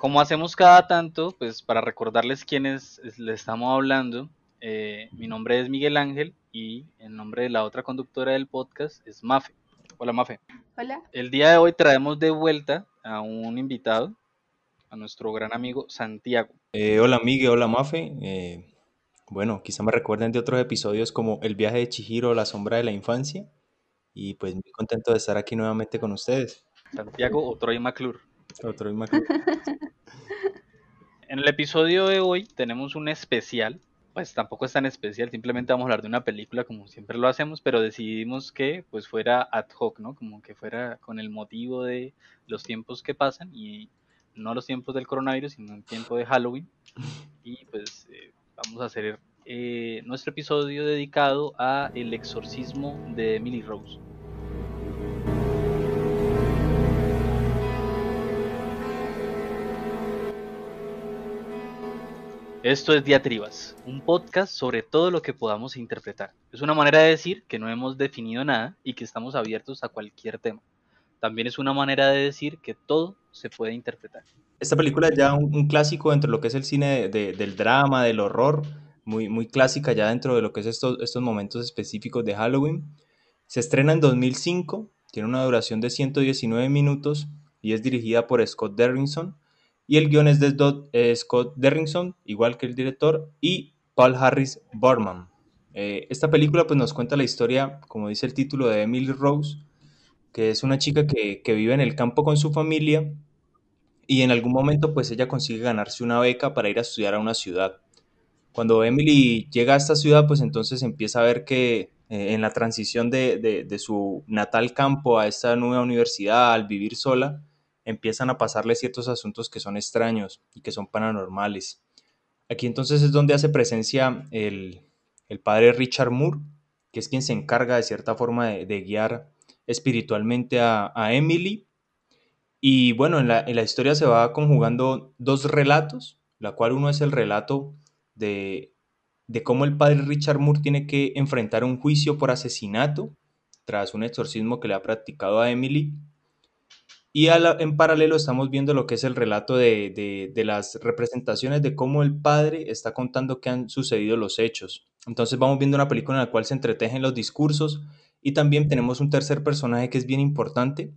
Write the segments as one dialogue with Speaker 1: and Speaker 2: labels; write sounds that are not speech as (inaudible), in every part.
Speaker 1: como hacemos cada tanto, pues para recordarles quiénes le estamos hablando, eh, mi nombre es Miguel Ángel y el nombre de la otra conductora del podcast es Mafe. Hola Mafe.
Speaker 2: Hola.
Speaker 1: El día de hoy traemos de vuelta a un invitado, a nuestro gran amigo Santiago.
Speaker 3: Eh, hola Miguel, hola Mafe. Eh, bueno, quizá me recuerden de otros episodios como El viaje de Chihiro, La sombra de la infancia. Y pues muy contento de estar aquí nuevamente con ustedes.
Speaker 1: Santiago o Troy McClure.
Speaker 3: O Troy McClure.
Speaker 1: en el episodio de hoy tenemos un especial. Pues tampoco es tan especial, simplemente vamos a hablar de una película como siempre lo hacemos, pero decidimos que pues fuera ad hoc, ¿no? Como que fuera con el motivo de los tiempos que pasan y no los tiempos del coronavirus, sino el tiempo de Halloween. Y pues eh, vamos a hacer eh, nuestro episodio dedicado a el exorcismo de Emily Rose. Esto es Diatribas, un podcast sobre todo lo que podamos interpretar. Es una manera de decir que no hemos definido nada y que estamos abiertos a cualquier tema. También es una manera de decir que todo se puede interpretar.
Speaker 3: Esta película es ya un, clásico dentro de lo que es el cine del drama, del horror, muy, muy clásica ya dentro de lo que es estos, estos momentos específicos de Halloween. Se estrena en 2005, tiene una duración de 119 minutos y es dirigida por Scott Derrickson y el guion es de eh, Scott Derrickson, igual que el director, y Paul Harris Borman. Eh, esta película pues, nos cuenta la historia, como dice el título, de Emily Rose, que es una chica que, vive en el campo con su familia y en algún momento pues ella consigue ganarse una beca para ir a estudiar a una ciudad. Cuando Emily llega a esta ciudad, pues entonces empieza a ver que eh, en la transición de, de, su natal campo a esta nueva universidad, al vivir sola, empiezan a pasarle ciertos asuntos que son extraños y que son paranormales. Aquí entonces es donde hace presencia el, padre Richard Moore, que es quien se encarga de cierta forma de, guiar espiritualmente a, Emily. Y bueno, en la, historia se va conjugando dos relatos, la cual uno es el relato de, de cómo el padre Richard Moore tiene que enfrentar un juicio por asesinato tras un exorcismo que le ha practicado a Emily y en paralelo estamos viendo lo que es el relato de, las representaciones de cómo el padre está contando que han sucedido los hechos. Entonces vamos viendo una película en la cual se entretejen los discursos y también tenemos un tercer personaje que es bien importante,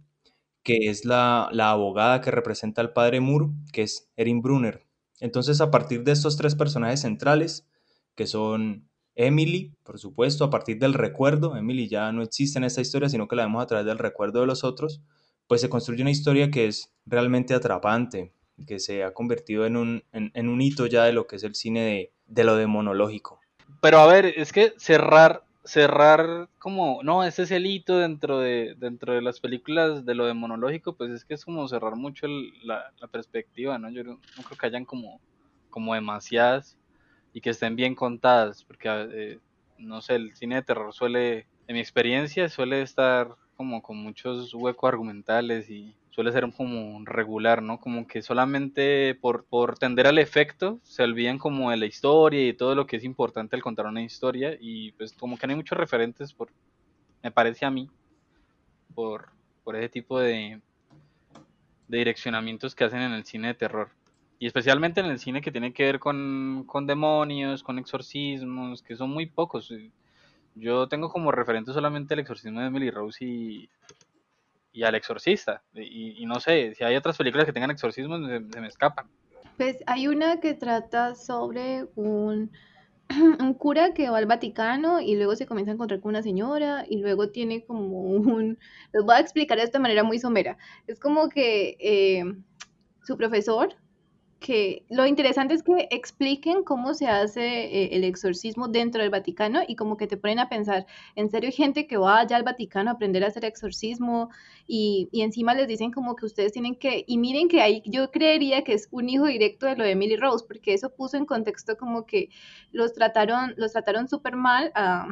Speaker 3: que es la, abogada que representa al padre Moore, que es Erin Brunner. Entonces a partir de estos tres personajes centrales, que son Emily, por supuesto, a partir del recuerdo, Emily ya no existe en esta historia, sino que la vemos a través del recuerdo de los otros, pues se construye una historia que es realmente atrapante, que se ha convertido en un, en, un hito ya de lo que es el cine de, de, lo demonológico.
Speaker 1: Pero a ver, es que cerrar, cerrar como, no, ese es el hito dentro de, dentro de las películas de lo demonológico, pues es que es como cerrar mucho la, perspectiva, ¿no? Yo no, creo que hayan como, como demasiadas y que estén bien contadas, porque, eh, no sé, el cine de terror suele, en mi experiencia, suele estar como con muchos huecos argumentales y suele ser como regular, ¿no? Como que solamente por, por tender al efecto se olvidan como de la historia y todo lo que es importante al contar una historia y pues como que no hay muchos referentes por, me parece a mí, por, por ese tipo de, de direccionamientos que hacen en el cine de terror. Y especialmente en el cine que tiene que ver con, con demonios, con exorcismos, que son muy pocos. Yo tengo como referente solamente el exorcismo de Emily Rose y, y al exorcista. Y, no sé, si hay otras películas que tengan exorcismos, se, me escapan.
Speaker 2: Pues hay una que trata sobre un, (clears throat) un cura que va al Vaticano y luego se comienza a encontrar con una señora y luego tiene como un... Les voy a explicar de manera muy somera. Es como que eh, su profesor que lo interesante es que expliquen cómo se hace eh, el exorcismo dentro del Vaticano y como que te ponen a pensar, en serio, hay gente que va allá al Vaticano a aprender a hacer exorcismo y, y, encima les dicen como que ustedes tienen que, y miren que ahí yo creería que es un hijo directo de lo de Emily Rose, porque eso puso en contexto como que los trataron, los trataron súper mal a,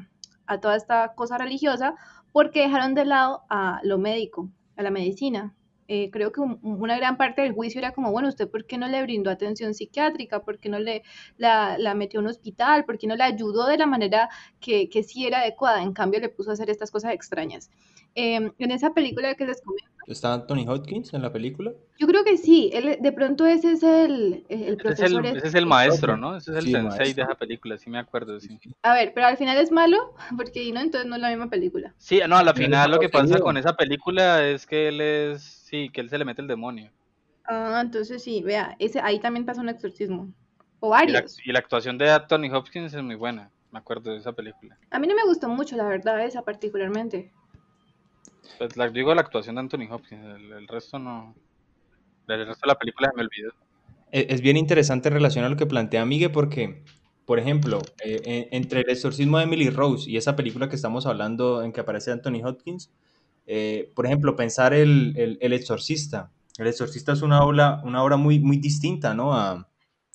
Speaker 2: a toda esta cosa religiosa porque dejaron de lado a lo médico, a la medicina. Eh, creo que una gran parte del juicio era como, bueno, ¿usted por qué no le brindó atención psiquiátrica? ¿Por qué no le la, metió en un hospital? ¿Por qué no le ayudó de la manera que, que sí era adecuada? En cambio, le puso a hacer estas cosas extrañas. Em, en esa película que les comento,
Speaker 3: ¿Está Anthony Hopkins en la película?
Speaker 2: Yo creo que sí, él, de pronto ese es el, el
Speaker 1: Ese es el, ese
Speaker 2: este.
Speaker 1: es el maestro, ¿no? Ese es el
Speaker 3: Sí,
Speaker 1: sensei de esa película, sí me acuerdo, sí.
Speaker 2: A ver, pero al final es malo, (laughs) porque no, entonces no es la misma película.
Speaker 1: Sí, no, a la
Speaker 3: Pero
Speaker 1: final lo que pasa con esa película es que él es, sí, que él se le mete el demonio.
Speaker 2: Ah, entonces sí, vea, ese, ahí también pasa un exorcismo. O
Speaker 1: Y la,
Speaker 2: varios.
Speaker 1: y la actuación de Anthony Hopkins es muy buena, me acuerdo de esa película.
Speaker 2: A mí no me gustó mucho, la verdad, esa particularmente.
Speaker 1: Pues la, digo la actuación de Anthony Hopkins, el, el resto no, el resto de la película se me olvidó.
Speaker 3: E- Es bien interesante en relación a lo que plantea Miguel porque, por ejemplo, eh, en- entre el exorcismo de Emily Rose y esa película que estamos hablando en que aparece Anthony Hopkins, eh, por ejemplo, pensar el, el- el exorcista. El exorcista es una obra, una obra muy, muy distinta, ¿no? A,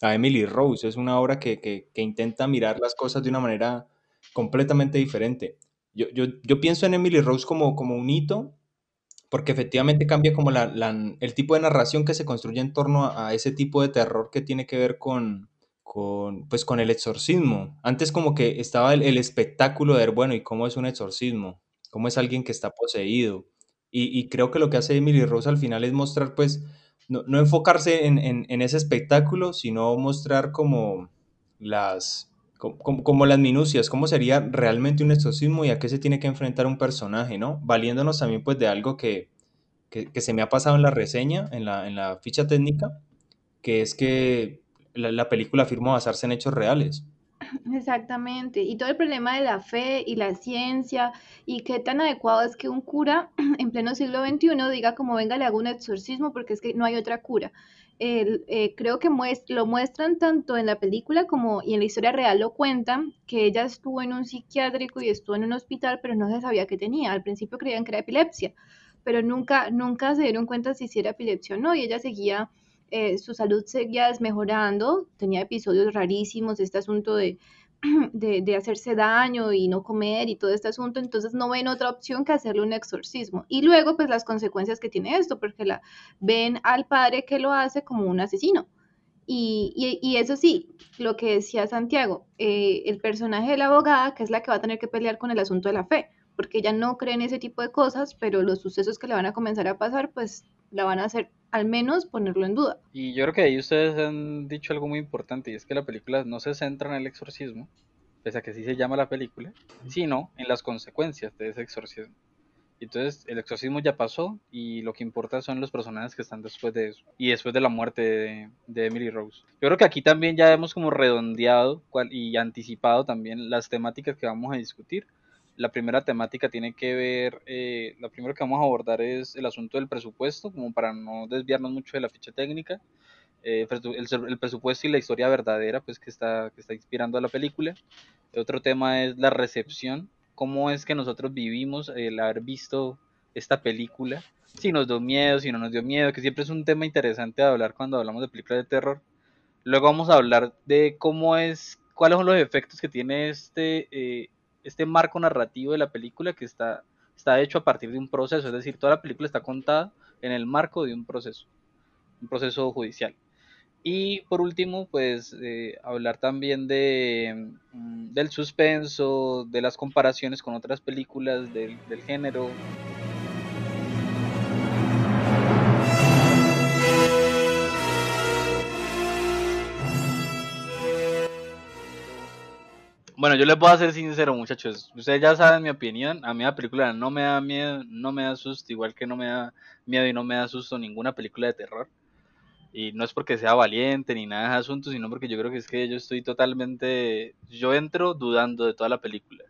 Speaker 3: a Emily Rose. Es una obra que, que- que intenta mirar las cosas de una manera completamente diferente. Yo, yo, yo pienso en Emily Rose como, como un hito porque efectivamente cambia como la, la- el tipo de narración que se construye en torno a, ese tipo de terror que tiene que ver con, con, pues, con el exorcismo. Antes como que estaba el, el espectáculo de ver, bueno, ¿y cómo es un exorcismo? ¿Cómo es alguien que está poseído? Y, y creo que lo que hace Emily Rose al final es mostrar, pues, no, no enfocarse en, en- en ese espectáculo, sino mostrar como las, como, como- las minucias, cómo sería realmente un exorcismo y a qué se tiene que enfrentar un personaje, ¿no? Valiéndonos también pues de algo que, que, que se me ha pasado en la reseña, en la, en la ficha técnica, que es que la, la película afirma basarse en hechos reales.
Speaker 2: Exactamente. Y todo el problema de la fe y la ciencia y qué tan adecuado es que un cura (clears throat) en pleno siglo XXI diga como venga, le hago un exorcismo porque es que no hay otra cura. Eh, creo que muest- lo muestran tanto en la película como y en la historia real lo cuentan, que ella estuvo en un psiquiátrico y estuvo en un hospital, pero no se sabía qué tenía. Al principio creían que era epilepsia, pero nunca, nunca se dieron cuenta si era epilepsia o no, y ella seguía, eh, su salud seguía desmejorando, tenía episodios rarísimos, este asunto (clears throat) de de, hacerse daño y no comer y todo este asunto, entonces no ven otra opción que hacerle un exorcismo. Y luego, pues las consecuencias que tiene esto, porque la ven al padre que lo hace como un asesino. Y, y- y eso sí, lo que decía Santiago, eh, el personaje de la abogada, que es la que va a tener que pelear con el asunto de la fe, porque ella no cree en ese tipo de cosas, pero los sucesos que le van a comenzar a pasar, pues la van a hacer al menos ponerlo en duda.
Speaker 1: Y yo creo que ahí ustedes han dicho algo muy importante y es que la película no se centra en el exorcismo, pese a que sí se llama la película, sino en las consecuencias de ese exorcismo. Entonces el exorcismo ya pasó y lo que importa son los personajes que están después de eso y después de la muerte de, Emily Rose. Yo creo que aquí también ya hemos como redondeado y anticipado también las temáticas que vamos a discutir. La primera temática tiene que ver, eh, lo primero que vamos a abordar es el asunto del presupuesto, como para no desviarnos mucho de la ficha técnica. Eh, presu- el, el presupuesto y la historia verdadera pues que está, que está inspirando a la película. Otro tema es la recepción, cómo es que nosotros vivimos el haber visto esta película, si nos dio miedo, si no nos dio miedo, que siempre es un tema interesante de hablar cuando hablamos de películas de terror. Luego vamos a hablar de cómo es, cuáles son los efectos que tiene este, eh, este marco narrativo de la película que está, está hecho a partir de un proceso, es decir, toda la película está contada en el marco de un proceso, un proceso judicial. Y por último, pues eh, hablar también de, mm, del suspenso, de las comparaciones con otras películas del, del género. Bueno, yo les voy a ser sincero, muchachos. Ustedes ya saben mi opinión. A mí la película no me da miedo, no me da susto, igual que no me da miedo y no me da susto ninguna película de terror. Y no es porque sea valiente ni nada de asunto, sino porque yo creo que es que yo estoy totalmente. Yo entro dudando de toda la película.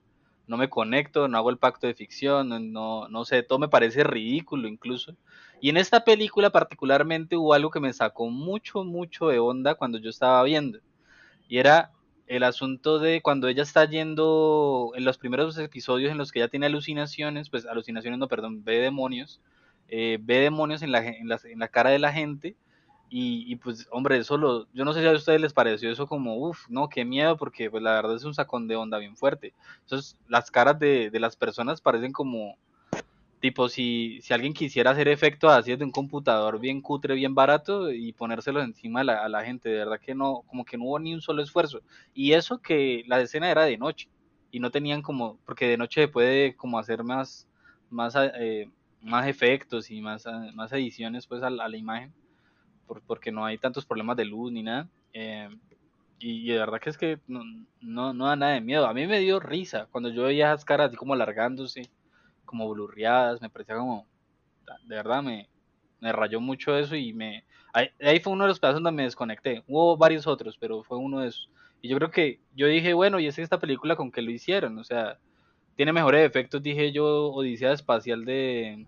Speaker 1: No me conecto, no hago el pacto de ficción, no, no, no sé, todo me parece ridículo incluso. Y en esta película particularmente hubo algo que me sacó mucho, mucho de onda cuando yo estaba viendo. Y era el asunto de cuando ella está yendo en los primeros episodios en los que ella tiene alucinaciones, pues alucinaciones no, perdón, ve demonios, eh, ve demonios en la, en, la, en la cara de la gente y, y, pues hombre, eso lo, yo no sé si a ustedes les pareció eso como, uff, no, qué miedo, porque pues la verdad es un sacón de onda bien fuerte. Entonces las caras de, de las personas parecen como, tipo si, si alguien quisiera hacer efectos así desde un computador bien cutre, bien barato y ponérselos encima a la, a la gente, de verdad que no, como que no hubo ni un solo esfuerzo. Y eso que la escena era de noche y no tenían como, porque de noche se puede como hacer más, más, eh, más efectos y más, ah, más ediciones pues a, a la imagen, por, porque no hay tantos problemas de luz ni nada. Eh, y, de verdad que es que no, no, no, da nada de miedo. A mí me dio risa cuando yo veía esas caras así como alargándose, como blurreadas, me parecía como, de verdad me, me rayó mucho eso y me... Ahí, fue uno de los pedazos donde me desconecté. Hubo varios otros, pero fue uno de esos. Y yo creo que yo dije, bueno, y es esta película con que lo hicieron, o sea, tiene mejores efectos, dije yo, Odisea Espacial de...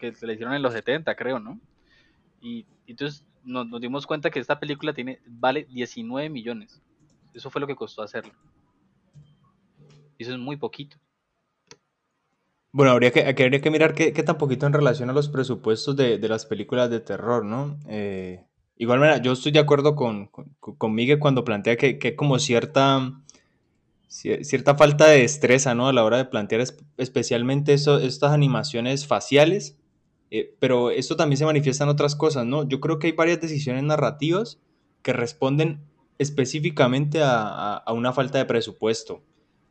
Speaker 1: que se le hicieron en los 70, creo, ¿no? Y, entonces nos, nos, dimos cuenta que esta película tiene vale 19 millones. Eso fue lo que costó hacerlo. Eso es muy poquito.
Speaker 3: Bueno, habría que, habría que mirar qué, qué, tan poquito en relación a los presupuestos de, de las películas de terror, ¿no? Eh, igual manera, yo estoy de acuerdo con, con, con Miguel cuando plantea que, que como cierta, cierta falta de destreza, ¿no? A la hora de plantear especialmente eso, estas animaciones faciales, eh, pero esto también se manifiesta en otras cosas, ¿no? Yo creo que hay varias decisiones narrativas que responden específicamente a, a, a una falta de presupuesto.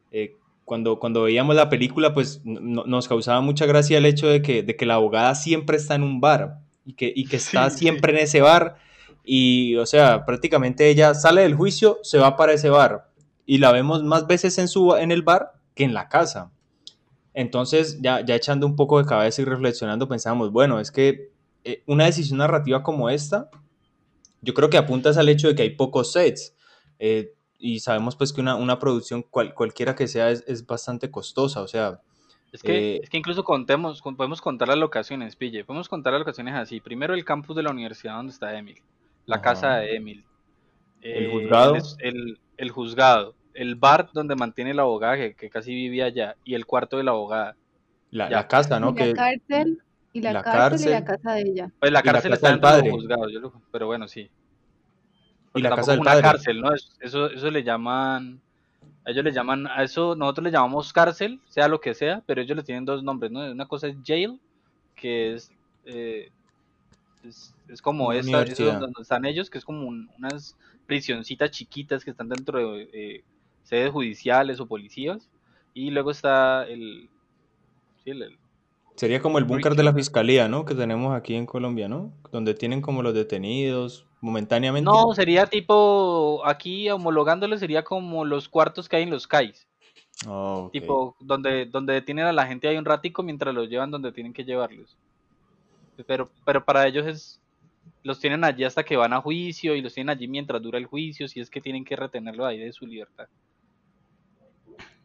Speaker 3: Eh, cuando, cuando veíamos la película, pues no, nos causaba mucha gracia el hecho de que, de que la abogada siempre está en un bar y que, y que está sí, siempre sí. en ese bar. Y, o sea, prácticamente ella sale del juicio, se va para ese bar. Y la vemos más veces en, su, en el bar que en la casa. Entonces, ya, ya echando un poco de cabeza y reflexionando, pensamos, bueno, es que eh, una decisión narrativa como esta, yo creo que apuntas al hecho de que hay pocos sets. Eh, y sabemos pues que una, una producción cual, cualquiera que sea es, es, bastante costosa, o sea...
Speaker 1: Es que, eh, es que incluso contemos, podemos contar las locaciones, Pille, podemos contar las locaciones así. Primero el campus de la universidad donde está Emil, la Ajá. casa de Emil,
Speaker 3: el eh, juzgado,
Speaker 1: el, juzgado, el bar donde mantiene el abogado que, que, casi vivía allá y el cuarto de la abogada.
Speaker 3: La, la casa, ¿no?
Speaker 2: Y la
Speaker 3: que,
Speaker 2: cárcel, y la, la cárcel, cárcel, y la casa de ella.
Speaker 1: Pues la cárcel
Speaker 3: la
Speaker 1: está
Speaker 3: del padre.
Speaker 1: juzgado, yo lo, pero bueno, sí
Speaker 3: y la casa del
Speaker 1: una
Speaker 3: padre.
Speaker 1: cárcel, ¿no? Eso, eso le llaman, ellos le llaman, a eso nosotros le llamamos cárcel, sea lo que sea, pero ellos le tienen dos nombres, ¿no? Una cosa es jail, que es, eh, es, es, como esta, eso donde están ellos, que es como un, unas prisioncitas chiquitas que están dentro de eh, sedes judiciales o policías, y luego está el, sí, el, el
Speaker 3: Sería como el búnker de la fiscalía, ¿no? Que tenemos aquí en Colombia, ¿no? Donde tienen como los detenidos momentáneamente.
Speaker 1: No, sería tipo, aquí homologándolo sería como los cuartos que hay en los CAIs.
Speaker 3: Oh, okay.
Speaker 1: Tipo, donde, donde detienen a la gente ahí un ratico mientras los llevan donde tienen que llevarlos. Pero, pero para ellos es, los tienen allí hasta que van a juicio y los tienen allí mientras dura el juicio, si es que tienen que retenerlo ahí de su libertad.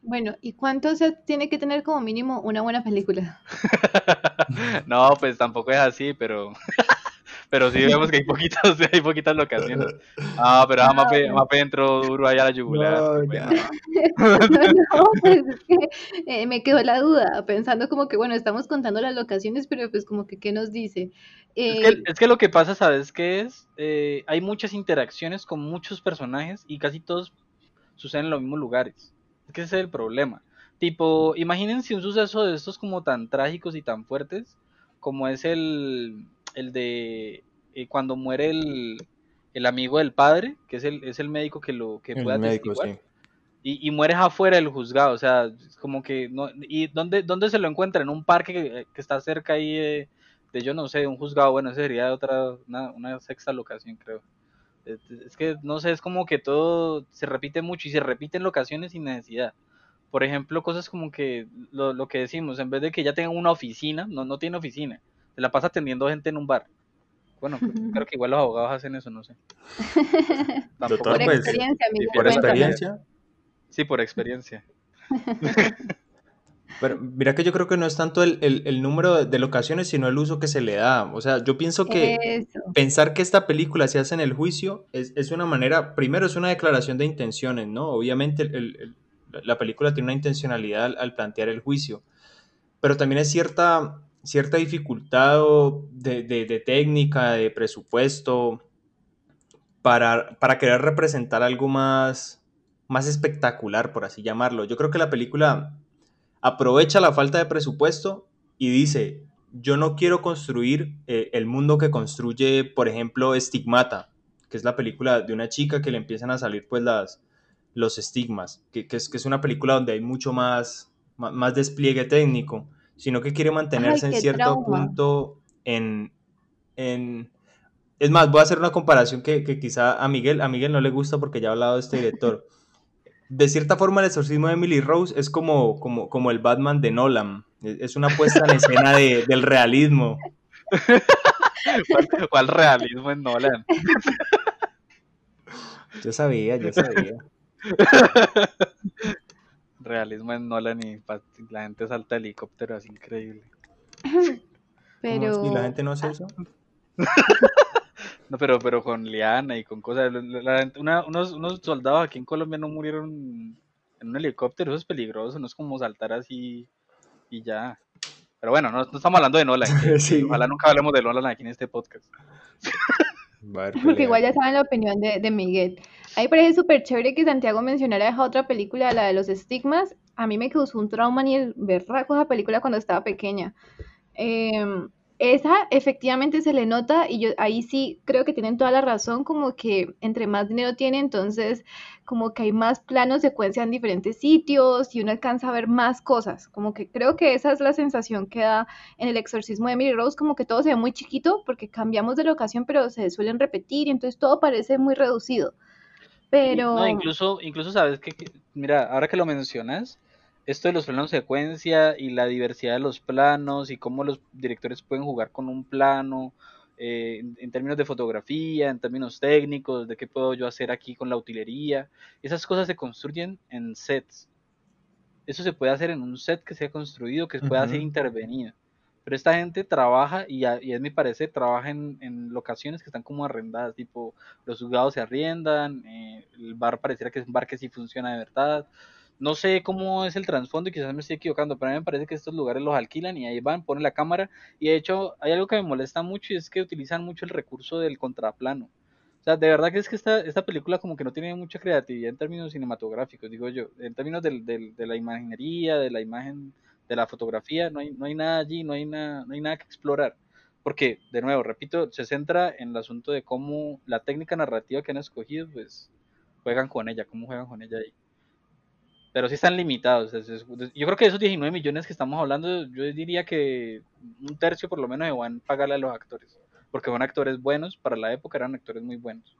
Speaker 2: Bueno, ¿y cuánto se tiene que tener como mínimo una buena película? (laughs)
Speaker 1: no, pues tampoco es así, pero (laughs) pero sí vemos que hay poquitas, (laughs) hay poquitas locaciones. Ah, pero ah, Mape, Mape entró duro allá a la yugular.
Speaker 2: No, bueno. no, (laughs) no, pues es que eh, me quedó la duda, pensando como que, bueno, estamos contando las locaciones, pero pues como que, ¿qué nos dice?
Speaker 1: Eh, es, que, es, que, lo que pasa, ¿sabes qué es? Eh, hay muchas interacciones con muchos personajes y casi todos suceden en los mismos lugares. Es que ese es el problema. Tipo, imagínense un suceso de estos como tan trágicos y tan fuertes como es el, el de eh, cuando muere el, el, amigo del padre, que es el, es el médico que lo que puede
Speaker 3: médico, sí.
Speaker 1: y, y, mueres afuera del juzgado, o sea, como que no, y dónde, dónde se lo encuentra, en un parque que, que está cerca ahí de, de, yo no sé, un juzgado, bueno, ese sería otra, una, una sexta locación, creo. Es que no sé, es como que todo se repite mucho y se repite en locaciones sin necesidad. Por ejemplo, cosas como que lo, lo que decimos, en vez de que ya tengan una oficina, no, no tiene oficina, se la pasa atendiendo gente en un bar. Bueno, (laughs) creo que igual los abogados hacen eso, no sé. (laughs)
Speaker 3: Doctor, por pues, experiencia, sí, por experiencia.
Speaker 1: Sí, por experiencia.
Speaker 3: Pero mira que yo creo que no es tanto el, el, el, número de locaciones, sino el uso que se le da. O sea, yo pienso que Eso. pensar que esta película se hace en el juicio es, es, una manera, primero es una declaración de intenciones, ¿no? Obviamente el, la película tiene una intencionalidad al, al, plantear el juicio, pero también es cierta, cierta dificultad de, de, de técnica, de presupuesto, para, para querer representar algo más, más espectacular, por así llamarlo. Yo creo que la película aprovecha la falta de presupuesto y dice, yo no quiero construir eh, el mundo que construye, por ejemplo, Estigmata, que es la película de una chica que le empiezan a salir pues las, los estigmas, que, que, es, que es una película donde hay mucho más, más, más despliegue técnico, sino que quiere mantenerse
Speaker 2: Ay,
Speaker 3: en cierto
Speaker 2: trauma.
Speaker 3: punto en, en... Es más, voy a hacer una comparación que, que quizá a Miguel, a Miguel no le gusta porque ya he hablado de este director. (laughs) De cierta forma, el exorcismo de Emily Rose es como, como, como el Batman de Nolan. Es es una puesta en escena de- del realismo.
Speaker 1: ¿Cuál, cuál realismo en Nolan?
Speaker 3: Yo sabía, yo sabía. (laughs)
Speaker 1: Realismo en Nolan y la gente salta helicóptero, es increíble. (laughs)
Speaker 2: Pero.
Speaker 3: ¿Y la gente no hace eso? (laughs)
Speaker 1: No, pero, pero con liana y con cosas. la- la- la gente- una- unos, unos soldados aquí en Colombia no murieron en un helicóptero, eso es peligroso, no es como saltar así y ya. Pero bueno, no, no estamos hablando de Nolan. que- que (laughs)
Speaker 3: Sí.
Speaker 1: Ojalá nunca hablemos de Nolan aquí en este podcast.
Speaker 2: Porque igual ya saben la opinión de, de Miguel. A mí parece súper chévere que Santiago mencionara esa otra película, la de los estigmas. A mí me causó un trauma ni el berraco esa película cuando estaba pequeña. Em, esa efectivamente se le nota y yo ahí sí creo que tienen toda la razón, como que entre más dinero tiene, entonces como que hay más planos secuencia en diferentes sitios y uno alcanza a ver más cosas. Como que creo que esa es la sensación que da en el exorcismo de Emily Rose, como que todo se ve muy chiquito porque cambiamos de locación, pero se suelen repetir y entonces todo parece muy reducido. Pero
Speaker 1: No, incluso, incluso sabes que, que- mira, ahora que lo mencionas, esto de los planos secuencia y la diversidad de los planos y cómo los directores pueden jugar con un plano eh, en, en términos de fotografía, en términos técnicos, de qué puedo yo hacer aquí con la utilería, esas cosas se construyen en sets. Eso se puede hacer en un set que sea construido, que pueda ser intervenido. Pero esta gente trabaja, y a, y es mi parecer, trabaja en, en locaciones que están como arrendadas, tipo los juzgados se arriendan, eh, el bar pareciera que es un bar que sí funciona de verdad. No sé cómo es el trasfondo y quizás me estoy equivocando, pero a mí me parece que estos lugares los alquilan y ahí van, ponen la cámara. Y de hecho, hay algo que me molesta mucho y es que utilizan mucho el recurso del contraplano. O sea, de verdad que es que esta, esta película como que no tiene mucha creatividad en términos cinematográficos, digo yo. En términos del, del- de la imaginería, de la imagen, de la fotografía, no hay, no hay nada allí, no hay nada, no hay nada que explorar. Porque, de nuevo, repito, se centra en el asunto de cómo la técnica narrativa que han escogido, pues, juegan con ella, cómo juegan con ella ahí. Pero sí están limitados. yo creo que esos 19 millones que estamos hablando, yo diría que un tercio por lo menos se van a pagarle a los actores. Porque son actores buenos, para la época eran actores muy buenos.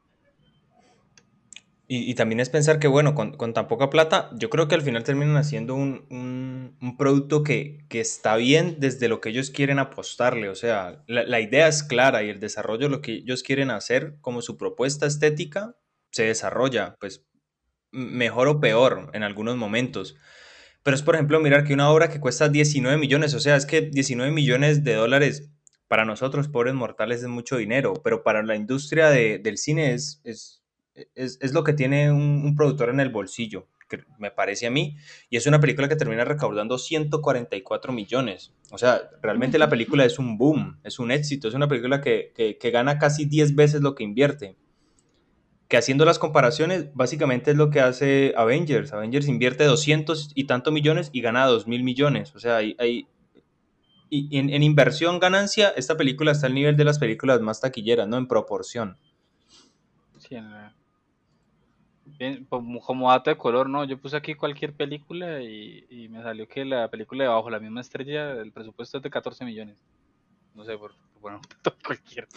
Speaker 3: Y, y también es pensar que, bueno, con, con tan poca plata, yo creo que al final terminan haciendo un, un- un producto que, que está bien desde lo que ellos quieren apostarle. O sea, la, la idea es clara y el desarrollo, lo que ellos quieren hacer como su propuesta estética, se desarrolla, pues mejor o peor en algunos momentos. Pero es, por ejemplo, mirar que una obra que cuesta 19 millones, o sea, es que 19 millones de dólares para nosotros, pobres mortales, es mucho dinero, pero para la industria de- del cine es, es, es, es lo que tiene un, productor en el bolsillo, que me parece a mí, y es una película que termina recaudando 144 millones. O sea, realmente la película es un boom, es un éxito, es una película que, que, que gana casi 10 veces lo que invierte que haciendo las comparaciones, básicamente es lo que hace Avengers. Avengers invierte 200 y tanto millones y gana 2 mil millones. O sea, hay, hay- y en, inversión, ganancia, esta película está al nivel de las películas más taquilleras, ¿no? En proporción.
Speaker 1: Sí, en Bien, como, como dato de color, ¿no? Yo puse aquí cualquier película y, y me salió que la película de Bajo la misma estrella, el presupuesto es de 14 millones. No sé, por, bueno, (laughs) cualquier.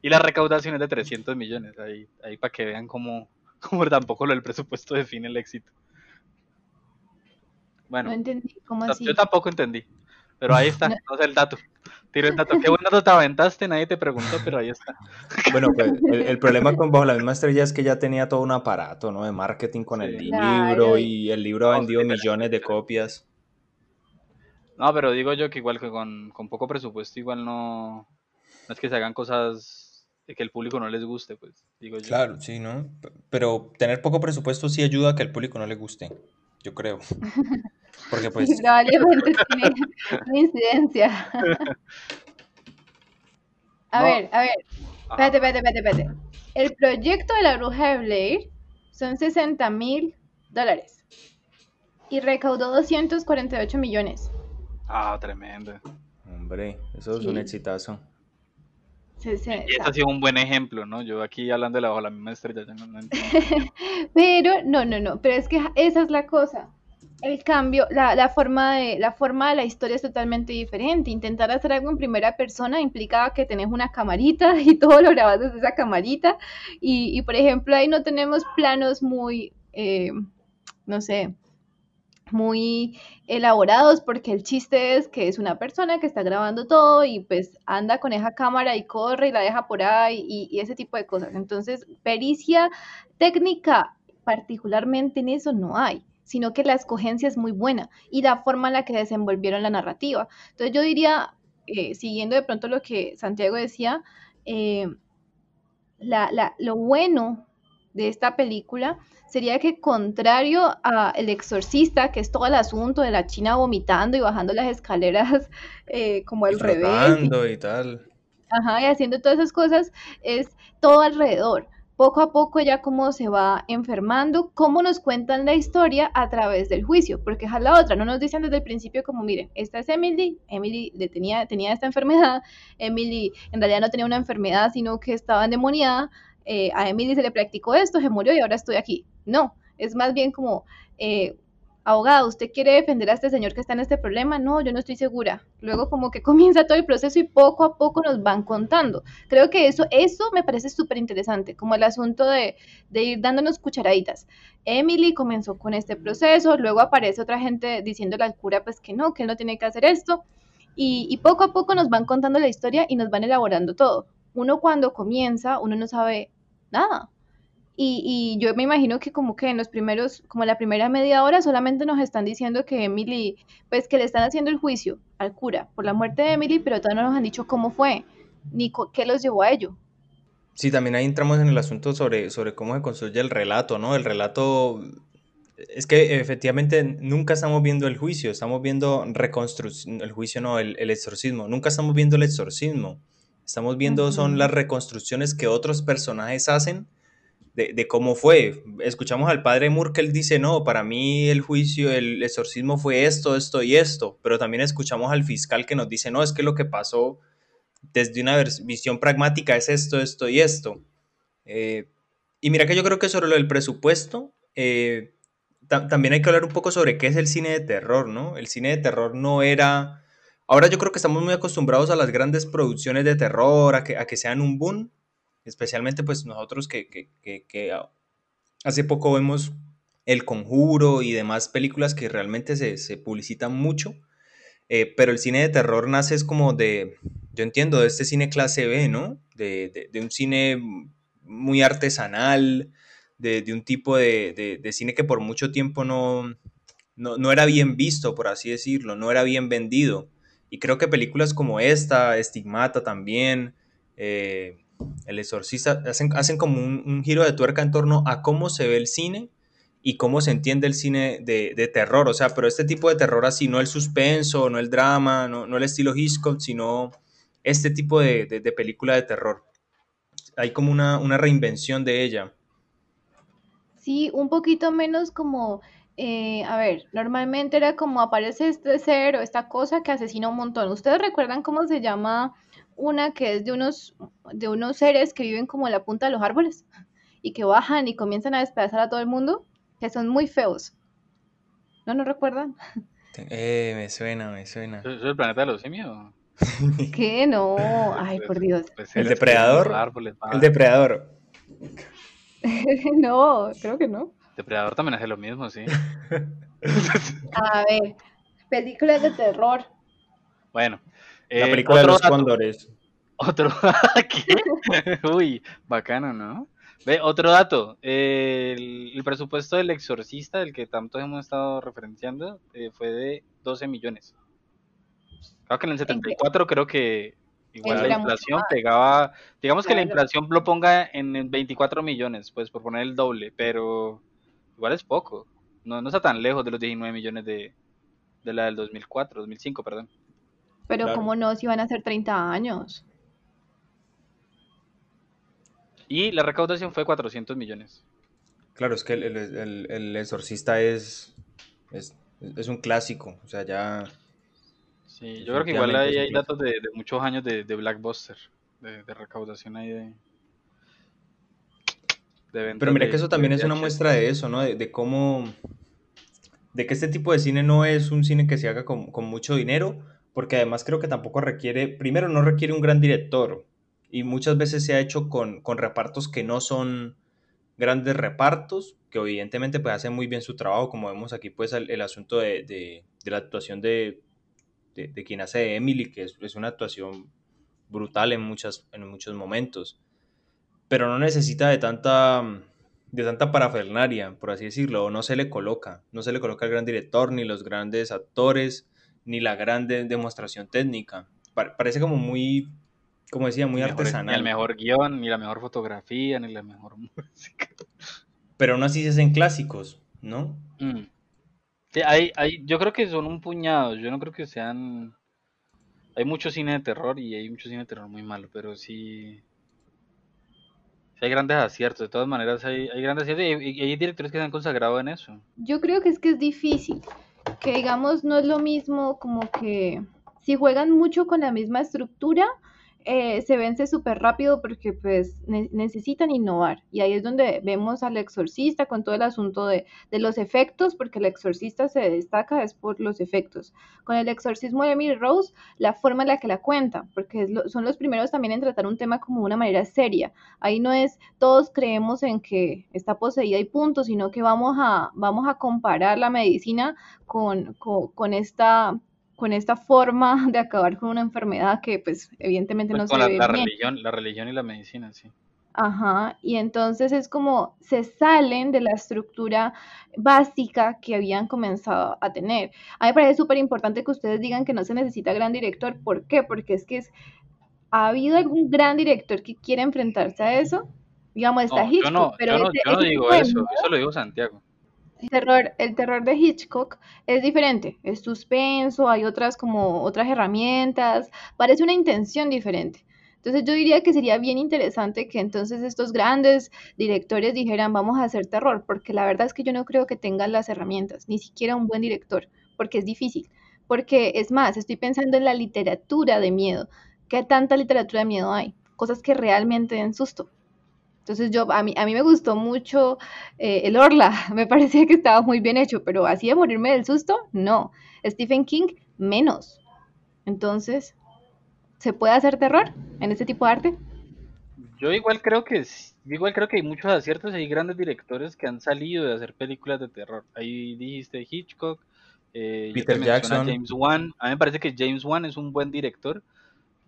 Speaker 1: Y la recaudación es de 300 millones, ahí, ahí para que vean cómo, (laughs) cómo tampoco lo del presupuesto define el éxito. Bueno,
Speaker 2: no entendí cómo así.
Speaker 1: yo tampoco entendí, pero ahí está,
Speaker 2: No.
Speaker 1: sé el dato. Tiro el dato. Qué buen dato te aventaste, nadie te preguntó, pero ahí está.
Speaker 3: Bueno, pues el, el problema (laughs) con Bajo la misma estrella es que ya tenía todo un aparato, ¿no? De marketing con el libro y el libro ha vendido millones de copias.
Speaker 1: No, pero digo yo que igual que con, con poco presupuesto, igual no, no es que se hagan cosas de que el público no les guste, pues, digo yo.
Speaker 3: Claro, sí, ¿no? Pero tener poco presupuesto sí ayuda a que al público no le guste, yo creo. (laughs) Porque pues...
Speaker 2: Sí, probablemente (laughs) tiene una incidencia. (laughs) A
Speaker 1: No.
Speaker 2: ver, a ver,
Speaker 1: Ajá.
Speaker 2: espérate, espérate, espérate, espérate. El proyecto de la bruja de Blair son 60 mil dólares y recaudó 248 millones.
Speaker 1: Ah, tremendo.
Speaker 3: Hombre, eso es un
Speaker 2: Sí.
Speaker 3: exitazo.
Speaker 2: Se- se-
Speaker 1: Y ese ha sido un buen ejemplo, ¿no? Yo aquí hablando de la, bajo la misma estrella, no, no. (laughs)
Speaker 2: Pero, no, no, no, pero es que esa es la cosa. El cambio, la, la, forma de, la forma de la historia es totalmente diferente. Intentar hacer algo en primera persona implica que tenés una camarita (laughs) y todo lo grabas desde esa camarita. Y, y por ejemplo, ahí no tenemos planos muy, eh, no sé, muy elaborados porque el chiste es que es una persona que está grabando todo y pues anda con esa cámara y corre y la deja por ahí y, y ese tipo de cosas. Entonces, pericia técnica particularmente en eso no hay sino que la escogencia es muy buena y la forma en la que desenvolvieron la narrativa. Entonces yo diría, eh, siguiendo de pronto lo que Santiago decía, eh, la, la, lo bueno de esta película sería que contrario a El Exorcista, que es todo el asunto de la China vomitando y bajando las escaleras (laughs) eh, como al revés.
Speaker 3: Y, y tal.
Speaker 2: Ajá, y haciendo todas esas cosas, es todo alrededor poco a poco ya cómo se va enfermando, cómo nos cuentan la historia a través del juicio, porque es la otra, no nos dicen desde el principio como, miren, esta es Emily, Emily tenía, tenía esta enfermedad, Emily en realidad no tenía una enfermedad, sino que estaba endemoniada, eh, a Emily se le practicó esto, se murió y ahora estoy aquí. No, es más bien como, eh, abogado, ¿usted quiere defender a este señor que está en este problema? No, yo no estoy segura. Luego como que (laughs) comienza todo el proceso y poco a poco nos van contando. Creo que eso, eso me parece súper interesante, como el asunto de, de, ir dándonos cucharaditas. Emily comenzó con este proceso, luego aparece otra gente diciéndole al cura pues que no, que él no tiene que hacer esto. Y, y poco a poco nos van contando la historia y nos van elaborando todo. Uno cuando comienza, uno no sabe nada y, y, yo me imagino que como que en los primeros, como la primera media hora solamente nos están diciendo que Emily, pues que le están haciendo el juicio al cura por la muerte de Emily, pero todavía no nos han dicho cómo fue, ni qué los llevó a ello.
Speaker 3: Sí, también ahí entramos en el asunto sobre, sobre cómo se construye el relato, ¿no? El relato, es que efectivamente nunca estamos viendo el juicio, estamos viendo reconstrucción, el juicio no, el, el, exorcismo, nunca estamos viendo el exorcismo, estamos viendo uh -huh. son las reconstrucciones que otros personajes hacen de, de, cómo fue. Escuchamos al padre Moore que él dice, no, para mí el juicio, el exorcismo fue esto, esto y esto, pero también escuchamos al fiscal que nos dice, no, es que lo que pasó desde una visión pragmática es esto, esto y esto. Eh, y mira que yo creo que sobre lo del presupuesto, eh, ta también hay que hablar un poco sobre qué es el cine de terror, ¿no? El cine de terror no era... Ahora yo creo que estamos muy acostumbrados a las grandes producciones de terror, a que, a que sean un boom, especialmente pues nosotros que, que, que, que, hace poco vemos El Conjuro y demás películas que realmente se, se publicitan mucho, eh, pero el cine de terror nace es como de, yo entiendo, de este cine clase B, ¿no? De, de, un cine muy artesanal, de, de un tipo de, de, cine que por mucho tiempo no, no, no era bien visto, por así decirlo, no era bien vendido. Y creo que películas como esta, Estigmata también, eh, el exorcista, hacen, hacen como un, giro de tuerca en torno a cómo se ve el cine y cómo se entiende el cine de, de, terror. O sea, pero este tipo de terror así, no el suspenso, no el drama, no, no el estilo Hitchcock, sino este tipo de, de, de, película de terror. Hay como una, una reinvención de ella.
Speaker 2: Sí, un poquito menos como eh, a ver, normalmente era como aparece este ser o esta cosa que asesina un montón. ¿Ustedes recuerdan cómo se llama una que es de unos, de unos seres que viven como en la punta de los árboles y que bajan y comienzan a despedazar a todo el mundo? Que son muy feos. ¿No nos recuerdan?
Speaker 3: Eh, me suena, me suena.
Speaker 1: ¿Es el planeta de los simios? (laughs)
Speaker 2: ¿Qué? No, ay, por Dios.
Speaker 3: Pues ¿El depredador?
Speaker 1: Árboles,
Speaker 3: el depredador. (laughs)
Speaker 2: no, creo que no.
Speaker 1: Depredador también hace lo mismo, sí. (laughs)
Speaker 2: A ver, películas de terror.
Speaker 1: Bueno.
Speaker 3: La película de los dato. cóndores.
Speaker 1: Otro. (laughs) ¿Qué? Uy, bacano, ¿no? Ve, otro dato. Eh, el, el, presupuesto del exorcista, del que tanto hemos estado referenciando, eh, fue de 12 millones. Claro que en el 74 ¿En creo que igual la inflación pegaba, digamos claro. que la inflación lo ponga en 24 millones, pues por poner el doble, pero igual es poco. No, no está tan lejos de los 19 millones de, de la del 2004, 2005, perdón.
Speaker 2: Pero claro. cómo no, si van a ser 30 años.
Speaker 1: Y la recaudación fue 400 millones.
Speaker 3: Claro, es que el, el, el, el exorcista es, es, es, un clásico, o sea, ya...
Speaker 1: Sí, yo creo que igual hay, hay datos de, de, muchos años de, de Blackbuster, de, de, recaudación ahí de...
Speaker 3: Pero mira que eso también es una muestra de eso, ¿no? De, cómo... de que este tipo de cine no es un cine que se haga con, con mucho dinero, porque además creo que tampoco requiere, primero no requiere un gran director, y muchas veces se ha hecho con, con repartos que no son grandes repartos, que evidentemente pues hacen muy bien su trabajo, como vemos aquí pues el, asunto de, de, de, la actuación de, de, de, quien hace Emily, que es, es, una actuación brutal en, muchas, en muchos momentos, pero no necesita de tanta, de tanta parafernaria, por así decirlo, no se le coloca, no se le coloca el gran director, ni los grandes actores, ni la gran demostración técnica. Parece como muy como decía, muy
Speaker 1: ni
Speaker 3: artesanal.
Speaker 1: Mejor, ni el mejor guion, ni la mejor fotografía, ni la mejor (laughs) música.
Speaker 3: Pero aún así se hacen clásicos, ¿no?
Speaker 1: Mm. Sí, hay, hay, yo creo que son un puñado, yo no creo que sean... Hay mucho cine de terror y hay mucho cine de terror muy malo, pero sí... sí hay grandes aciertos, de todas maneras hay, hay grandes aciertos y, y hay directores que se han consagrado en eso.
Speaker 2: Yo creo que es que es difícil, que digamos no es lo mismo como que si juegan mucho con la misma estructura, eh, se vence súper rápido porque pues ne necesitan innovar. Y ahí es donde vemos al exorcista con todo el asunto de, de, los efectos porque el exorcista se destaca es por los efectos. Con el exorcismo de Emily Rose la forma en la que la cuenta porque son los primeros también en tratar un tema como una manera seria. Ahí no es todos creemos en que está poseída y punto sino que vamos a, vamos a comparar la medicina con, con esta con esta forma de acabar con una enfermedad que pues evidentemente
Speaker 1: pues
Speaker 2: no
Speaker 1: con
Speaker 2: se
Speaker 1: la,
Speaker 2: ve
Speaker 1: la
Speaker 2: bien.
Speaker 1: religión, la religión y la medicina, sí.
Speaker 2: Ajá, y entonces es como se salen de la estructura básica que habían comenzado a tener. A mí me parece súper importante que ustedes digan que no se necesita gran director. ¿Por qué? Porque es que es, ¿ha habido algún gran director que quiera enfrentarse a eso? Digamos, está
Speaker 1: No,
Speaker 2: Hitchcock,
Speaker 1: yo no,
Speaker 2: pero
Speaker 1: yo no,
Speaker 2: ese-
Speaker 1: yo no digo eso, eso lo digo Santiago.
Speaker 2: El terror, el terror de Hitchcock es diferente, es suspenso, hay otras como otras herramientas, parece una intención diferente. Entonces yo diría que sería bien interesante que entonces estos grandes directores dijeran vamos a hacer terror, porque la verdad es que yo no creo que tengan las herramientas, ni siquiera un buen director, porque es difícil. Porque es más, estoy pensando en la literatura de miedo. ¿Qué tanta literatura de miedo hay? Cosas que realmente den susto. Entonces yo, a mí, a mí me gustó mucho eh, el Orla, (laughs) me parecía que estaba muy bien hecho, pero así de morirme del susto, no. Stephen King, menos. Entonces, ¿se puede hacer terror en este tipo de arte?
Speaker 1: Yo igual creo que sí, yo igual creo que hay muchos aciertos y hay grandes directores que han salido de hacer películas de terror. Ahí dijiste Hitchcock, eh,
Speaker 3: Peter Jackson.
Speaker 1: James Wan. A mí me parece que James Wan es un buen director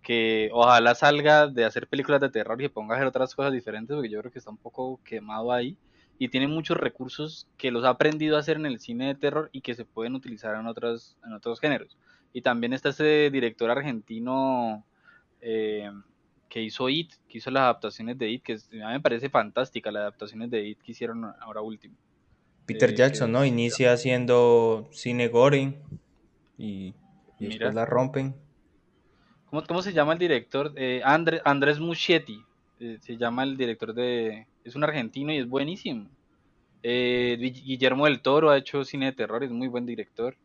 Speaker 1: que ojalá salga de hacer películas de terror y se ponga a hacer otras cosas diferentes porque yo creo que está un poco quemado ahí y tiene muchos recursos que los ha aprendido a hacer en el cine de terror y que se pueden utilizar en otros en otros géneros. Y también está ese director argentino eh, que hizo It, que hizo las adaptaciones de It, que a mí me parece fantástica las adaptaciones de It que hicieron ahora último.
Speaker 3: Peter
Speaker 1: Eh,
Speaker 3: Jackson, ¿no? Inicia haciendo cine gore y, y
Speaker 1: Mira.
Speaker 3: después la rompen.
Speaker 1: ¿Cómo, cómo se llama el director? Eh, Andre- Andrés Muschietti, eh, se llama el director de... Es un argentino y es buenísimo. Eh, Gui- Guillermo del Toro ha hecho cine de terror, es muy buen director.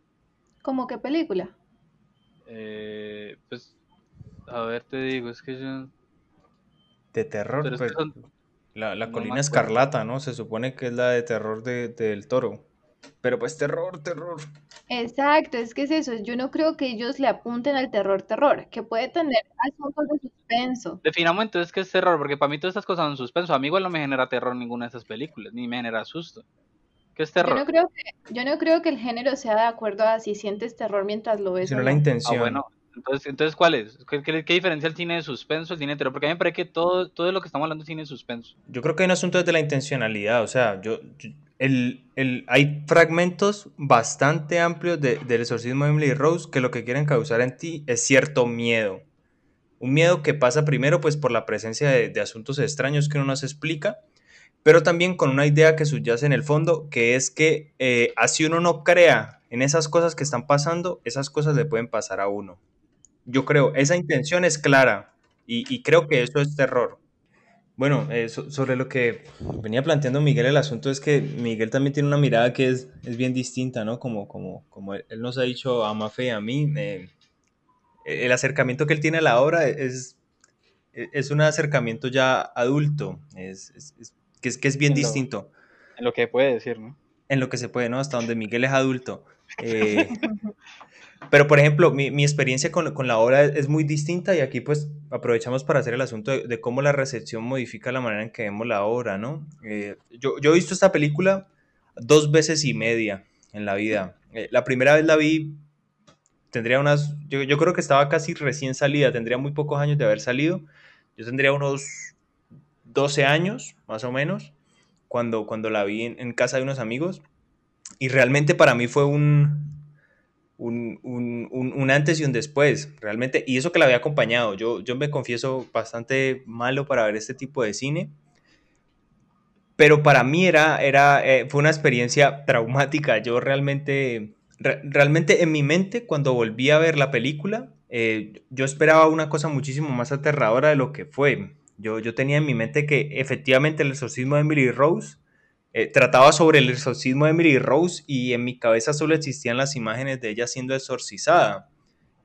Speaker 2: ¿Como qué película?
Speaker 1: Eh, pues, a ver, te digo, es que yo...
Speaker 3: De terror,
Speaker 1: Pero es que
Speaker 3: pues,
Speaker 1: son-
Speaker 3: la, la
Speaker 1: no me
Speaker 3: colina escarlata, ¿no? Se supone que es la de terror de, del toro. Pero pues terror, terror.
Speaker 2: Exacto, es que es eso. Yo no creo que ellos le apunten al terror, terror, que puede tener asuntos de suspenso.
Speaker 1: Definamos entonces qué es terror, porque para mí todas estas cosas son suspenso. A mí igual no me genera terror ninguna de esas películas, ni me genera susto. ¿Qué es
Speaker 2: Yo
Speaker 1: terror?
Speaker 2: no creo que, yo no creo que el género sea de acuerdo a si sientes terror mientras lo ves
Speaker 3: Sino
Speaker 2: o
Speaker 3: la intención.
Speaker 1: Ah, bueno. Entonces, entonces ¿cuál es? ¿Qué, qué, qué diferencia el de suspenso, el cine de terror? Porque a mí me parece que todo, todo lo que estamos hablando es cine de suspenso.
Speaker 3: Yo creo que hay un asunto desde la intencionalidad, o sea, yo, el, el- hay fragmentos bastante amplios de- del exorcismo de Emily Rose que lo que quieren causar en ti es cierto miedo. Un miedo que pasa primero pues por la presencia de, de asuntos extraños que uno no se explica, pero también con una idea que subyace en el fondo, que es que eh, así uno no crea en esas cosas que están pasando, esas cosas le pueden pasar a uno. Yo creo, esa intención es clara y, y creo que eso es terror. Bueno, eh, so- sobre lo que venía planteando Miguel, el asunto es que Miguel también tiene una mirada que es, es bien distinta, ¿no? Como, como, como él, él nos ha dicho a Mafe y a mí, eh, el acercamiento que él tiene a la obra es, es un acercamiento ya adulto, es, es- es- que, es, que es bien
Speaker 1: En lo-
Speaker 3: distinto.
Speaker 1: En lo que puede decir, ¿no?
Speaker 3: en lo que se puede, ¿no? Hasta donde Miguel es adulto. (laughs) Eh, pero, por ejemplo, mi, mi experiencia con, con, la obra es, muy distinta y aquí pues aprovechamos para hacer el asunto de, cómo la recepción modifica la manera en que vemos la obra, ¿no? Eh, yo, yo, he visto esta película dos veces y media en la vida. Eh, la primera vez la vi, tendría unas, yo, yo creo que estaba casi recién salida, tendría muy pocos años de haber salido. Yo tendría unos 12 años, más o menos, cuando, cuando la vi en, en casa de unos amigos. Y realmente para mí fue un, un, un, un, antes y un después, realmente. Y eso que la había acompañado. Yo, yo me confieso bastante malo para ver este tipo de cine. Pero para mí era, era, eh, fue una experiencia traumática. Yo realmente, realmente en mi mente, cuando volví a ver la película, eh, yo esperaba una cosa muchísimo más aterradora de lo que fue. Yo, yo tenía en mi mente que efectivamente el exorcismo de Emily Rose eh, trataba sobre el exorcismo de Emily Rose y en mi cabeza solo existían las imágenes de ella siendo exorcizada.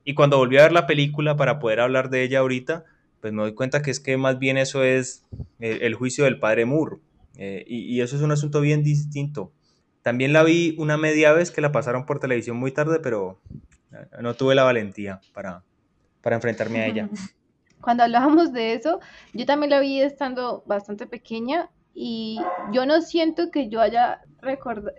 Speaker 3: Y cuando volví a ver la película para poder hablar de ella ahorita, pues me doy cuenta que es que más bien eso es el, juicio del padre Moore. Eh, y, eso es un asunto bien distinto. También la vi una media vez que la pasaron por televisión muy tarde, pero eh, no tuve la valentía para, para enfrentarme a ella. (laughs)
Speaker 2: Cuando hablábamos de eso, yo también la vi estando bastante pequeña y yo no siento que yo haya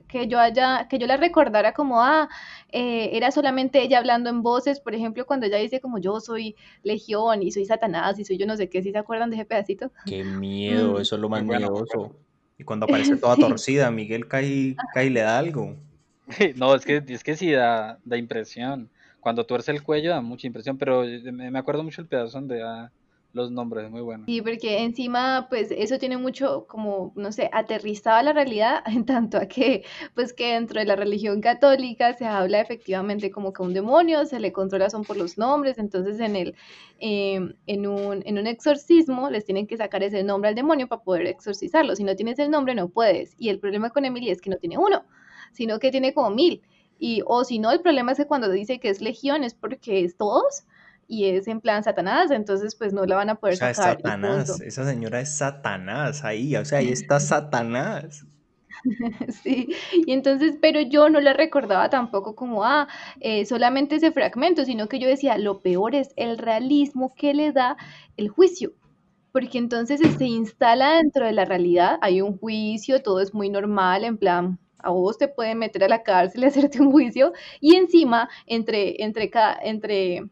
Speaker 2: que yo haya que yo la recordara como ah eh, era solamente ella hablando en voces por ejemplo cuando ella dice como yo soy legión y soy satanás y soy yo no sé qué si se acuerdan de ese pedacito
Speaker 3: qué miedo mm. eso es lo más miedoso. Y cuando aparece toda (laughs) torcida Miguel cae, cae y le da algo. (laughs)
Speaker 1: No es que es que sí da, da impresión. Cuando tuerce el cuello da mucha impresión pero me acuerdo mucho el pedazo donde ah, los nombres, muy bueno.
Speaker 2: Sí, porque encima, pues eso tiene mucho como, no sé, aterrizado la realidad, (laughs) en tanto a que, pues que dentro de la religión católica se habla efectivamente como que un demonio se le controla son por los nombres, entonces en el, em, en, un, en un exorcismo les tienen que sacar ese nombre al demonio para poder exorcizarlo, si no tienes el nombre no puedes, y el problema con Emily es que no tiene uno, sino que tiene como mil, y o si no, el problema es que cuando dice que es legión es porque es todos, y es en plan Satanás, entonces pues no la van a poder o sea,
Speaker 3: sacar. Es Satanás, esa señora es Satanás ahí, o sea, ahí está (laughs) Satanás.
Speaker 2: Sí, y entonces, pero yo no la recordaba tampoco como, ah, eh, solamente ese fragmento, sino que yo decía, lo peor es el realismo que le da el juicio, porque entonces se instala dentro de la realidad, hay un juicio, todo es muy normal, en plan, a vos te pueden meter a la cárcel y hacerte un juicio, y encima, entre, entre, entre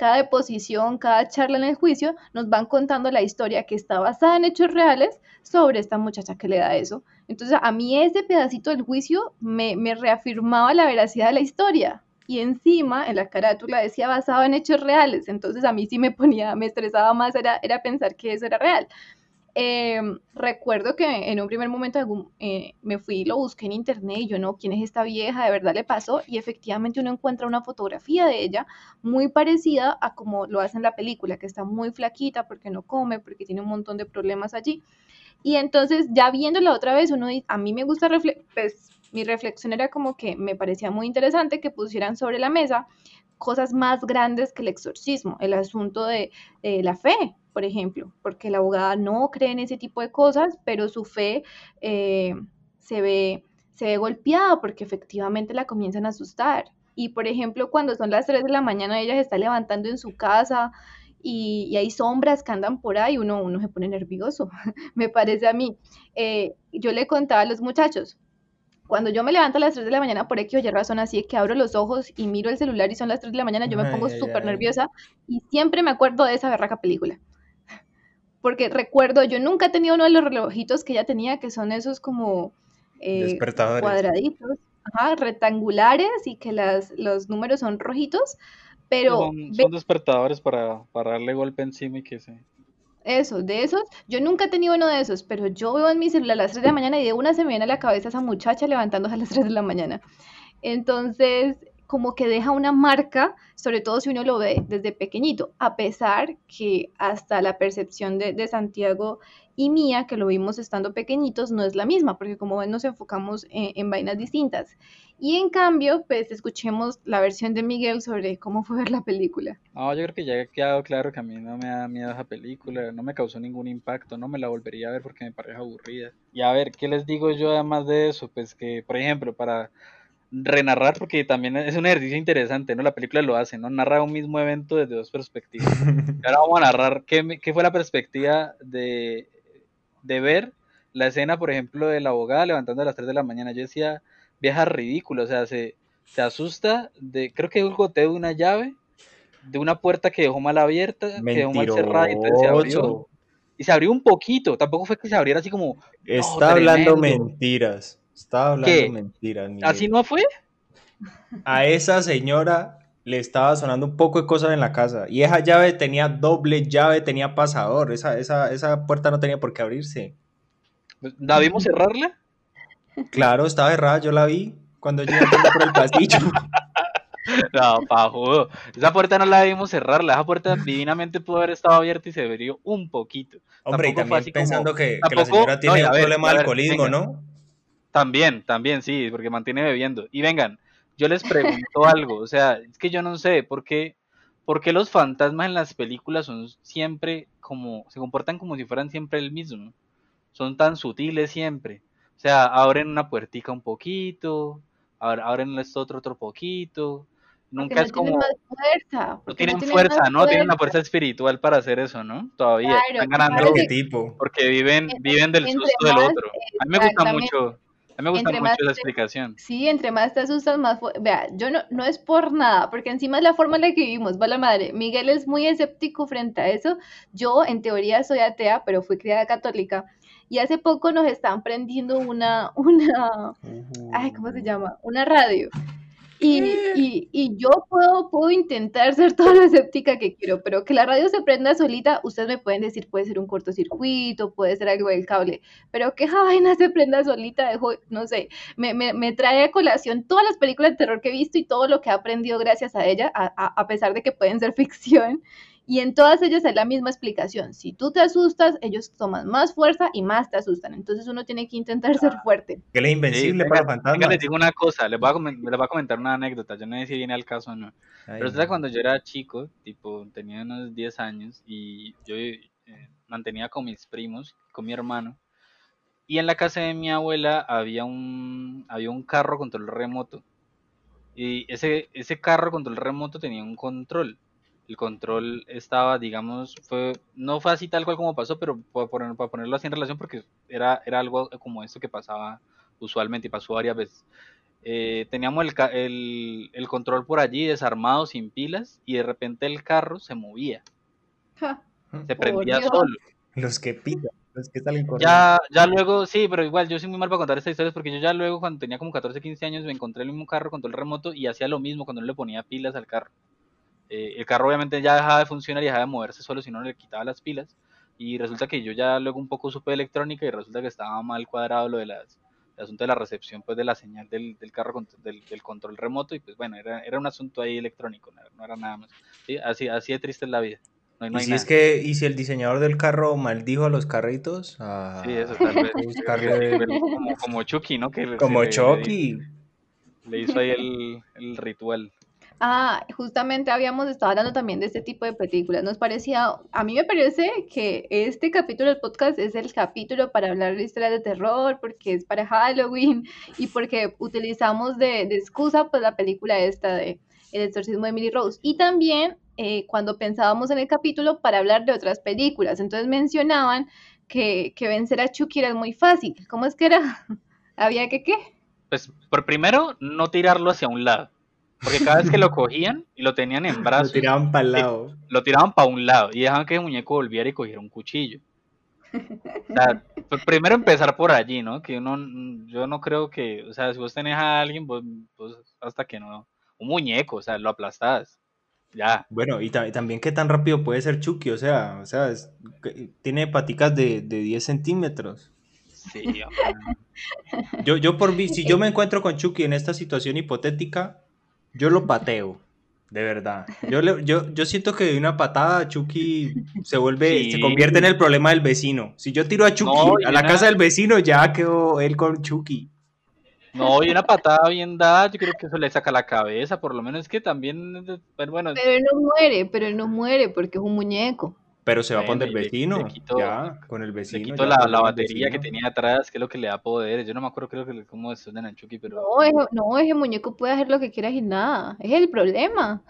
Speaker 2: cada deposición, cada charla en el juicio, nos van contando la historia que está basada en hechos reales sobre esta muchacha que le da eso. Entonces, a mí ese pedacito del juicio me, reafirmaba la veracidad de la historia. Y encima, en la carátula decía basado en hechos reales. Entonces, a mí sí me ponía, me estresaba más, era, era pensar que eso era real. Em, recuerdo que en un primer momento eh, me fui y lo busqué en internet y yo no, ¿quién es esta vieja? De verdad le pasó y efectivamente uno encuentra una fotografía de ella muy parecida a como lo hace en la película, que está muy flaquita porque no come, porque tiene un montón de problemas allí. Y entonces ya viéndola otra vez, uno a mí me gusta, pues mi reflexión era como que me parecía muy interesante que pusieran sobre la mesa cosas más grandes que el exorcismo, el asunto de, la fe, por ejemplo, porque la abogada no cree en ese tipo de cosas, pero su fe eh, se, ve, se ve golpeada porque efectivamente la comienzan a asustar. Y por ejemplo, cuando son las 3 de la mañana, ella se está levantando en su casa y, hay sombras que andan por ahí, uno, uno se pone nervioso, (laughs) me parece a mí. Eh, yo le contaba a los muchachos, cuando yo me levanto a las 3 de la mañana por X o Y razón, así que abro los ojos y miro el celular y son las 3 de la mañana, yo me pongo súper nerviosa y siempre me acuerdo de esa berraca película. (laughs) Porque recuerdo, yo nunca he tenido uno de los relojitos que ella tenía, que son esos como eh, cuadraditos, rectangulares y que las, los números son rojitos, pero...
Speaker 1: Son, despertadores para, para darle golpe encima y que se...
Speaker 2: Eso, de esos, yo nunca he tenido uno de esos, pero yo veo en mi celular a las 3 de la mañana y de una se me viene a la cabeza esa muchacha levantándose a las 3 de la mañana. Entonces, como que deja una marca, sobre todo si uno lo ve desde pequeñito, a pesar que hasta la percepción de, Santiago y mía, que lo vimos estando pequeñitos, no es la misma, porque como ven nos enfocamos en, en, vainas distintas. Y en cambio, pues escuchemos la versión de Miguel sobre cómo fue ver la película.
Speaker 1: No, yo creo que ya ha quedado claro que a mí no me da miedo esa película, no me causó ningún impacto, no me la volvería a ver porque me parece aburrida. Y a ver, ¿qué les digo yo además de eso? Pues que, por ejemplo, para renarrar porque también es un ejercicio interesante, ¿no? La película lo hace, ¿no? Narra un mismo evento desde dos perspectivas. (laughs) Ahora vamos a narrar qué, qué fue la perspectiva de, de, ver la escena, por ejemplo, de la abogada levantando a las 3 de la mañana. Yo decía, vieja ridícula, o sea, se, se asusta de, creo que un goteo de una llave, de una puerta que dejó mal abierta,
Speaker 3: Mentiroso.
Speaker 1: que dejó mal cerrada y entonces se abrió. Y se abrió un poquito, tampoco fue que se abriera así como...
Speaker 3: Está
Speaker 1: no,
Speaker 3: hablando mentiras. Estaba hablando
Speaker 1: ¿Qué?
Speaker 3: mentiras. Miguel.
Speaker 1: ¿Así no fue?
Speaker 3: A esa señora le estaba sonando un poco de cosas en la casa. Y esa llave tenía doble llave, tenía pasador. Esa, esa, esa puerta no tenía por qué abrirse.
Speaker 1: ¿La vimos cerrarla?
Speaker 3: Claro, estaba cerrada, yo la vi cuando andando por el pasillo. (laughs)
Speaker 1: No, pajudo. Esa puerta no la vimos cerrarla. Esa puerta divinamente pudo haber estado abierta y se abrió un poquito.
Speaker 3: Hombre, y
Speaker 1: Tampoco fue
Speaker 3: también
Speaker 1: como-
Speaker 3: pensando que, que la señora tiene
Speaker 1: y
Speaker 3: un
Speaker 1: ver,
Speaker 3: problema de alcoholismo. ¿no?
Speaker 1: También, también, sí, porque mantiene bebiendo. Y vengan, yo les pregunto (laughs) algo, o sea, es que yo no sé por qué, por qué los fantasmas en las películas son siempre como, se comportan como si fueran siempre el mismo. Son tan sutiles siempre. O sea, abren una puertica un poquito, abren, esto otro otro poquito. Nunca
Speaker 2: Porque
Speaker 1: es
Speaker 2: tienen
Speaker 1: como,
Speaker 2: más fuerza.
Speaker 1: no
Speaker 2: porque
Speaker 1: tienen
Speaker 2: tienen
Speaker 1: fuerza,
Speaker 2: más
Speaker 1: ¿no? Tienen una
Speaker 2: fuerza.
Speaker 1: espiritual para hacer eso, ¿no? Todavía.
Speaker 2: Claro,
Speaker 1: Están
Speaker 2: claro
Speaker 1: ganando
Speaker 2: que-
Speaker 3: ¿Qué tipo?
Speaker 1: porque viven,
Speaker 2: En-
Speaker 1: viven del susto del otro. A mí me gusta mucho, a mí me gusta
Speaker 2: Entre
Speaker 1: mucho
Speaker 2: te-
Speaker 1: explicación.
Speaker 2: Sí, entre más te asustas, más... Vea, yo no, no es por nada, porque encima es la forma en la que vivimos, va la madre. Miguel es muy escéptico frente a eso. Yo, en teoría, soy atea, pero fui criada católica. Y hace poco nos están prendiendo una, (laughs) una, ay, ¿cómo se llama? Una radio. Y, y, y yo puedo, puedo intentar ser todo lo escéptica que quiero, pero que la radio se prenda solita, ustedes me pueden decir, puede ser un cortocircuito, puede ser algo del cable, pero que esa (laughs) vaina se prenda solita, dejo, no sé, me, me, me trae a colación todas las películas de terror que he visto y todo lo que he aprendido gracias a ella, a, a, a pesar de que pueden ser (laughs) ficción. Y en todas ellas es la misma explicación. Si tú te asustas, ellos toman más fuerza y más te asustan. Entonces uno tiene que intentar ser fuerte.
Speaker 3: Que él es invencible
Speaker 1: Sí,
Speaker 3: para fantasmas.
Speaker 1: les digo una cosa, les voy, a les voy a comentar una anécdota, yo no sé si viene al caso o no.
Speaker 3: Ay,
Speaker 1: Pero
Speaker 3: no.
Speaker 1: cuando yo era chico, tipo, tenía unos 10 años y yo eh, mantenía con mis primos, con mi hermano, y en la casa de mi abuela había un, había un carro control remoto. Y ese, ese carro control remoto tenía un control. El control estaba, digamos, fue, no fue así tal cual como pasó, pero para, poner- para ponerlo así en relación, porque era, era algo como esto que pasaba usualmente y pasó varias veces. Eh, teníamos el, el, el control por allí desarmado, sin pilas, y de repente el carro se movía,
Speaker 2: Ja,
Speaker 1: se prendía
Speaker 2: Dios.
Speaker 1: solo.
Speaker 3: Los que pitan, los que salen corriendo.
Speaker 1: Ya, ya luego, sí, pero igual yo soy muy mal para contar estas historias porque yo ya luego cuando tenía como 14, 15 años me encontré el mismo carro con todo el remoto y hacía lo mismo cuando no le ponía pilas al carro. Eh, el carro obviamente ya dejaba de funcionar y dejaba de moverse solo si no le quitaba las pilas y resulta que yo ya luego un poco supe de electrónica y resulta que estaba mal cuadrado lo de las el asunto de la recepción pues de la señal del, del carro con- del, del control remoto y pues bueno era, era un asunto ahí electrónico no, era- no era nada más ¿sí? así así de triste es la vida no, hay- no
Speaker 3: y si
Speaker 1: nada
Speaker 3: es que, y si el diseñador del carro maldijo a los carritos, ah,
Speaker 1: Sí, eso tal vez. (laughs)
Speaker 3: buscarle
Speaker 1: como, como Chucky, ¿no? Que
Speaker 3: como
Speaker 1: le-
Speaker 3: Chucky.
Speaker 1: Le, hizo ahí el, el ritual.
Speaker 2: Ah, justamente habíamos estado hablando también de este tipo de películas. Nos parecía, a mí me parece que este capítulo del podcast es el capítulo para hablar de historias de terror, porque es para Halloween y porque utilizamos de, excusa pues la película esta de El exorcismo de Emily Rose. Y también eh, cuando pensábamos en el capítulo para hablar de otras películas. Entonces mencionaban que, que vencer a Chucky era muy fácil. ¿Cómo es que era? (laughs) ¿Había que qué?
Speaker 1: Pues, por primero, no tirarlo hacia un lado. Porque cada vez que lo (laughs) cogían y lo tenían en
Speaker 3: Lo
Speaker 1: brazos,
Speaker 3: tiraban para el lado.
Speaker 1: lo tiraban para un lado y dejaban que el muñeco volviera y cogiera un cuchillo. O sea, (laughs) pues, primero empezar por allí, ¿no? Que uno, yo no creo que, o sea, si vos tenés a alguien, vos, vos hasta que no, un muñeco, o sea, lo aplastás. Ya.
Speaker 3: Bueno, y, ta- y también qué tan rápido puede ser Chucky, o sea, o sea, es- tiene paticas de, de 10 centímetros.
Speaker 1: Sí.
Speaker 3: Yo, yo por vi- si yo me (laughs) encuentro con Chucky en esta situación hipotética, Yo lo pateo, de verdad. Yo, le- yo, yo siento que de una patada Chucky se vuelve, se convierte en el problema del vecino. Si yo tiro a Chucky
Speaker 1: No,
Speaker 3: a la
Speaker 1: una-
Speaker 3: casa del vecino, ya quedó él con Chucky.
Speaker 1: No, y una patada bien dada, yo creo que eso le saca la cabeza, por lo menos es que también, pero bueno,
Speaker 2: Pero él no muere, pero él no muere porque es un muñeco.
Speaker 3: Pero se va con el
Speaker 1: le-
Speaker 3: vecino.
Speaker 1: le quito-
Speaker 3: ya, con el
Speaker 1: le
Speaker 3: vecino.
Speaker 1: quito
Speaker 3: ya
Speaker 1: la, la batería que tenía atrás, que es lo que le da poderes. Yo no me acuerdo creo que cómo estudian a Chucky, pero
Speaker 2: No, ese, no, ese muñeco puede hacer lo que quiera y nada. Es el problema.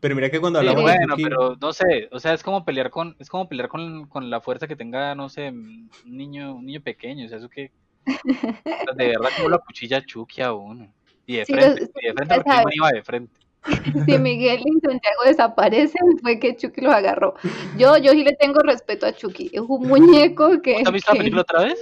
Speaker 3: Pero mira que cuando
Speaker 1: Sí,
Speaker 3: hablamos de
Speaker 1: bueno, pero no sé, o sea, es como pelear con, es como pelear con, con la fuerza que tenga, no sé, un niño, un niño pequeño, o sea, eso que, de verdad como la cuchilla a Chucky a uno. Y de
Speaker 2: Sí,
Speaker 1: frente,
Speaker 2: los-
Speaker 1: y de frente porque
Speaker 2: sabes.
Speaker 1: iba de frente. (laughs)
Speaker 2: Si Miguel y Santiago desaparecen, fue que Chucky los agarró. Yo, yo sí le tengo respeto a Chucky. Es un muñeco que.
Speaker 1: ¿Vos has visto la
Speaker 2: que-
Speaker 1: película otra vez?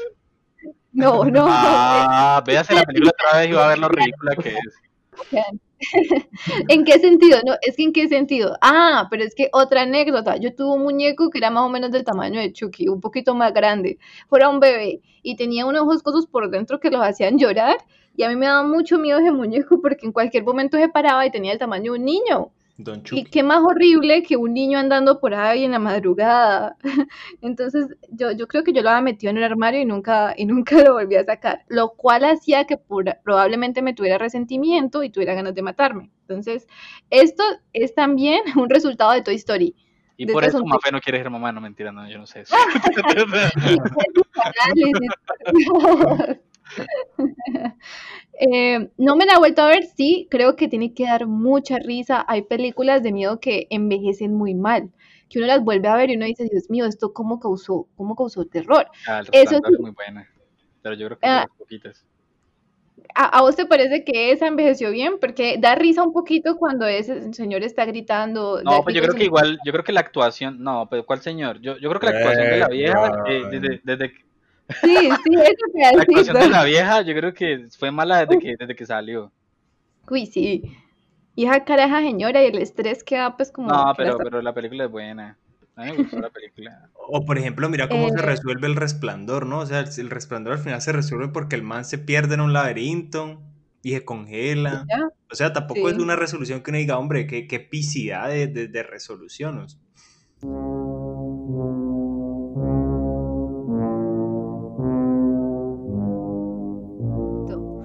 Speaker 2: No, no.
Speaker 1: Ah, véase la película otra vez y va a ver lo ridícula que es. (laughs)
Speaker 2: ¿En qué sentido? No, es que en qué sentido. Ah, pero es que otra anécdota. Yo tuve un muñeco que era más o menos del tamaño de Chucky, un poquito más grande. Fuera un bebé y tenía unos ojos cosas por dentro que los hacían llorar. Y a mí me daba mucho miedo ese muñeco porque en cualquier momento se paraba y tenía el tamaño de un niño.
Speaker 3: Don
Speaker 2: Y qué más horrible que un niño andando por ahí en la madrugada. (laughs) Entonces, yo, yo creo que yo lo había metido en el armario y nunca, y nunca (laughs) lo volví a sacar, lo cual hacía que probablemente me tuviera resentimiento y tuviera ganas de matarme. Entonces, esto es también (laughs) un resultado de Toy Story.
Speaker 1: Y
Speaker 2: De
Speaker 1: por eso
Speaker 2: son
Speaker 1: Mafe no quiere ser mamá, no mentira, no, yo no sé eso.
Speaker 2: Eh, no me la he vuelto a ver, sí, creo que tiene que dar mucha risa. Hay películas de miedo que envejecen muy mal, que uno las vuelve a ver y uno dice, Dios mío, ¿esto cómo causó, cómo causó terror?
Speaker 1: Ah, el
Speaker 2: Eso sí.
Speaker 1: es muy buena. Pero yo creo que
Speaker 2: Ah.
Speaker 1: poquitas.
Speaker 2: ¿A, a vos te parece que esa envejeció bien? Porque da risa un poquito cuando ese señor está gritando.
Speaker 1: No, pues yo creo que igual, yo creo que la actuación, no, pero ¿cuál señor? Yo, yo creo que la actuación de la vieja, eh, desde, desde que-
Speaker 2: Sí, sí, ese (laughs)
Speaker 1: la actuación de la vieja, yo creo que fue mala desde que, desde que salió.
Speaker 2: Uy, sí. Y esa cara esa señora y el estrés que da, pues como...
Speaker 1: No,
Speaker 2: que la
Speaker 1: pero, pero la película es buena. A mí me gustó la película.
Speaker 3: O por ejemplo, mira cómo se
Speaker 2: Eh.
Speaker 3: resuelve el resplandor, ¿no? O sea, el resplandor al final se resuelve porque el man se pierde en un laberinto y se congela.
Speaker 2: ¿Ya?
Speaker 3: O sea, tampoco
Speaker 2: Sí.
Speaker 3: es una resolución que uno diga, hombre, qué, qué pisidad de, de, de resolución.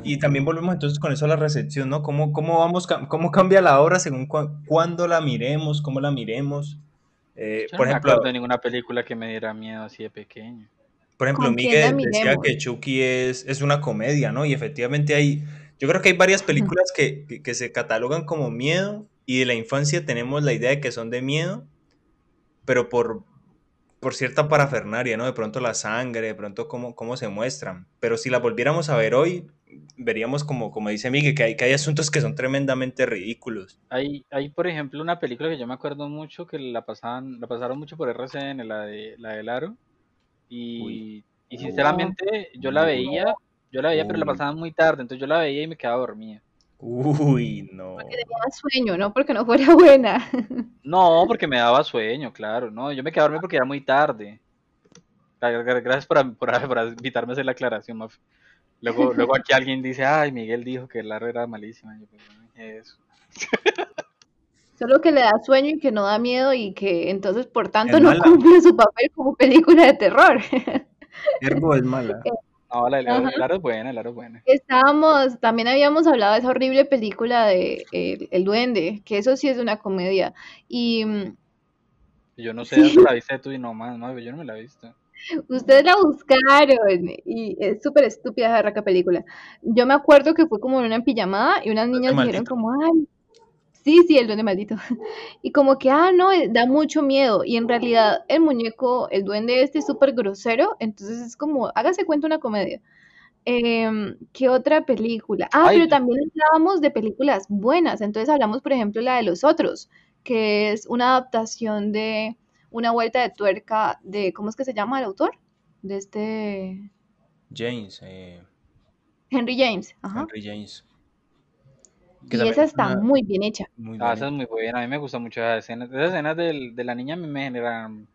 Speaker 3: Y también volvemos entonces con eso a la recepción, ¿no? ¿Cómo, cómo, vamos, cómo cambia la obra según cua- cuándo la miremos, cómo la miremos? Eh,
Speaker 1: Yo no
Speaker 3: por
Speaker 1: me
Speaker 3: ejemplo,
Speaker 1: acuerdo de ninguna película que me diera miedo así de pequeño.
Speaker 3: Por ejemplo,
Speaker 2: ¿Con quién la
Speaker 3: Miguel decía que Chucky es, es una comedia, ¿no? Y efectivamente hay, yo creo que hay varias películas que, que- que se catalogan como miedo y de la infancia tenemos la idea de que son de miedo, pero por, por cierta parafernaria, ¿no? De pronto la sangre, de pronto cómo, cómo se muestran. Pero si la volviéramos a ver hoy, veríamos como, como dice Miguel, que hay, que hay asuntos que son tremendamente ridículos.
Speaker 1: Hay, hay, por ejemplo, una película que yo me acuerdo mucho que la pasaban, la pasaron mucho por RCN, la de la del Aro. Y,
Speaker 3: Uy.
Speaker 1: y sinceramente yo la veía, yo la veía, pero la pasaban muy tarde, entonces yo la veía y me quedaba dormida.
Speaker 3: Uy, no.
Speaker 2: Porque tenía sueño, ¿no? Porque no fuera (laughs) buena.
Speaker 1: No, porque me daba sueño, claro, no, yo me quedaba dormido porque era muy tarde. Gra- gra- Gracias por, por, (laughs) por invitarme a hacer la aclaración, Maf. Luego, (laughs) luego aquí alguien dice, ay, Miguel dijo que el Aro era malísima. Yo, pues, no dije eso.
Speaker 2: Solo que le da sueño y que no da miedo y que entonces, por tanto,
Speaker 3: Es
Speaker 2: no
Speaker 3: mala.
Speaker 2: cumple su papel como película de terror.
Speaker 3: Ergo es mala.
Speaker 1: No, la, el,
Speaker 2: Ajá.
Speaker 1: el Aro es buena, el Aro es buena.
Speaker 2: Estábamos, también habíamos hablado de esa horrible película de El, El Duende, que eso sí es una comedia. Y mm,
Speaker 1: Yo no sé, ¿dónde la viste tú y no más, no, yo no me la he visto. (laughs)
Speaker 2: ustedes la buscaron y es súper estúpida esa raca película. Yo me acuerdo que fue como en una pijamada y unas niñas dijeron como, ay, sí, sí, el duende maldito. (laughs) Y como que, ah, no, eh, da mucho miedo. Y en realidad el muñeco, el duende este es súper grosero, entonces es como, hágase cuenta una comedia. Em, ¿qué otra película? Ah,
Speaker 1: Ay,
Speaker 2: pero también hablábamos de películas buenas. Entonces hablamos, por ejemplo, la de Los Otros, que es una adaptación de una vuelta de tuerca de, ¿cómo es que se llama el autor? De este
Speaker 3: James, eh,
Speaker 2: Henry James. Ajá.
Speaker 3: Henry James.
Speaker 2: Y
Speaker 3: también
Speaker 2: esa
Speaker 3: es
Speaker 2: está
Speaker 3: una-
Speaker 2: muy bien hecha.
Speaker 3: muy
Speaker 1: Ah, esa es muy buena, a mí me gustan mucho esas escenas. Esas escenas del- de la niña a mí me generan,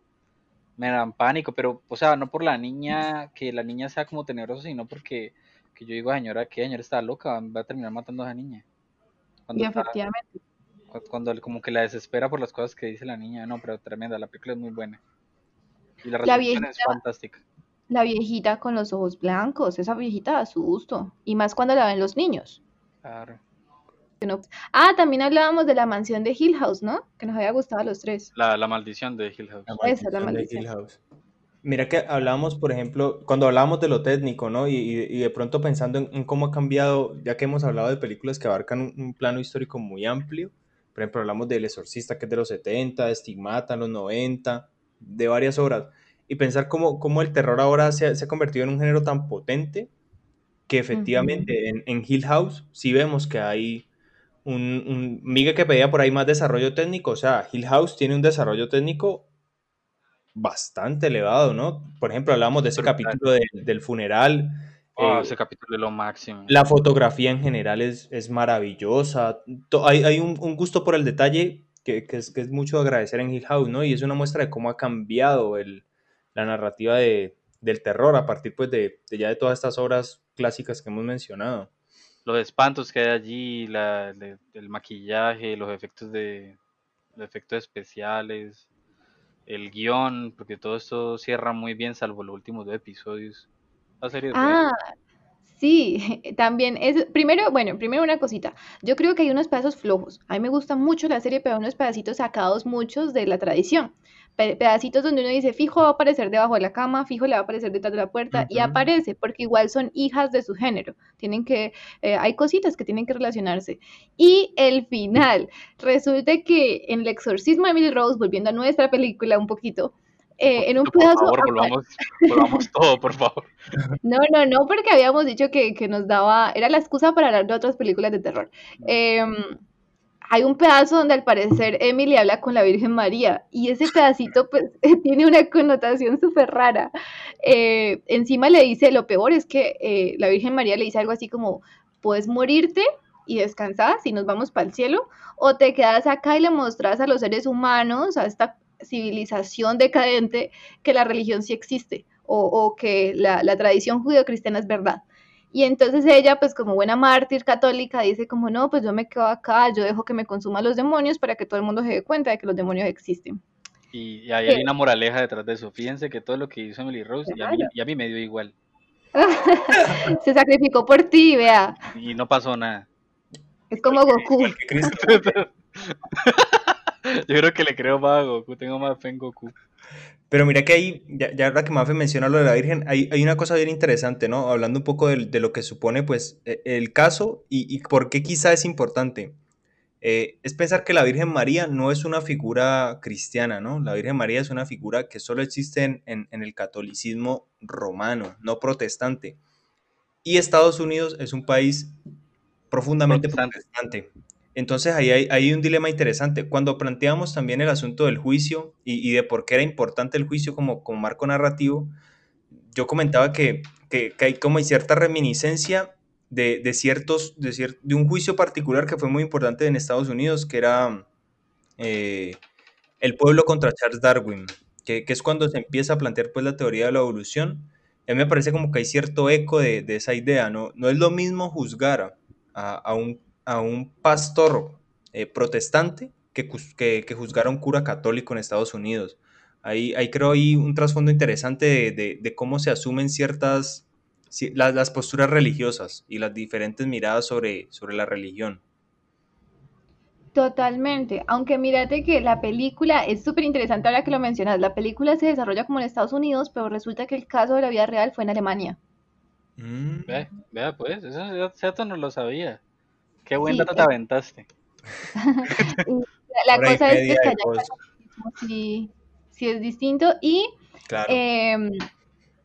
Speaker 1: me generan pánico, pero, o sea, no por la niña, que la niña sea como tenebrosa, sino porque que yo digo, señora, ¿qué? Señora está loca, va a terminar matando a esa niña. Cuando
Speaker 2: Y
Speaker 1: está-
Speaker 2: efectivamente.
Speaker 1: cu- cuando como que la desespera por las cosas que dice la niña. No, pero tremenda, la película es muy buena. Y la
Speaker 2: La
Speaker 1: resolución es
Speaker 2: viejita-
Speaker 1: fantástica.
Speaker 2: La viejita con los ojos blancos, esa viejita da susto. Y más cuando la ven los niños.
Speaker 1: Claro.
Speaker 2: Ah, también hablábamos de la mansión de Hill House, ¿no? Que nos había gustado a los tres.
Speaker 1: La, la maldición de Hill House.
Speaker 3: La
Speaker 2: Esa es la
Speaker 3: maldición de
Speaker 2: maldición.
Speaker 3: Hill House. Mira que hablábamos, por ejemplo, cuando hablábamos de lo técnico, ¿no? Y, y- y de pronto pensando en, en cómo ha cambiado, ya que hemos hablado de películas que abarcan un, un plano histórico muy amplio. Por ejemplo, hablamos del Exorcista, que es de los 70, de Stigmata, en los 90, de varias obras. Y pensar cómo, cómo el terror ahora se ha, se ha convertido en un género tan potente que efectivamente en, en Hill House sí vemos que hay un, un Miguel que pedía por ahí más desarrollo técnico, o sea, Hill House tiene un desarrollo técnico bastante elevado, ¿no? Por ejemplo, hablamos de ese capítulo de- del funeral,
Speaker 1: Ah,
Speaker 3: eh,
Speaker 1: ese capítulo es lo máximo.
Speaker 3: la fotografía en general es, es maravillosa, hay, hay un, un gusto por el detalle que, que es, que es mucho de agradecer en Hill House, ¿no? Y es una muestra de cómo ha cambiado el, la narrativa de, del terror a partir pues de, de ya de todas estas obras clásicas que hemos mencionado.
Speaker 1: Los espantos que hay allí, la, el maquillaje, los efectos de los efectos especiales, el guion, porque todo esto cierra muy bien, salvo los últimos dos episodios. La serie.
Speaker 2: Ah, sí, (laughs) también es, primero, bueno, primero una cosita, yo creo que hay unos pedazos flojos, a mí me gusta mucho la serie, pero hay unos pedacitos sacados muchos de la tradición, Pe- pedacitos donde uno dice, fijo va a aparecer debajo de la cama, fijo le va a aparecer detrás de la puerta, y aparece, porque igual son hijas de su género, tienen que, eh, hay cositas que tienen que relacionarse. Y el final, resulta que en el exorcismo de Emily Rose, volviendo a nuestra película un poquito, eh, en un
Speaker 1: por
Speaker 2: pedazo...
Speaker 1: favor, (laughs)
Speaker 2: apa-
Speaker 1: volvamos, volvamos todo, por favor.
Speaker 2: no, no, no, porque habíamos dicho que, que nos daba, era la excusa para hablar de otras películas de terror. Em, hay un pedazo donde al parecer Emily habla con la Virgen María y ese pedacito pues (laughs) tiene una connotación súper rara. Eh, encima le dice, lo peor es que eh, la Virgen María le dice algo así como, puedes morirte y descansar si nos vamos para el cielo, o te quedas acá y le mostras a los seres humanos, a esta civilización decadente, que la religión sí existe o, o que la, la tradición judio-cristiana es verdad. Y entonces ella, pues como buena mártir católica, dice como, no, pues yo me quedo acá, yo dejo que me consuman los demonios para que todo el mundo se dé cuenta de que los demonios existen.
Speaker 1: Y, y ahí hay una moraleja detrás de eso. Fíjense que todo lo que hizo Emily Rose, y a mí,
Speaker 2: Claro.
Speaker 1: y a mí me dio igual. (laughs)
Speaker 2: Se sacrificó por ti, vea.
Speaker 1: Y no pasó nada.
Speaker 2: Es como Goku. (laughs)
Speaker 1: Yo creo que le creo más a Goku, tengo más fe en Goku.
Speaker 3: Pero mira que ahí, ya, ya ahora que Mafe menciona lo de la Virgen, hay, hay una cosa bien interesante, ¿no? Hablando un poco del- de, lo que supone, pues, e- el caso y, y por qué quizá es importante. Eh, es pensar que la Virgen María no es una figura cristiana, ¿no? La Virgen María es una figura que solo existe en, en- en el catolicismo romano, no protestante. Y Estados Unidos es un país profundamente
Speaker 1: Protestante.
Speaker 3: protestante. Entonces ahí hay, hay un dilema interesante. Cuando planteamos también el asunto del juicio y, de por qué era importante el juicio como, como marco narrativo, yo comentaba que, que, que hay como cierta reminiscencia de, de ciertos, de, cier- de un juicio particular que fue muy importante en Estados Unidos, que era eh, el pueblo contra Charles Darwin, que, que es cuando se empieza a plantear pues la teoría de la evolución. A mí me parece como que hay cierto eco de, de esa idea, ¿no? No es lo mismo juzgar a, a un, a un pastor eh, protestante que, que, que juzgar a un cura católico en Estados Unidos. Ahí, ahí creo hay un trasfondo interesante de, de- de cómo se asumen ciertas, ci- las, las posturas religiosas y las diferentes miradas sobre, sobre la religión.
Speaker 2: Totalmente, aunque mírate que la película es súper interesante ahora que lo mencionas, la película se desarrolla como en Estados Unidos, pero resulta que el caso de la vida real fue en Alemania.
Speaker 3: Mm.
Speaker 1: Ve, vea pues, eso ese dato no lo sabía. Qué buen
Speaker 2: Sí,
Speaker 1: dato te
Speaker 2: eh.
Speaker 1: aventaste. (laughs)
Speaker 2: La, cosa es que sí, sí es distinto y
Speaker 3: Claro.
Speaker 2: Em,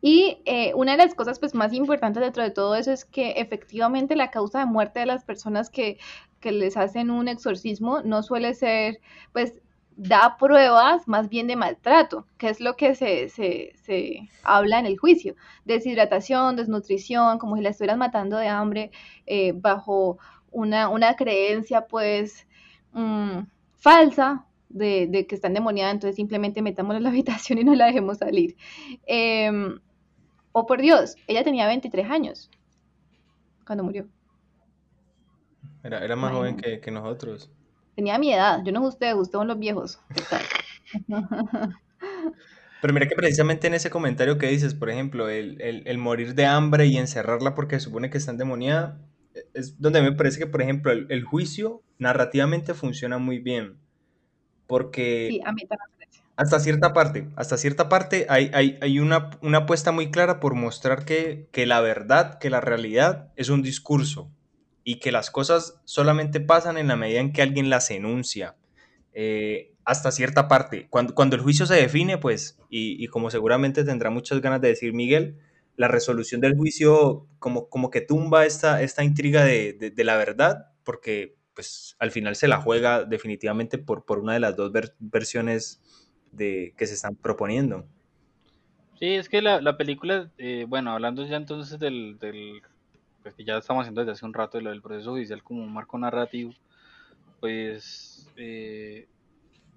Speaker 2: y eh, una de las cosas pues, más importantes dentro de todo eso es que efectivamente la causa de muerte de las personas que, que les hacen un exorcismo no suele ser, pues, da pruebas más bien de maltrato, que es lo que se, se, se habla en el juicio. Deshidratación, desnutrición, como si la estuvieran matando de hambre eh, bajo una, una creencia pues mm, falsa de, de que está endemoniada, entonces simplemente metámosla en la (laughs) habitación y no la dejemos salir. Em, oh por Dios, ella tenía 23 años cuando murió.
Speaker 3: Era, era más joven que, que nosotros.
Speaker 2: Tenía mi edad, yo no sé ustedes, ustedes son los viejos. (laughs)
Speaker 3: Pero mira que precisamente en ese comentario que dices, por ejemplo, el, el, el morir de hambre y encerrarla porque supone que está endemoniada, es donde me parece que, por ejemplo, el, el juicio narrativamente funciona muy bien. Porque
Speaker 2: Sí, a mí
Speaker 3: hasta cierta parte, hasta cierta parte hay, hay, hay una, una apuesta muy clara por mostrar que, que la verdad, que la realidad es un discurso y que las cosas solamente pasan en la medida en que alguien las enuncia. Eh, hasta cierta parte. Cuando, cuando el juicio se define, pues, y, y como seguramente tendrá muchas ganas de decir Miguel, la resolución del juicio como, como que tumba esta, esta intriga de, de, la verdad, porque pues al final se la juega definitivamente por, por una de las dos ver- versiones de, que se están proponiendo.
Speaker 1: Sí, es que la, la película, eh, bueno, hablando ya entonces del, del, pues que ya estamos haciendo desde hace un rato de lo del proceso judicial como un marco narrativo, pues eh,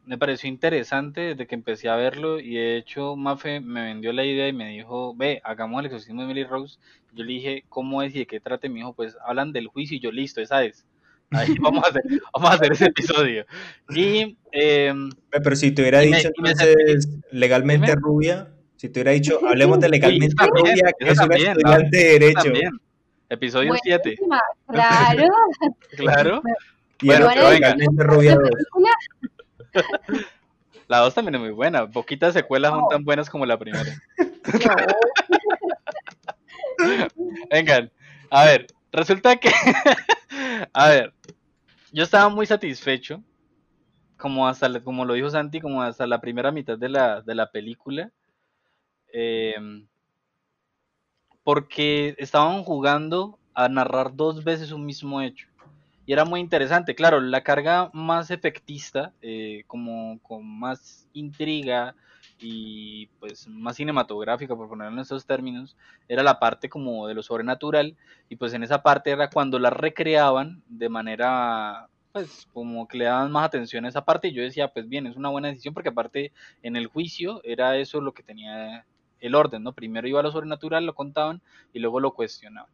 Speaker 1: me pareció interesante desde que empecé a verlo y de hecho Mafe me vendió la idea y me dijo, ve, hagamos el exorcismo de Emily Rose. Yo le dije, ¿cómo es y de qué trate? Me dijo, pues hablan del juicio y yo, listo, esa es. Ahí (laughs) vamos a hacer, vamos a hacer ese episodio. Y eh,
Speaker 3: Pero si te hubiera
Speaker 1: me-
Speaker 3: dicho
Speaker 1: me
Speaker 3: entonces legalmente
Speaker 1: Dime.
Speaker 3: rubia, si te hubiera dicho, hablemos de legalmente
Speaker 1: también,
Speaker 3: rubia, que
Speaker 1: eso
Speaker 3: es una
Speaker 1: también,
Speaker 3: estudiante de derecho.
Speaker 1: también. Episodio 7,
Speaker 2: Buenísima, claro. (laughs)
Speaker 1: claro.
Speaker 3: Y
Speaker 1: Bueno, pero
Speaker 3: legalmente rubia (laughs)
Speaker 2: La
Speaker 3: dos.
Speaker 2: película,
Speaker 1: La 2 también es muy buena. Poquitas secuelas son tan buenas como la primera.
Speaker 2: no. (laughs)
Speaker 1: Vengan, a ver, resulta que, (laughs) a ver, yo estaba muy satisfecho, como hasta, la- como lo dijo Santi, como hasta la primera mitad de la, de la película, em, porque estaban jugando a narrar dos veces un mismo hecho. Y era muy interesante, claro, la carga más efectista, eh, como con más intriga y pues más cinematográfica, por ponerlo en esos términos, era la parte como de lo sobrenatural. Y pues en esa parte era cuando la recreaban de manera pues como que le daban más atención a esa parte. Y yo decía pues bien es una buena decisión porque aparte en el juicio era eso lo que tenía el orden no primero iba a lo sobrenatural lo contaban y luego lo cuestionaban.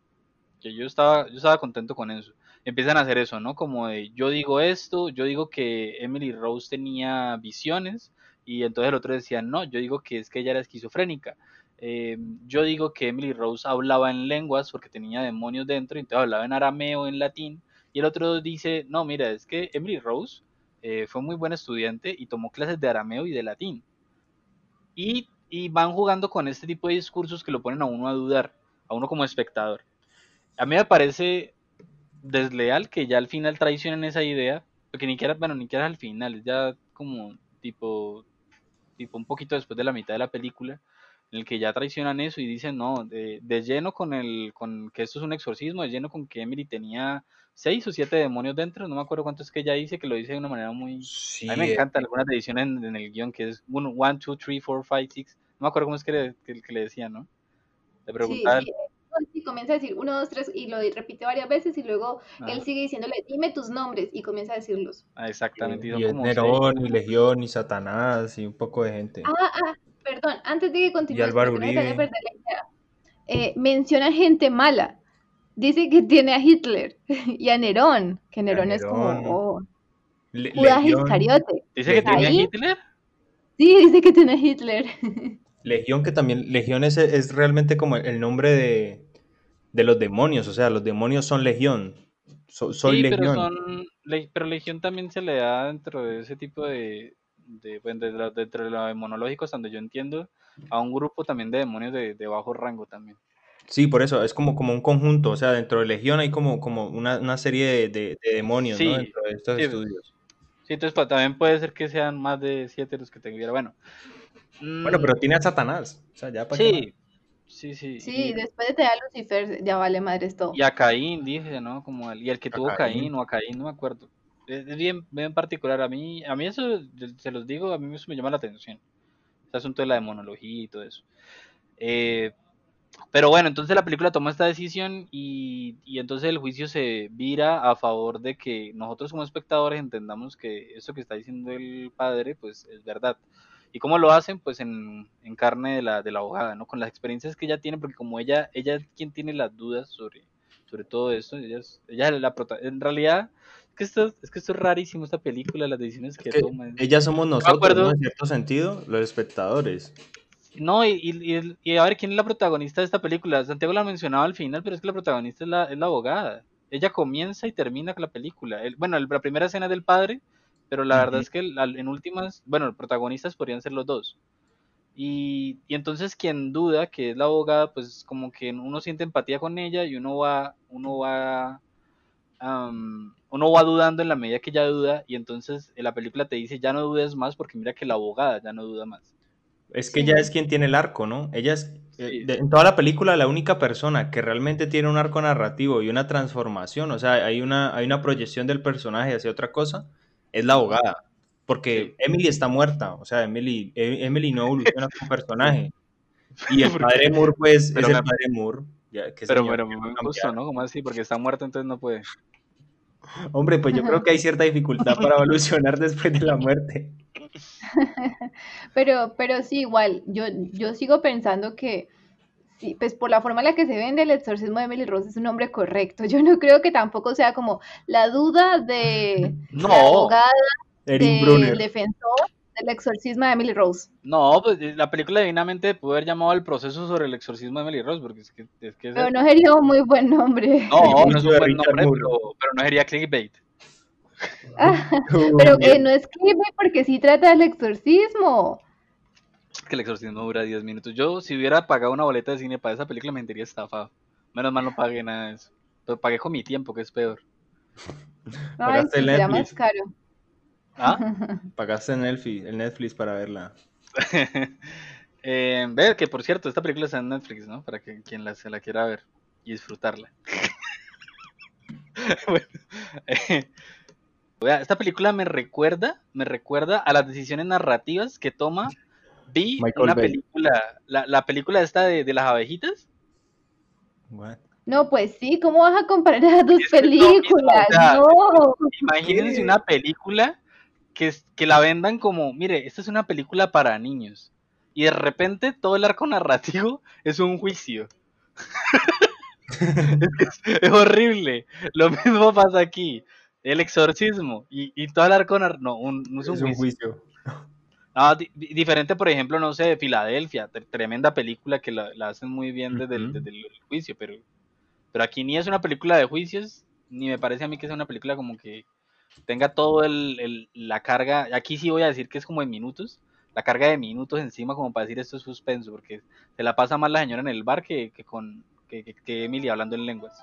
Speaker 1: Que yo estaba yo estaba contento con eso empiezan a hacer eso no como de yo digo esto yo digo que Emily Rose tenía visiones y entonces el otro decía no yo digo que es que ella era esquizofrénica eh, yo digo que Emily Rose hablaba en lenguas porque tenía demonios dentro, y entonces hablaba en arameo, en latín, y el otro dice, no, mira, es que Emily Rose eh, fue muy buen estudiante y tomó clases de arameo y de latín. Y, y van jugando con este tipo de discursos que lo ponen a uno a dudar, a uno como espectador. A mí me parece desleal que ya al final traicionen esa idea, porque ni siquiera, bueno, ni siquiera al final, es ya como tipo, tipo un poquito después de la mitad de la película, en el que ya traicionan eso y dicen, no, de, de lleno con el, con que esto es un exorcismo, de lleno con que Emily tenía seis o siete demonios dentro, no me acuerdo cuánto es que ella dice, que lo dice de una manera muy...
Speaker 3: Sí,
Speaker 1: A mí me
Speaker 3: eh,
Speaker 1: encanta algunas ediciones en, en el guion que es 1, 2, 3, 4, 5, 6, no me acuerdo cómo es que le, que, que le decía, ¿no? Le preguntaba,
Speaker 2: sí. Sí, comienza a decir uno, dos, tres y lo repite varias veces y luego
Speaker 1: Ajá.
Speaker 2: él sigue diciéndole, dime tus nombres y comienza a decirlos.
Speaker 1: ah, exactamente, y
Speaker 3: y es. Nerón, y Legión, y Satanás, y un poco de gente.
Speaker 2: Ah, ah, perdón, antes de que
Speaker 3: Álvaro
Speaker 2: te vaya a
Speaker 3: Uribe.
Speaker 2: perder la idea. Eh, menciona gente mala. Dice que tiene a Hitler (laughs) y a Nerón, que Nerón es como oh,
Speaker 3: Le-
Speaker 2: Judas Iscariote.
Speaker 1: Dice que tiene a. Hitler.
Speaker 2: Sí, dice que tiene a Hitler. (laughs)
Speaker 3: Legión, que también, Legión es, es realmente como el nombre de, de los demonios, o sea, los demonios son Legión. So- soy
Speaker 1: Sí, pero
Speaker 3: Legión.
Speaker 1: son, le- pero Legión también se le da dentro de ese tipo de, de, bueno, de la- dentro de lo demonológico, hasta donde yo entiendo, a un grupo también de demonios de, de bajo rango también.
Speaker 3: Sí, por eso, es como, como un conjunto, o sea, dentro de Legión hay como, como una, una serie de, de- de demonios, ¿no?
Speaker 1: Sí,
Speaker 3: Dentro de estos
Speaker 1: sí.
Speaker 3: estudios.
Speaker 1: Sí, entonces pa- también puede ser que sean más de siete los que tuviera. Bueno,
Speaker 3: Bueno,
Speaker 1: mm,
Speaker 3: pero tiene a Satanás, o sea, ya para
Speaker 1: sí, sí, sí.
Speaker 2: Sí,
Speaker 1: y-
Speaker 2: después de a Lucifer, ya vale madres todo.
Speaker 1: Y a Caín, dije, ¿no? Como el, y el que
Speaker 3: A
Speaker 1: tuvo
Speaker 3: Caín.
Speaker 1: Caín o a Caín, no me acuerdo. Es, es bien, bien particular. A mí, a mí eso, se los digo, a mí eso me llama la atención. Este asunto de la demonología y todo eso. Eh, pero bueno, entonces la película toma esta decisión y, y entonces el juicio se vira a favor de que nosotros como espectadores entendamos que esto que está diciendo el padre, pues es verdad. ¿Y cómo lo hacen? Pues en, en carne de la, de la abogada, ¿no? Con las experiencias que ella tiene, porque como ella, ella es quien tiene las dudas sobre, sobre todo esto. Ella es, ella es la prota en realidad, es que, esto, es que esto es rarísimo, esta película, las decisiones que,
Speaker 3: Que
Speaker 1: toma. es-
Speaker 3: ellas somos nosotros. En cierto sentido, los espectadores.
Speaker 1: No, y, y, y- y a ver quién es la protagonista de esta película. Santiago la mencionaba al final, pero es que la protagonista es la, es la abogada. Ella comienza y termina con la película. El- bueno, el- la primera escena es del padre, pero la verdad es que en últimas, bueno, los protagonistas podrían ser los dos. Y, y entonces quien duda que es la abogada, pues como que uno siente empatía con ella y uno va, uno va, am, uno va dudando en la medida que ella duda y entonces en la película te dice ya no dudes más porque mira que la abogada ya no duda más.
Speaker 3: Es que
Speaker 2: Sí.
Speaker 3: ella es quien tiene el arco, ¿no? Ella es, eh,
Speaker 1: Sí.
Speaker 3: de- en toda la película, la única persona que realmente tiene un arco narrativo y una transformación, o sea, hay una, hay una proyección del personaje hacia otra cosa, es la abogada. Porque Emily está muerta, o sea, Emily, E- Emily no evoluciona como personaje. (laughs) Y el (laughs)
Speaker 1: ¿Por
Speaker 3: padre Moore, pues,
Speaker 1: Pero
Speaker 3: es el
Speaker 1: me-
Speaker 3: padre Moore. ya, que
Speaker 1: Pero, pero
Speaker 3: que
Speaker 1: muy
Speaker 3: no.
Speaker 1: Como así? Porque está muerta, entonces no puede. (laughs)
Speaker 3: Hombre, pues yo creo que hay cierta dificultad para evolucionar después de la muerte.
Speaker 2: Pero, pero sí, igual, yo, yo sigo pensando que, sí, pues por la forma en la que se vende el exorcismo de Emily Rose es un nombre correcto. (laughs) Yo no creo que tampoco sea como la duda de (laughs)
Speaker 1: No.
Speaker 2: la abogada
Speaker 3: Erin
Speaker 2: del defensor del exorcismo de Emily Rose.
Speaker 1: No, pues eh, la película divinamente pudo haber llamado el proceso sobre el exorcismo de Emily Rose, porque es que, es que
Speaker 2: Pero no sería un muy buen nombre.
Speaker 1: no, no es un buen
Speaker 3: Richard
Speaker 1: nombre, pero, pero no sería clickbait. (laughs)
Speaker 2: Pero eh, no es clickbait porque sí trata del exorcismo.
Speaker 1: Que el exorcismo dura 10 minutos. Yo, si hubiera pagado una boleta de cine para esa película, me sentiría estafado. Menos mal no pagué nada de eso. Pero pagué con mi tiempo, que es peor. (laughs)
Speaker 2: Ay,
Speaker 3: Pagaste
Speaker 2: sí,
Speaker 3: Netflix.
Speaker 2: más caro.
Speaker 1: ¿Ah? (laughs)
Speaker 3: Pagaste el Netflix, el Netflix para verla. (laughs)
Speaker 1: eh, ver que por cierto, esta película está en Netflix, ¿no? Para que quien la, se la quiera ver y disfrutarla. bueno, eh, esta película me recuerda, me recuerda a las decisiones narrativas que toma. Vi
Speaker 3: Michael
Speaker 1: una
Speaker 3: Bay.
Speaker 1: película, la, la película esta de, de las abejitas.
Speaker 3: What?
Speaker 2: No, pues sí, ¿cómo vas a comparar esas dos
Speaker 1: Es
Speaker 2: películas?
Speaker 1: o sea,
Speaker 2: No.
Speaker 1: Imagínense una película que, es- que la vendan como, mire, esta es una película para niños. Y de repente todo el arco narrativo es un juicio. (laughs) es, horrible. Lo mismo pasa aquí. El exorcismo y, y todo el arco nar- no, un- no es un
Speaker 3: Es un
Speaker 1: juicio. No, di- di- diferente, por ejemplo, no sé, de Filadelfia, tre- tremenda película que la, la hacen muy bien desde, el,
Speaker 3: Ujú.
Speaker 1: desde el juicio, pero, pero aquí ni es una película de juicios, ni me parece a mí que sea una película como que tenga todo el, el- la carga, aquí sí voy a decir que es como en minutos, la carga de minutos encima como para decir esto es suspenso, porque se la pasa más la señora en el bar que, que con que, que- que Emily hablando en lenguas.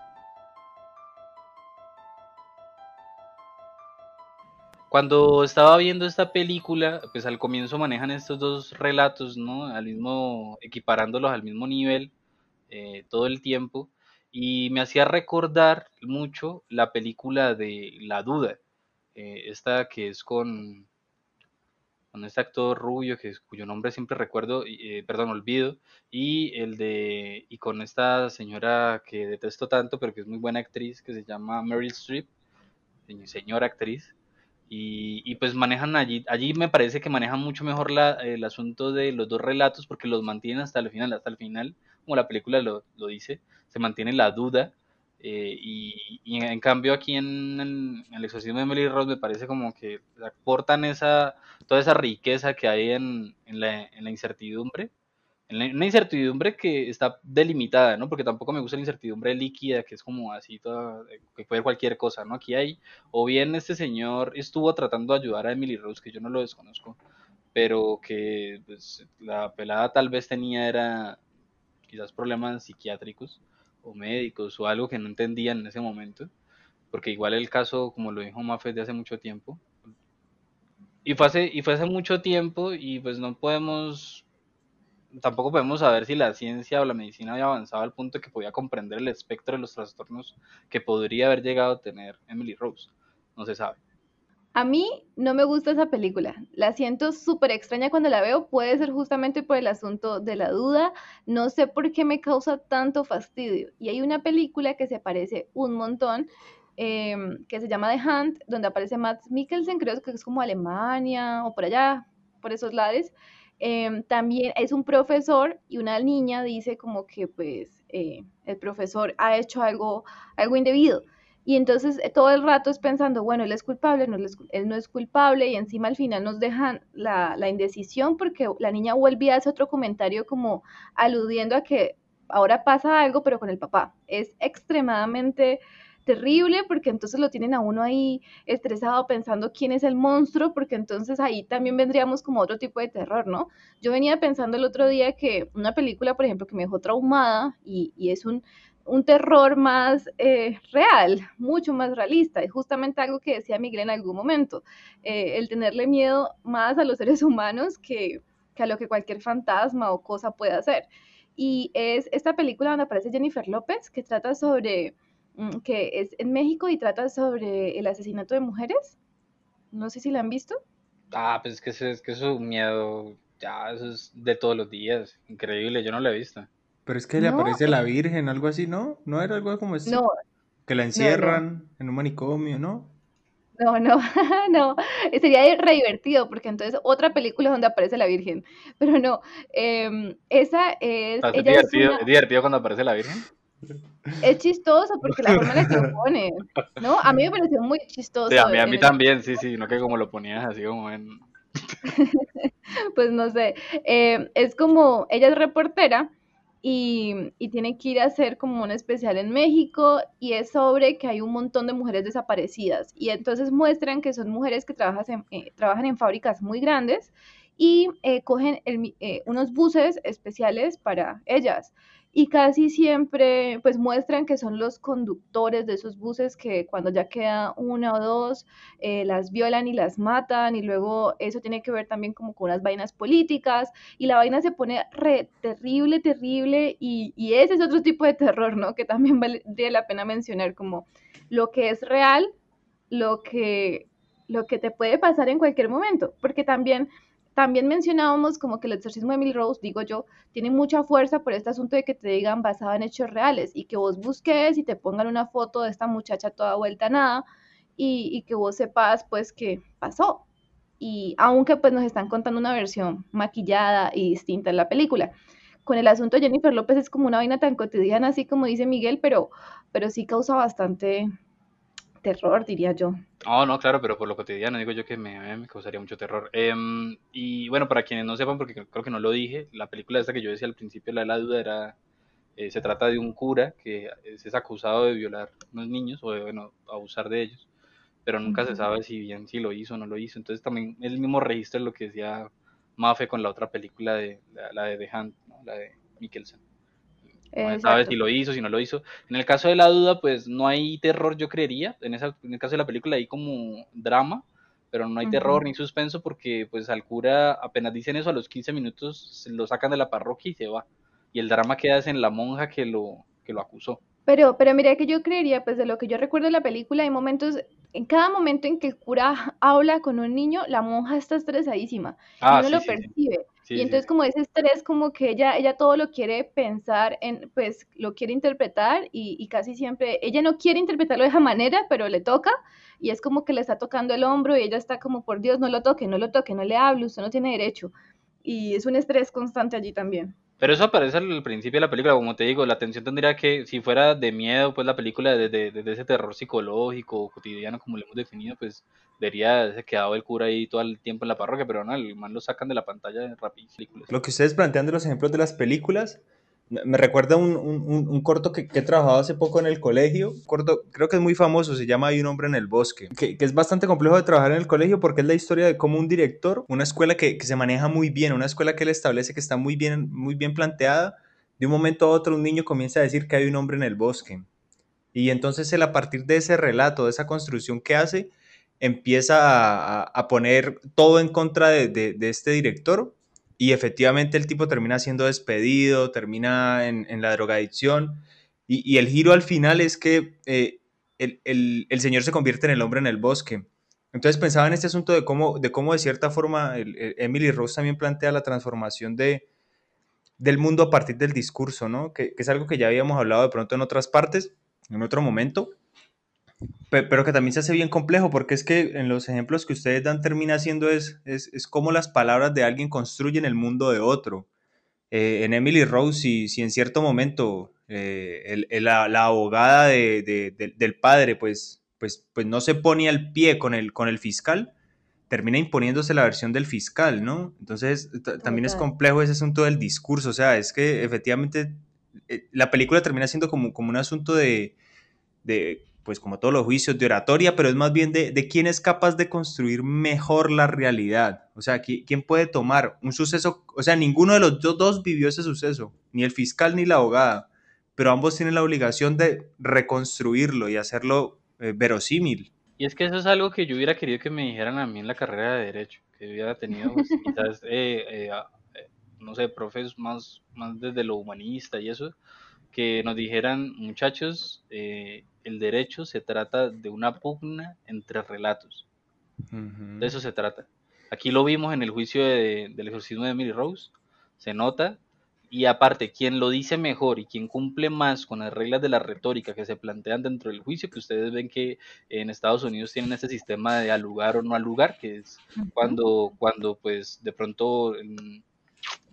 Speaker 1: Cuando estaba viendo esta película, pues al comienzo manejan estos dos relatos, ¿no? Al mismo, equiparándolos al mismo nivel eh, todo el tiempo, y me hacía recordar mucho la película de La Duda, eh, esta que es con, con este actor rubio, que cuyo nombre siempre recuerdo, eh, perdón, olvido, y el de, y con esta señora que detesto tanto, pero que es muy buena actriz, que se llama Meryl Streep, se- señora actriz, y, y pues manejan allí, allí me parece que manejan mucho mejor la, el asunto de los dos relatos porque los mantienen hasta el final, hasta el final, como la película lo, lo dice, se mantiene la duda. eh, y, en cambio aquí en, el- exorcismo de Emily Rose me parece como que aportan esa, toda esa riqueza que hay en, en la incertidumbre, una incertidumbre que está delimitada, ¿no? Porque tampoco me gusta la incertidumbre líquida, que es como así toda, eh, que puede cualquier cosa, ¿no? Aquí hay o bien este señor estuvo tratando de ayudar a Emily Rose, que yo no lo desconozco, pero que pues, la pelada tal vez tenía era quizás problemas psiquiátricos o médicos o algo que no entendían en ese momento, porque igual el caso, como lo dijo Mafe, es de hace mucho tiempo. Y fue hace, y fue hace mucho tiempo y pues no podemos, tampoco podemos saber si la ciencia o la medicina había avanzado al punto que podía comprender el espectro de los trastornos que podría haber llegado a tener Emily Rose. No se sabe.
Speaker 2: A mí no me gusta esa película. La siento súper extraña cuando la veo. Puede ser justamente por el asunto de la duda. No sé por qué me causa tanto fastidio. Y hay una película que se parece un montón, em, que se llama The Hunt, donde aparece Matt Mikkelsen, creo que es como Alemania o por allá, por esos lares. Em, también es un profesor y una niña dice como que pues eh, el profesor ha hecho algo, algo indebido. Y entonces eh, todo el rato es pensando, bueno, él es culpable, no, él no es culpable y encima al final nos dejan la, la indecisión porque la niña vuelve a hacer otro comentario como aludiendo a que ahora pasa algo pero con el papá. Es extremadamente terrible porque entonces lo tienen a uno ahí estresado pensando quién es el monstruo, porque entonces ahí también vendríamos como otro tipo de terror, ¿no? Yo venía pensando el otro día que una película, por ejemplo, que me dejó traumada y, es un, un terror más eh, real, mucho más realista, y justamente algo que decía Miguel en algún momento, eh, el tenerle miedo más a los seres humanos que, que a lo que cualquier fantasma o cosa puede hacer. Y es esta película donde aparece Jennifer López, que trata sobre que es en México y trata sobre el asesinato de mujeres. No sé si la han visto.
Speaker 1: Ah, pues es que, es, que eso miedo, ya, eso es de todos los días. Increíble, yo no la he visto.
Speaker 3: Pero es que le aparece la Virgen, algo así, ¿no? ¿No era algo como eso? No. Que la encierran en un manicomio, ¿no?
Speaker 2: No, no, (laughs) no. Sería re divertido porque entonces otra película donde aparece la Virgen. Pero no, em, esa es.
Speaker 1: ¿Es, divertido, ¿Es divertido cuando aparece la Virgen?
Speaker 2: Es chistoso porque la forma en la que lo (laughs) pone, ¿no? A mí me pareció muy chistoso.
Speaker 1: a mí, a mí también, sí, sí, no que como lo ponías así como en... (laughs)
Speaker 2: pues no sé, eh, es como, ella es reportera y, y, tiene que ir a hacer como un especial en México y es sobre que hay un montón de mujeres desaparecidas y entonces muestran que son mujeres que trabajan en, eh, trabajan en fábricas muy grandes y eh, cogen unos buses especiales para ellas y casi siempre pues muestran que son los conductores de esos buses que cuando ya queda una o dos eh, las violan y las matan y luego eso tiene que ver también como con unas vainas políticas y la vaina se pone re terrible, terrible y, y ese es otro tipo de terror, ¿no? Que también vale la pena mencionar como lo que es real, lo que, lo que te puede pasar en cualquier momento, porque también también mencionábamos como que el exorcismo de Emily Rose, digo yo, tiene mucha fuerza por este asunto de que te digan basado en hechos reales y que vos busques y te pongan una foto de esta muchacha toda vuelta a nada y, y que vos sepas pues que pasó. Y aunque pues nos están contando una versión maquillada y distinta en la película. Con el asunto de Jennifer López es como una vaina tan cotidiana, así como dice Miguel, pero, pero sí causa bastante terror, diría yo.
Speaker 1: Oh, no, claro, pero por lo cotidiano digo yo que me, me causaría mucho terror. Em, y bueno, para quienes no sepan, porque creo que no lo dije, la película esta que yo decía al principio, la de la duda, era, eh, se trata de un cura que es, acusado de violar a unos niños o de, bueno, abusar de ellos, pero nunca se sabe si bien si lo hizo o no lo hizo. Entonces también el mismo registro lo que decía Mafe con la otra película de la, de The Hunt, la de Mikkelsen. No sabe si lo hizo, si no lo hizo. En el caso de la duda, pues no hay terror, yo creería. En, esa, en el caso de la película hay como drama, pero no hay terror ni suspenso porque pues al cura apenas dicen eso a los 15 minutos se lo sacan de la parroquia y se va. Y el drama queda en la monja que lo, que lo acusó.
Speaker 2: Pero, pero mira que yo creería, pues de lo que yo recuerdo de la película, hay momentos, en cada momento en que el cura (laughs) habla con un niño, la monja está estresadísima. Ah, y uno lo percibe y entonces como ese estrés, como que ella, ella todo lo quiere pensar, en, pues lo quiere interpretar y, casi siempre, ella no quiere interpretarlo de esa manera, pero le toca y es como que le está tocando el hombro y ella está como, por Dios, no lo toque, no lo toque, no le hable, usted no tiene derecho. Y es un estrés constante allí también.
Speaker 1: Pero eso aparece al principio de la película, como te digo, la atención tendría que, si fuera de miedo, pues la película de, de, ese terror psicológico, cotidiano, como lo hemos definido, pues debería haberse quedado el cura ahí todo el tiempo en la parroquia, pero no, el man lo sacan de la pantalla rapidísimo.
Speaker 3: Lo que ustedes plantean de los ejemplos de las películas, me recuerda un, un, corto que, que, he trabajado hace poco en el colegio, corto, creo que es muy famoso, se llama Hay un hombre en el bosque, que, que, es bastante complejo de trabajar en el colegio porque es la historia de cómo un director, una escuela que, que, se maneja muy bien, una escuela que él establece que está muy bien, muy bien planteada, de un momento a otro un niño comienza a decir que hay un hombre en el bosque. Y entonces él a partir de ese relato, de esa construcción que hace, empieza a, a poner todo en contra de, de, este director y efectivamente el tipo termina siendo despedido, termina en, la drogadicción. Y, el giro al final es que eh, el, señor se convierte en el hombre en el bosque. Entonces pensaba en este asunto de cómo de, cómo de cierta forma Emily Rose también plantea la transformación de, del mundo a partir del discurso, ¿no? Que, es algo que ya habíamos hablado de pronto en otras partes, en otro momento. Pero que también se hace bien complejo, porque es que en los ejemplos que ustedes dan termina siendo es, es, es cómo las palabras de alguien construyen el mundo de otro. Eh, en Emily Rose, si, si, en cierto momento eh, el, la, la, abogada de, de, del padre pues, pues, pues no se pone al pie con el, con el fiscal, termina imponiéndose la versión del fiscal, ¿no? Entonces también es complejo ese asunto del discurso, o sea, es que efectivamente eh, la película termina siendo como, como un asunto de pues como todos los juicios de oratoria, pero es más bien de, de quién es capaz de construir mejor la realidad. O sea, quién puede tomar un suceso, o sea, ninguno de los dos vivió ese suceso, ni el fiscal ni la abogada, pero ambos tienen la obligación de reconstruirlo y hacerlo eh, verosímil.
Speaker 1: Y es que eso es algo que yo hubiera querido que me dijeran a mí en la carrera de Derecho, que hubiera tenido pues, (laughs) quizás, eh, eh, no sé, profes más, más desde lo humanista y eso, que nos dijeran, muchachos, eh, el derecho se trata de una pugna entre relatos. De eso se trata. Aquí lo vimos en el juicio del exorcismo de Emily Rose, se nota, y aparte, quien lo dice mejor y quien cumple más con las reglas de la retórica que se plantean dentro del juicio, que ustedes ven que en Estados Unidos tienen ese sistema de alugar o no alugar, que es cuando, cuando pues de pronto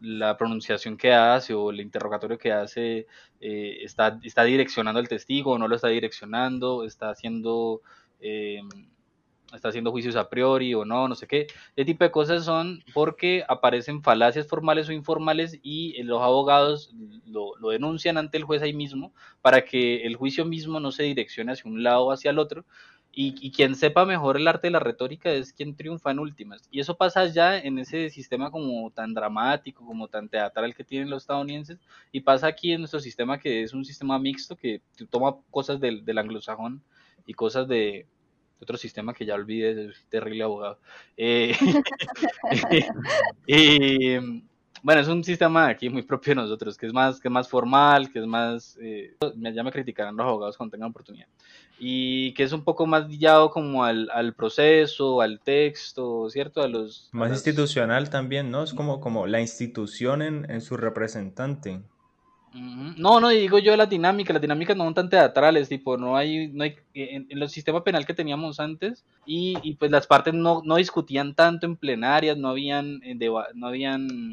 Speaker 1: la pronunciación que hace o el interrogatorio que hace eh, está, está direccionando al testigo o no lo está direccionando, está haciendo, eh, está haciendo juicios a priori o no, no sé qué. Ese tipo de cosas son porque aparecen falacias formales o informales y los abogados lo, lo denuncian ante el juez ahí mismo para que el juicio mismo no se direccione hacia un lado o hacia el otro, y, quien sepa mejor el arte de la retórica es quien triunfa en últimas. Y eso pasa ya en ese sistema como tan dramático, como tan teatral que tienen los estadounidenses, y pasa aquí en nuestro sistema que es un sistema mixto que toma cosas del, del anglosajón y cosas de, otro sistema que ya olvidé, terrible abogado. Eh, (laughs) y, bueno, es un sistema aquí muy propio de nosotros, que es más, que es más formal, que es más, eh, ya me criticarán los abogados cuando tengan oportunidad, y que es un poco más guiado como al, al proceso, al texto, ¿cierto? A los...
Speaker 3: Más institucional también, ¿no? Es como, como la institución en, en su representante.
Speaker 1: No, no, digo yo las dinámicas, las dinámicas no son tan teatrales, tipo, no hay, no hay, en, en el sistema penal que teníamos antes, y, y pues las partes no, no, discutían tanto en plenarias, no habían, eh, no habían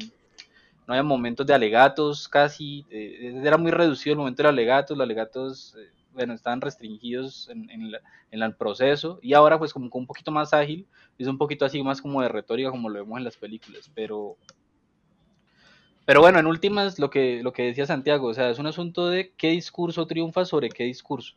Speaker 1: no había momentos de alegatos casi, eh, era muy reducido el momento de alegatos, los alegatos, eh, bueno, estaban restringidos en, en, en, el proceso y ahora pues como un poquito más ágil, es un poquito así más como de retórica como lo vemos en las películas, pero... Pero bueno, en últimas, lo que, lo que decía Santiago, o sea, es un asunto de qué discurso triunfa sobre qué discurso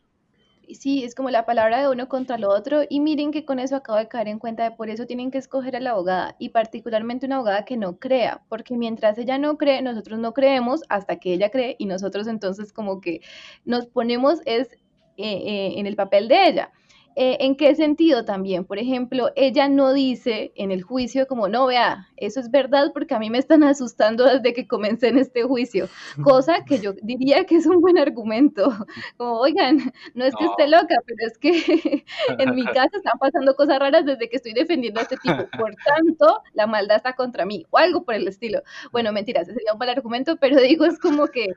Speaker 2: sí, es como la palabra de uno contra lo otro y miren que con eso acabo de caer en cuenta de por eso tienen que escoger a la abogada y particularmente una abogada que no crea, porque mientras ella no cree, nosotros no creemos hasta que ella cree y nosotros entonces como que nos ponemos es eh, eh, en el papel de ella. Eh, ¿En qué sentido también? Por ejemplo, ella no dice en el juicio como, no, vea, eso es verdad porque a mí me están asustando desde que comencé en este juicio, cosa que yo diría que es un buen argumento, (laughs) como, oigan, no es que esté loca, pero es que (laughs) en mi (laughs) casa están pasando cosas raras desde que estoy defendiendo a este tipo, por tanto, la maldad está contra mí, o algo por el estilo. Bueno, mentiras, ese sería un mal argumento, pero digo, es como que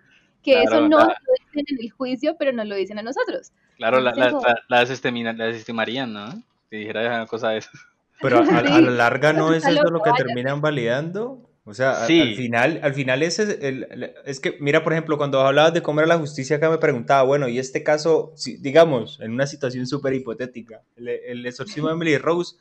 Speaker 2: que claro, eso no lo dicen en el juicio, pero no lo dicen a nosotros.
Speaker 1: Claro, la, la, la, la, desestimarían, ¿no? Si dijera una cosa de eso.
Speaker 3: Pero a, a, la larga no es eso lo que terminan validando. O sea, sí. al final, al final ese es, el, es que, mira, por ejemplo, cuando hablabas de comer a la justicia, acá me preguntaba, bueno, y este caso, si, digamos, en una situación súper hipotética, el, el exorcismo de Emily Rose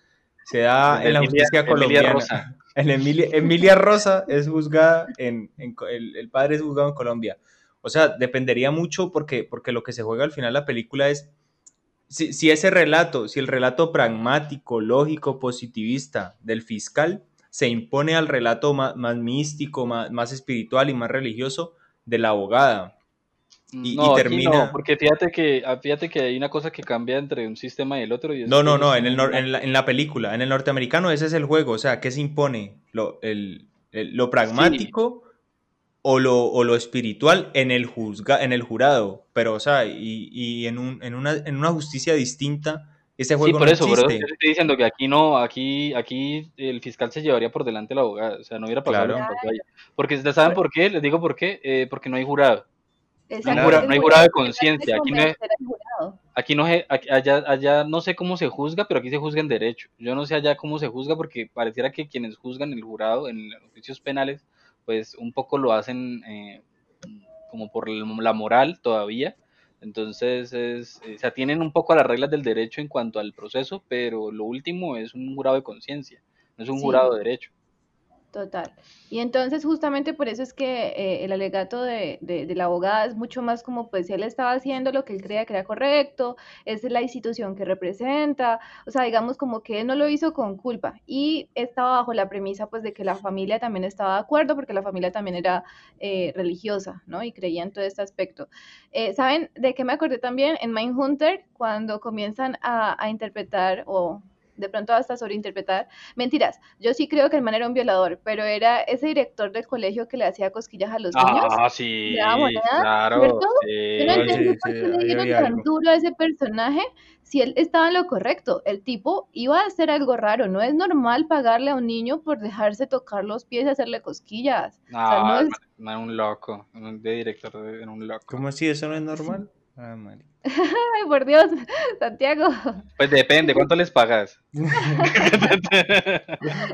Speaker 3: se da en la justicia colombiana. Emilia Rosa. (laughs) En Emilia, Emilia Rosa es juzgada en, en el, el, padre es juzgado en Colombia. O sea, dependería mucho porque, porque lo que se juega al final de la película es si, si, ese relato, si el relato pragmático, lógico, positivista del fiscal se impone al relato más, más místico, más, más, espiritual y más religioso de la abogada.
Speaker 1: Y, no, y termina... no, porque fíjate que, ah, fíjate que hay una cosa que cambia entre un sistema y el otro. Y
Speaker 3: no, no, no, en, el, en, la, en la película, en el norteamericano ese es el juego, o sea, ¿qué se impone? Lo, el, el, lo pragmático. Sí o lo, o lo espiritual en el, juzga, en el jurado, pero o sea, y, y en, un, en, una, en una justicia distinta, ese juego
Speaker 1: sí, por
Speaker 3: no
Speaker 1: eso,
Speaker 3: existe.
Speaker 1: Por eso estoy diciendo que aquí no, aquí, aquí el fiscal se llevaría por delante la abogada, o sea, no hubiera pasado
Speaker 3: Claro.
Speaker 1: lo que. Porque ¿ustedes saben por qué? Les digo por qué, eh, porque no hay jurado. No hay
Speaker 2: Exacto,
Speaker 1: jurado, no hay
Speaker 2: jurado
Speaker 1: de conciencia, aquí no
Speaker 2: jurado.
Speaker 1: aquí no allá, allá no sé cómo se juzga, pero aquí se juzga en derecho. Yo no sé allá cómo se juzga porque pareciera que quienes juzgan el jurado en los juicios penales, pues un poco lo hacen eh, como por la moral todavía. Entonces, es, eh, se atienen un poco a las reglas del derecho en cuanto al proceso, pero lo último es un jurado de conciencia, no es un
Speaker 2: Sí.
Speaker 1: jurado de derecho.
Speaker 2: Total. Y entonces justamente por eso es que eh, el alegato de, de, de la abogada es mucho más como pues él estaba haciendo lo que él creía que era correcto, esa es la institución que representa, o sea, digamos como que él no lo hizo con culpa y estaba bajo la premisa pues de que la familia también estaba de acuerdo porque la familia también era eh, religiosa, ¿no? Y creía en todo este aspecto. Eh, ¿Saben de qué me acordé también? En Mindhunter, cuando comienzan a, a interpretar o de pronto hasta sobreinterpretar. Mentiras, yo sí creo que el man era un violador, pero era ese director del colegio que le hacía cosquillas a los niños.
Speaker 1: Ah, sí,
Speaker 2: Le daba moneda,
Speaker 1: claro,
Speaker 2: ¿cierto?
Speaker 1: sí.
Speaker 2: Yo no
Speaker 3: Sí,
Speaker 2: entendí
Speaker 3: sí,
Speaker 2: por
Speaker 3: sí,
Speaker 2: qué le
Speaker 3: ahí
Speaker 2: dieron tan
Speaker 3: algo.
Speaker 2: duro a ese personaje si él estaba en lo correcto. El tipo iba a hacer algo raro. No es normal pagarle a un niño por dejarse tocar los pies y hacerle cosquillas. O sea, no
Speaker 1: No,
Speaker 2: es...
Speaker 1: no, era un loco, un- de director de- era un loco.
Speaker 3: ¿Cómo así? ¿Eso no es normal? Ah.
Speaker 2: Ay, por Dios, Santiago.
Speaker 1: Pues depende, ¿cuánto les pagas? (laughs)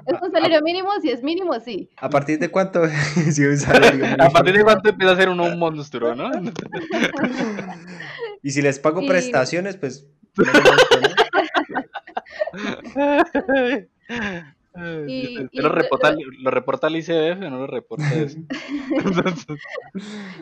Speaker 2: Es un salario mínimo, si es mínimo, sí.
Speaker 3: ¿A partir de cuánto? (laughs) Un salario (laughs)
Speaker 1: ¿A partir de cuánto empieza a ser uno un monstruo, no?
Speaker 3: Y si les pago
Speaker 2: Y-
Speaker 3: prestaciones, pues...
Speaker 2: Y-
Speaker 1: ¿Usted
Speaker 2: y
Speaker 1: lo, reporta,
Speaker 2: lo-
Speaker 1: lo reporta al ICBF o no lo reporta eso? (laughs)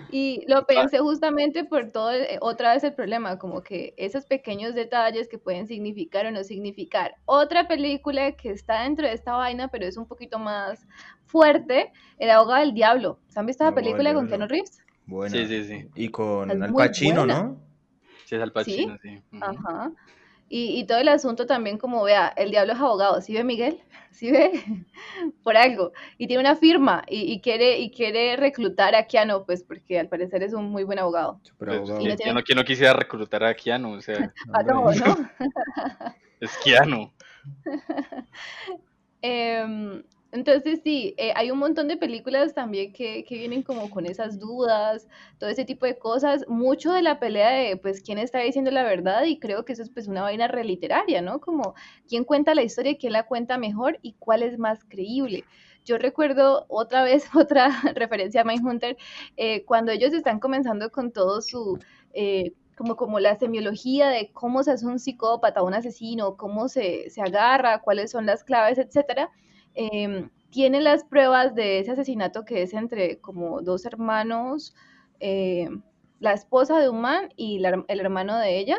Speaker 2: Y lo pensé justamente por todo, el- eh, otra vez el problema, como que esos pequeños detalles que pueden significar o no significar. Otra película que está dentro de esta vaina, pero es un poquito más fuerte, El abogado del diablo. ¿Se han visto
Speaker 3: El
Speaker 2: la película con. Keanu Reeves?
Speaker 3: Bueno.
Speaker 1: Sí, sí, sí.
Speaker 3: Y con
Speaker 2: Es
Speaker 3: Al Pacino,
Speaker 2: buena.
Speaker 3: ¿no?
Speaker 1: Sí, es Al Pacino, sí. Ujú.
Speaker 2: Ajá. Y, y todo el asunto también, como vea, el diablo es abogado, ¿sí ve Miguel? (laughs) ¿Sí ve? (laughs) Por algo. Y tiene una firma y, y quiere, y quiere reclutar a Keanu, pues porque al parecer es un muy buen abogado.
Speaker 3: Super
Speaker 1: Pues,
Speaker 3: abogado.
Speaker 2: No
Speaker 1: ¿quién,
Speaker 2: tiene-
Speaker 1: no, quién no quisiera reclutar a Keanu? O sea, (laughs)
Speaker 2: A todo,
Speaker 3: Hombre.
Speaker 2: ¿no?
Speaker 1: es Keanu.
Speaker 2: Em, entonces sí, eh, hay un montón de películas también que, que vienen como con esas dudas, todo ese tipo de cosas, mucho de la pelea de pues quién está diciendo la verdad y creo que eso es pues una vaina reliteraria, ¿no? Como quién cuenta la historia quién la cuenta mejor y cuál es más creíble. Yo recuerdo otra vez, (laughs) otra referencia a Mindhunter, eh, cuando ellos están comenzando con todo su, eh, como, como la semiología de cómo se hace un psicópata, un asesino, cómo se, se agarra, cuáles son las claves, etcétera. Eh, tiene las pruebas de ese asesinato que es entre como dos hermanos, eh, la esposa de un man y la- el hermano de ella.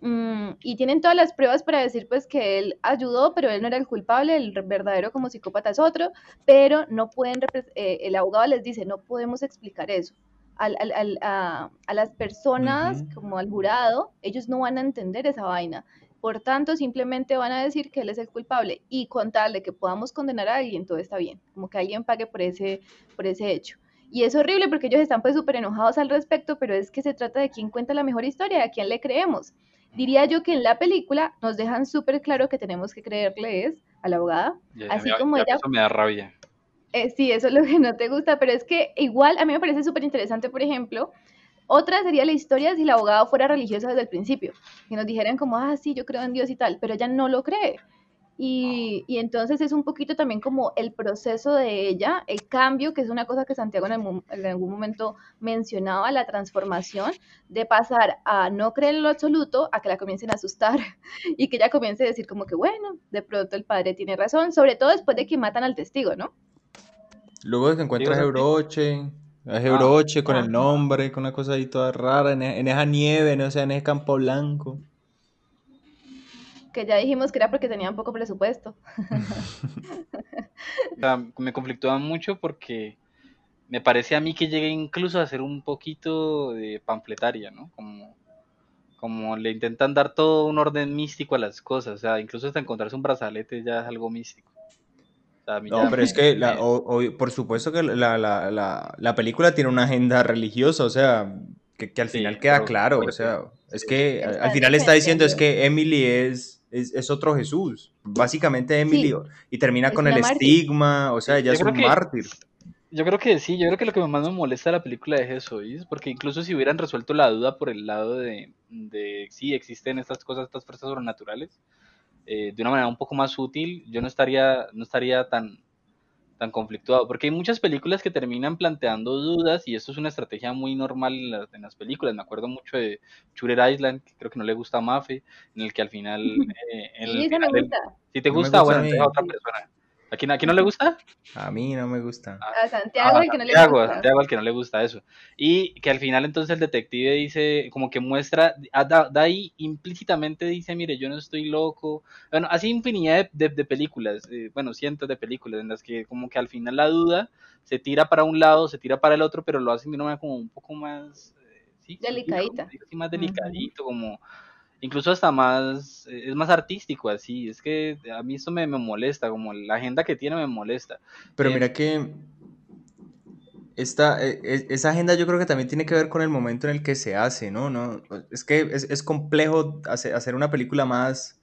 Speaker 2: Mm, y tienen todas las pruebas para decir pues que él ayudó, pero él no era el culpable, el verdadero como psicópata es otro, pero no pueden, eh, el abogado les dice, no podemos explicar eso. Al- al- al- a, a las personas,
Speaker 3: Ujú.
Speaker 2: como al jurado, ellos no van a entender esa vaina. Por tanto, simplemente van a decir que él es el culpable y con tal de que podamos condenar a alguien, todo está bien, como que alguien pague por ese, por ese hecho. Y es horrible porque ellos están pues súper enojados al respecto, pero es que se trata de quién cuenta la mejor historia, a quién le creemos. Diría yo que en la película nos dejan súper claro que tenemos que creerle es a la abogada.
Speaker 1: Ya-
Speaker 2: Así
Speaker 1: ya-
Speaker 2: como
Speaker 1: ya
Speaker 2: ella-
Speaker 1: Eso me da rabia.
Speaker 2: Eh, sí, eso es lo que no te gusta, pero es que igual a mí me parece súper interesante, por ejemplo, otra sería la historia si la abogada fuera religiosa desde el principio, que nos dijeran como, ah, sí, yo creo en Dios y tal, pero ella no lo cree. Y, y entonces es un poquito también como el proceso de ella, el cambio, que es una cosa que Santiago en, algún- en algún momento mencionaba, la transformación de pasar a no creer en lo absoluto a que la comiencen a asustar (laughs) y que ella comience a decir como que, bueno, de pronto el padre tiene razón, sobre todo después de que matan al testigo, ¿no?
Speaker 3: Luego de que encuentras
Speaker 1: Digo,
Speaker 3: Hebroche, a Hebroche con
Speaker 2: Ah.
Speaker 3: el nombre, con una cosa ahí toda rara, en, e- en esa nieve, no sé, en ese campo blanco.
Speaker 2: que ya dijimos que era porque tenían poco presupuesto. (laughs)
Speaker 1: O sea, me conflictúa mucho porque me parece a mí que llega incluso a ser un poquito de panfletaria, ¿no? Como, como le intentan dar todo un orden místico a las cosas, o sea, incluso hasta encontrarse un brazalete ya es algo místico. O sea,
Speaker 3: No, pero
Speaker 1: me-
Speaker 3: es que, la- (laughs) o- o- por supuesto que la, la, la, la película tiene una agenda religiosa, o sea, que, que al
Speaker 1: Sí,
Speaker 3: final queda
Speaker 1: pero
Speaker 3: claro, o
Speaker 1: fuerte.
Speaker 3: sea, es que
Speaker 2: sí.
Speaker 3: al- final está diciendo es que Emily es, es, es otro Jesús, básicamente Emily,
Speaker 2: Sí.
Speaker 3: y termina
Speaker 2: Es
Speaker 3: con el
Speaker 2: mártir.
Speaker 3: estigma, o sea, ella
Speaker 1: Yo
Speaker 3: es un
Speaker 1: que-
Speaker 3: mártir.
Speaker 1: yo creo que sí, yo creo que lo que más me molesta de la película es eso. Porque incluso si hubieran resuelto la duda por el lado de, de sí, existen estas cosas, estas fuerzas sobrenaturales, eh, de una manera un poco más útil, yo no estaría, no estaría tan, tan conflictuado, porque hay muchas películas que terminan planteando dudas y esto es una estrategia muy normal en, las- en las películas. Me acuerdo mucho de Shooter Island, que creo que no le gusta a Mafe, en el que al final, (laughs) eh, en el
Speaker 2: Sí, esa me
Speaker 1: final
Speaker 2: gusta.
Speaker 1: si te
Speaker 3: No
Speaker 1: gusta,
Speaker 3: gusta
Speaker 1: bueno,
Speaker 3: a
Speaker 1: a otra persona. ¿A quién, a quién no le gusta?
Speaker 3: A mí no me gusta.
Speaker 2: A Santiago,
Speaker 1: Ah,
Speaker 2: el que no le
Speaker 1: Santiago, a
Speaker 2: gusta.
Speaker 1: Santiago al que no le gusta eso. Y que al final entonces el detective dice, como que muestra, ah, da, da ahí implícitamente dice, mire, yo no estoy loco. Bueno, así infinidad de, de- de películas, eh, bueno, cientos de películas en las que como que al final la duda se tira para un lado, se tira para el otro, pero lo hacen de una manera como un poco más... eh, sí,
Speaker 2: Delicadita.
Speaker 1: como- más delicadito, como incluso hasta más, eh, es más artístico así, es que a mí esto me, me molesta, como la agenda que tiene me molesta.
Speaker 3: Pero
Speaker 1: Eh,
Speaker 3: mira que esta, e- e- esa agenda yo creo que también tiene que ver con el momento en el que se hace, ¿no? no es que es, es complejo hace- hacer una película más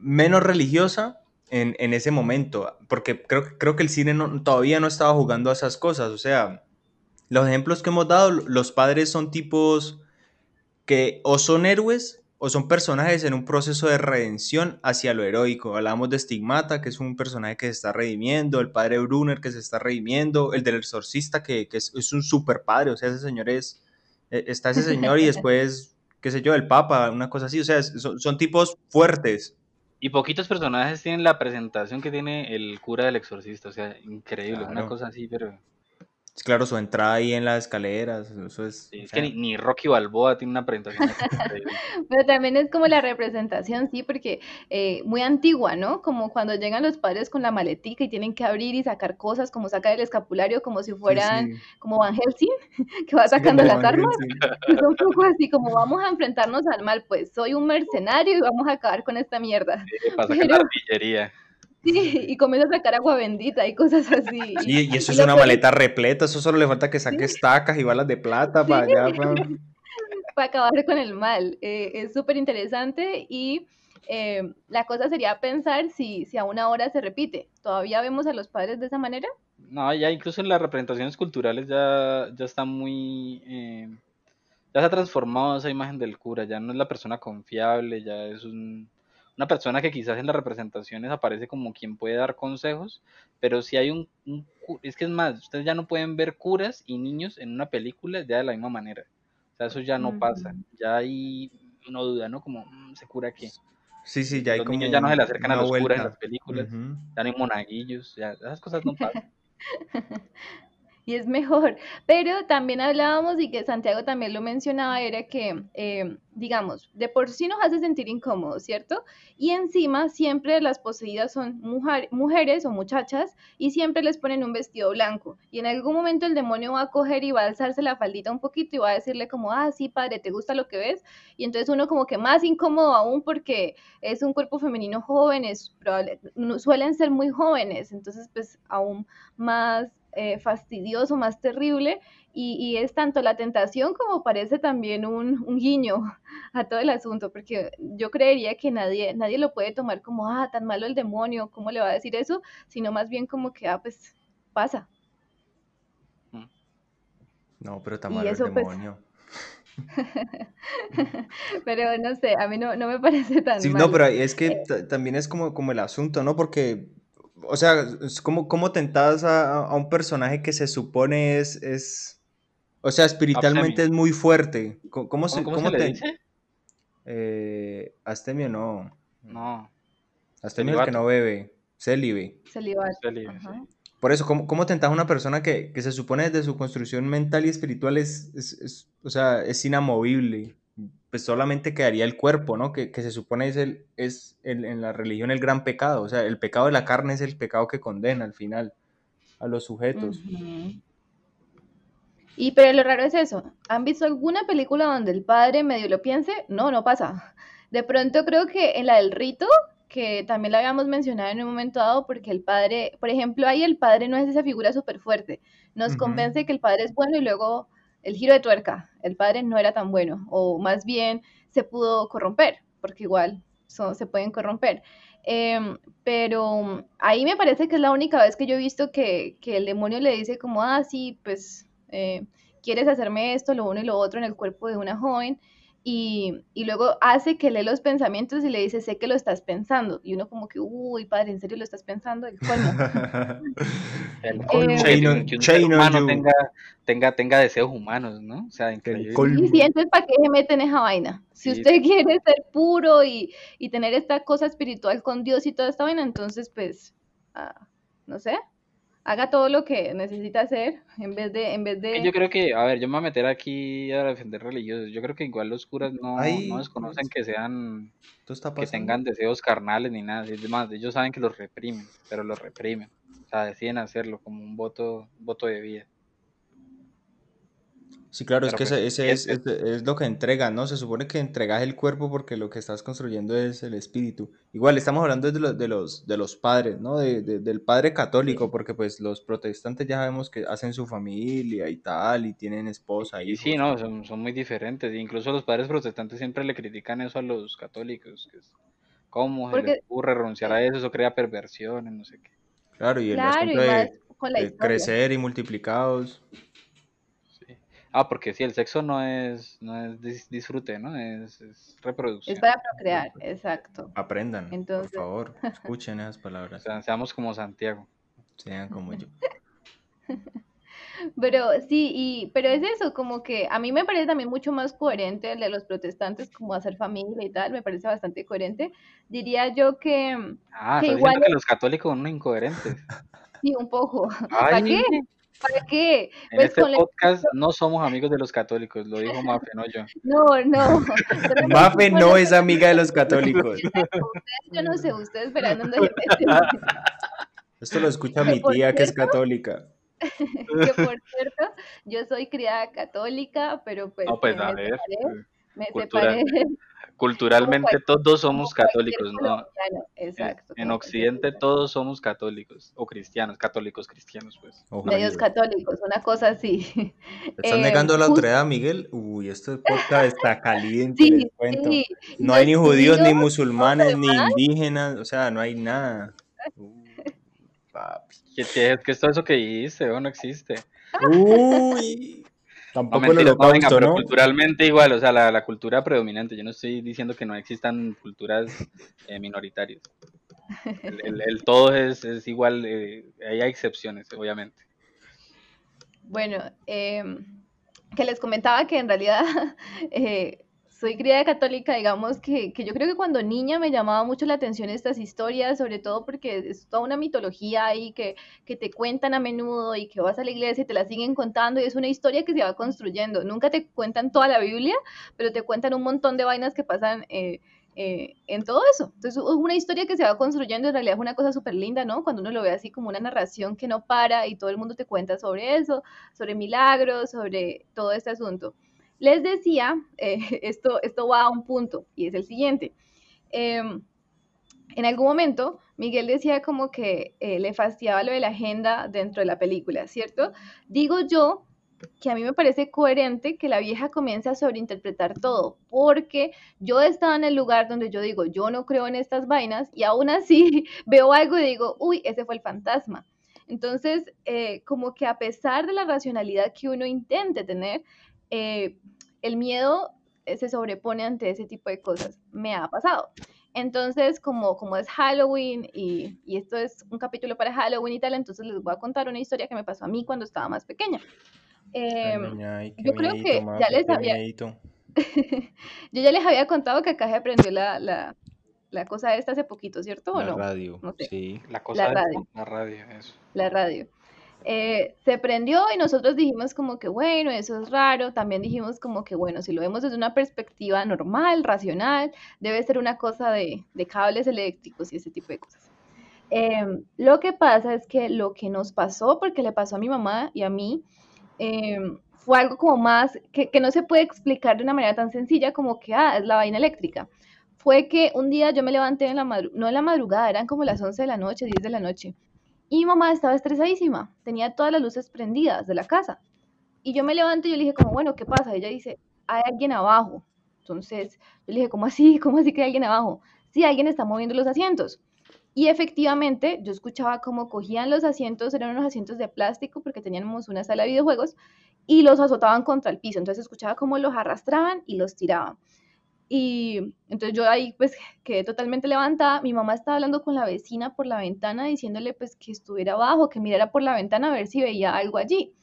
Speaker 3: menos religiosa en, en ese momento, porque creo, creo que el cine no- todavía no estaba jugando a esas cosas, o sea, los ejemplos que hemos dado, los padres son tipos que o son héroes o son personajes en un proceso de redención hacia lo heroico. Hablamos de Stigmata, que es un personaje que se está redimiendo, el padre Brunner que se está redimiendo, el del exorcista que, que es, es un super padre, o sea, ese señor es, eh, está ese señor y (laughs) después, qué sé yo, el papa, una cosa así, o sea, son, son tipos fuertes.
Speaker 1: Y poquitos personajes tienen la presentación que tiene el cura del exorcista, o sea, increíble, una cosa así, pero
Speaker 3: Claro, su entrada ahí en las escaleras, eso es...
Speaker 1: sí,
Speaker 3: o
Speaker 1: es que ni, ni Rocky Balboa tiene una presentación. (laughs)
Speaker 2: Pero también es como la representación, sí, porque eh, muy antigua, ¿no? Como cuando llegan los padres con la maletica y tienen que abrir y sacar cosas, como sacar el escapulario, como si fueran
Speaker 3: sí,
Speaker 2: como Van Helsing, (laughs) que va sacando las
Speaker 3: Van
Speaker 2: armas. (laughs) Es un poco así, como vamos a enfrentarnos al mal, pues soy un mercenario y vamos a acabar con esta mierda.
Speaker 1: Para sacar la
Speaker 2: Pero,
Speaker 1: artillería.
Speaker 2: Sí, y comienza a sacar agua bendita y cosas así.
Speaker 3: Sí, y eso
Speaker 2: Y
Speaker 3: es una maleta repleta, eso solo le falta que saque estacas y balas de plata
Speaker 2: Sí.
Speaker 3: para allá. pa-
Speaker 2: para (laughs) acabar con el mal. Eh, es súper interesante y eh, la cosa sería pensar si, si a una hora se repite. ¿Todavía vemos a los padres de esa manera?
Speaker 1: No, ya incluso en las representaciones culturales ya, ya está muy... eh, ya se ha transformado esa imagen del cura, ya no es la persona confiable, ya es un- una persona que quizás en las representaciones aparece como quien puede dar consejos, pero si hay un, un cu- es que es más, ustedes ya no pueden ver curas y niños en una película ya de la misma manera. O sea, eso ya no pasa, ya hay una duda, ¿no? Como, "Mm, ¿se cura qué?
Speaker 3: Sí, sí, ya hay
Speaker 1: Los
Speaker 3: como
Speaker 1: niños ya no se le acercan a los curas en las películas, ya no hay monaguillos, ya esas cosas no pasan. (laughs)
Speaker 2: Y es mejor. (laughs) Pero también hablábamos y que Santiago también lo mencionaba, era que, eh, digamos, de por sí nos hace sentir incómodos, ¿cierto? Y encima siempre las poseídas son mujer- mujeres o muchachas y siempre les ponen un vestido blanco. Y en algún momento el demonio va a coger y va a alzarse la faldita un poquito y va a decirle como, ah, sí, padre, ¿te gusta lo que ves? Y entonces uno como que más incómodo aún porque es un cuerpo femenino joven, es probable, suelen ser muy jóvenes, entonces pues aún más eh, fastidioso, más terrible, y, y es tanto la tentación como parece también un, un guiño (laughs) a todo el asunto, porque yo creería que nadie, nadie lo puede tomar como, ah, tan malo el demonio, ¿cómo le va a decir eso? Sino más bien como que, ah, pues pasa.
Speaker 3: No, pero está
Speaker 2: Y
Speaker 3: malo el
Speaker 2: pues,
Speaker 3: demonio. (laughs)
Speaker 2: Pero no sé, a mí no, no me parece tan
Speaker 3: Sí, no,
Speaker 2: mal.
Speaker 3: pero es que ta- también es como, como el asunto, ¿no? Porque, o sea, es como, como tentadas a, a un personaje que se supone es, es, o sea, espiritualmente es muy fuerte. Co- ¿Cómo, se,
Speaker 1: ¿Cómo, cómo
Speaker 3: cómo
Speaker 1: se le dice?
Speaker 3: Eh, astemio no.
Speaker 1: No,
Speaker 3: Astemio es el que no bebe. Célibe.
Speaker 2: Celibato.
Speaker 1: sí.
Speaker 3: Por eso, ¿cómo, cómo tentas a una persona que, que se supone desde su construcción mental y espiritual es, es, es- o sea, es inamovible? Pues solamente quedaría el cuerpo, ¿no? Que, que se supone es, el, es el- en la religión el gran pecado. O sea, el pecado de la carne es el pecado que condena al final a los sujetos.
Speaker 2: Y pero lo raro es eso. ¿Han visto alguna película donde el padre medio lo piense? No, no pasa. De pronto creo que en la del rito, que también la habíamos mencionado en un momento dado, porque el padre, por ejemplo, ahí el padre no es esa figura súper fuerte. Nos convence que el padre es bueno y luego el giro de tuerca, el padre no era tan bueno, o más bien se pudo corromper, porque igual se pueden corromper. Em, pero ahí me parece que es la única vez que yo he visto que, que el demonio le dice como, ah, sí, pues eh, quieres hacerme esto, lo uno y lo otro en el cuerpo de una joven. Y, y, luego hace que lee los pensamientos y le dice, sé que lo estás pensando. Y uno como que, uy, padre, ¿en serio lo estás pensando? (laughs) El colmo.
Speaker 1: el colmo eh, que, que un humano tenga, tenga, tenga deseos humanos, ¿no? O sea, increíble.
Speaker 2: Y sí, entonces, ¿para qué se mete en esa vaina? Si sí. usted (laughs) quiere ser puro y, y, tener esta cosa espiritual con Dios y toda esta vaina, entonces, pues, uh, no sé, haga todo lo que necesita hacer en vez de en vez de
Speaker 1: yo creo que a ver yo me voy a meter aquí a defender religiosos. Yo creo que igual los curas no, Ay, no desconocen que sean que tengan deseos carnales ni nada. Es más ellos saben que los reprimen pero los reprimen. O sea deciden hacerlo como un voto voto de vida
Speaker 3: Sí, claro, Pero es que pues, ese, ese es, es, es, lo que entrega, ¿no? Se supone que entregas el cuerpo porque lo que estás construyendo es el espíritu. Igual estamos hablando de los, de los, de los padres, ¿no? De, de, del padre católico, porque pues los protestantes ya sabemos que hacen su familia y tal, y tienen esposa.
Speaker 1: Y sí, no, son, son muy diferentes. Incluso los padres protestantes siempre le critican eso a los católicos, que es cómo porque... se les ocurre renunciar a eso, eso crea perversiones, no sé qué.
Speaker 3: Claro, y el claro, asunto de, de crecer y multiplicados.
Speaker 1: Ah, porque sí, el sexo no es, no es disfrute, ¿no? Es, es reproducción.
Speaker 2: Es para procrear, exacto.
Speaker 3: Aprendan, Entonces... por favor, (laughs) escuchen esas palabras.
Speaker 1: O sea, seamos como Santiago.
Speaker 3: Sean como yo. (laughs)
Speaker 2: Pero sí, y, pero es eso, como que a mí me parece también mucho más coherente el de los protestantes, como hacer familia y tal, me parece bastante coherente. Diría yo que...
Speaker 1: Ah, que igual que los católicos son incoherentes. (laughs)
Speaker 2: Sí, un poco. Ay, ¿Para qué? ¿Para qué?
Speaker 1: En pues este podcast no somos amigos de los católicos, lo dijo Mafe, no yo. (laughs)
Speaker 2: No, no. (laughs)
Speaker 3: Mafe no es amiga de los católicos.
Speaker 2: Yo no sé, ustedes verán dónde
Speaker 3: Esto lo escucha mi tía que es católica. (laughs)
Speaker 2: que por cierto, yo soy criada católica, pero pues,
Speaker 1: no, pues, me, a ver, separé, me separé culturalmente todos somos católicos, ¿no?
Speaker 2: Exacto,
Speaker 1: en, Occidente todos somos católicos, o cristianos, católicos cristianos, pues.
Speaker 2: Medios católicos, una cosa así.
Speaker 3: ¿Estás negando la autoridad, Miguel? Uy, este podcast está caliente, sí, les cuento. Sí. No hay ni judíos, ni musulmanes, ni indígenas, o sea, no hay nada.
Speaker 1: papi. (laughs) ¿Qué, es todo eso que dice? ¿O no existe?
Speaker 3: Uy. Tampoco
Speaker 1: no, mentira, no, venga, pero culturalmente igual, o sea, la, la, cultura predominante. Yo no estoy diciendo que no existan culturas eh, minoritarias. El, el, el, todo es, es igual, eh, hay excepciones, obviamente.
Speaker 2: Bueno, eh, que les comentaba que en realidad (laughs) eh, soy criada católica, digamos que, que, yo creo que cuando niña me llamaba mucho la atención estas historias, sobre todo porque es toda una mitología ahí que, que te cuentan a menudo y que vas a la iglesia y te la siguen contando y es una historia que se va construyendo. Nunca te cuentan toda la Biblia, pero te cuentan un montón de vainas que pasan eh, eh, en todo eso. Entonces es una historia que se va construyendo, en realidad es una cosa súper linda, ¿no? Cuando uno lo ve así como una narración que no para y todo el mundo te cuenta sobre eso, sobre milagros, sobre todo este asunto. Les decía, eh, (laughs) esto, esto va a un punto y es el siguiente. Eh, en algún momento, Miguel decía como que eh, le fastidiaba lo de la agenda dentro de la película, ¿cierto? Digo yo que a mí me parece coherente que la vieja comience a sobreinterpretar todo, porque yo estaba en el lugar donde yo digo, yo no creo en estas vainas, y aún así (laughs) veo algo y digo, uy, ese fue el fantasma. Entonces, eh, como que a pesar de la racionalidad que uno intente tener, eh, el miedo eh, se sobrepone ante ese tipo de cosas. Me ha pasado. Entonces, como, como es Halloween y, y, esto es un capítulo para Halloween y tal, entonces les voy a contar una historia que me pasó a mí cuando estaba más pequeña. Eh, ay, yo creo que ya les había... (laughs) yo ya les había contado que acá se aprendió la, la, la cosa esta hace poquito, ¿cierto? ¿O
Speaker 3: la
Speaker 2: no?
Speaker 3: radio,
Speaker 2: no sé.
Speaker 3: sí.
Speaker 1: La cosa
Speaker 2: la radio.
Speaker 1: la radio, eso.
Speaker 2: La radio. Eh, se prendió y nosotros dijimos como que bueno, eso es raro, también dijimos como que bueno, si lo vemos desde una perspectiva normal, racional, debe ser una cosa de, cables eléctricos y ese tipo de cosas. Eh, lo que pasa es que lo que nos pasó, porque le pasó a mi mamá y a mí, eh, fue algo como más que, que, no se puede explicar de una manera tan sencilla como que, ah, es la vaina eléctrica. Fue que un día yo me levanté en la no en la madrugada, eran como las 11 de la noche, 10 de la noche, y mi mamá estaba estresadísima, tenía todas las luces prendidas de la casa. Y yo me levanto y yo le dije como, bueno, ¿qué pasa? Ella dice, hay alguien abajo. Entonces yo le dije, ¿cómo así? (laughs) ¿Cómo así que hay alguien abajo? Sí, alguien está moviendo los asientos. Y efectivamente, yo escuchaba cómo cogían los asientos, eran unos asientos de plástico porque teníamos una sala de videojuegos, y los azotaban contra el piso. Entonces escuchaba cómo los arrastraban y los tiraban. Y entonces yo ahí pues quedé totalmente levantada. Mi mamá estaba hablando con la vecina por la ventana diciéndole pues que estuviera abajo, que mirara por la ventana a ver si veía algo allí.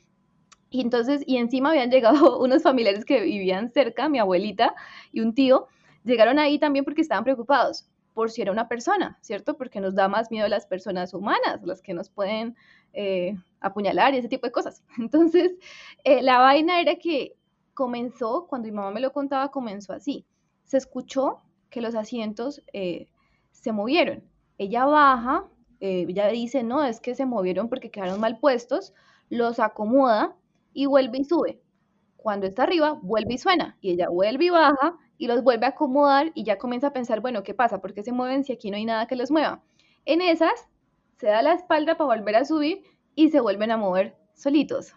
Speaker 2: Y entonces, y encima habían (laughs) llegado unos familiares que vivían cerca, mi abuelita y un tío, llegaron ahí también porque estaban preocupados por si era una persona, ¿cierto? Porque nos da más miedo las personas humanas, las que nos pueden eh, apuñalar y ese tipo de cosas. (laughs) Entonces, eh, la vaina era que comenzó, cuando mi mamá me lo contaba, comenzó así. Se escuchó que los asientos eh, se movieron. Ella baja, ella dice, no, es que se movieron porque quedaron mal puestos, los acomoda y vuelve y sube. Cuando está arriba, vuelve y suena. Y ella vuelve y baja y los vuelve a acomodar y ya comienza a pensar, bueno, ¿qué pasa? ¿Por qué se mueven si aquí no hay nada que los mueva? En esas, se da la espalda para volver a subir y se vuelven a mover solitos.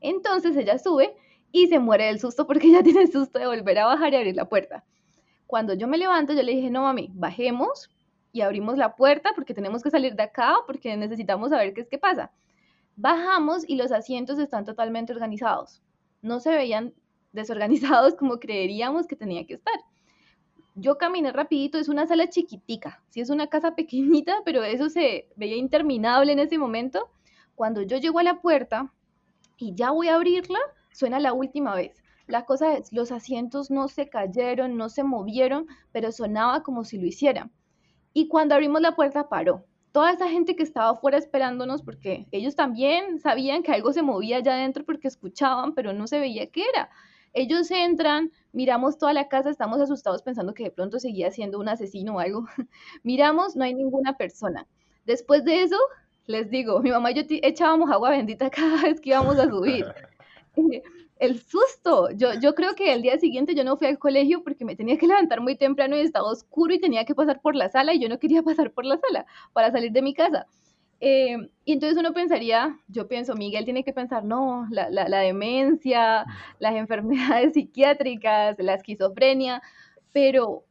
Speaker 2: Entonces ella sube y se muere del susto porque ella (laughs) tiene susto de volver a bajar y abrir la puerta. Cuando yo me levanto, yo le dije, no mami, bajemos y abrimos la puerta porque tenemos que salir de acá porque necesitamos saber qué es que pasa. Bajamos y los asientos están totalmente organizados. No se veían desorganizados como creeríamos que tenía que estar. Yo caminé rapidito, es una sala chiquitica, sí es una casa pequeñita, (laughs) pero eso se veía interminable en ese momento. Cuando yo llego a la puerta y ya voy a abrirla, suena la última vez. La cosa es, los asientos no se cayeron, no se movieron, pero sonaba como si lo hicieran. Y cuando abrimos la puerta paró. Toda esa gente que estaba afuera esperándonos, porque ellos también sabían que algo se movía allá adentro porque escuchaban, pero no se veía qué era. Ellos entran, miramos toda la casa, estamos asustados pensando que de pronto seguía siendo un asesino o algo. (laughs) miramos, no hay ninguna persona. Después de eso, les digo, mi mamá y yo echábamos agua bendita (laughs) cada vez que íbamos a subir. (laughs) (laughs) el susto. Yo, yo creo que el día siguiente yo no fui al colegio porque me tenía que (laughs) levantar muy temprano y estaba oscuro y tenía que pasar por la sala y yo no quería (laughs) pasar por la sala para salir de mi casa. Eh, y entonces uno pensaría, yo pienso, Miguel tiene que pensar, no, la, la, demencia, las enfermedades psiquiátricas, la esquizofrenia, pero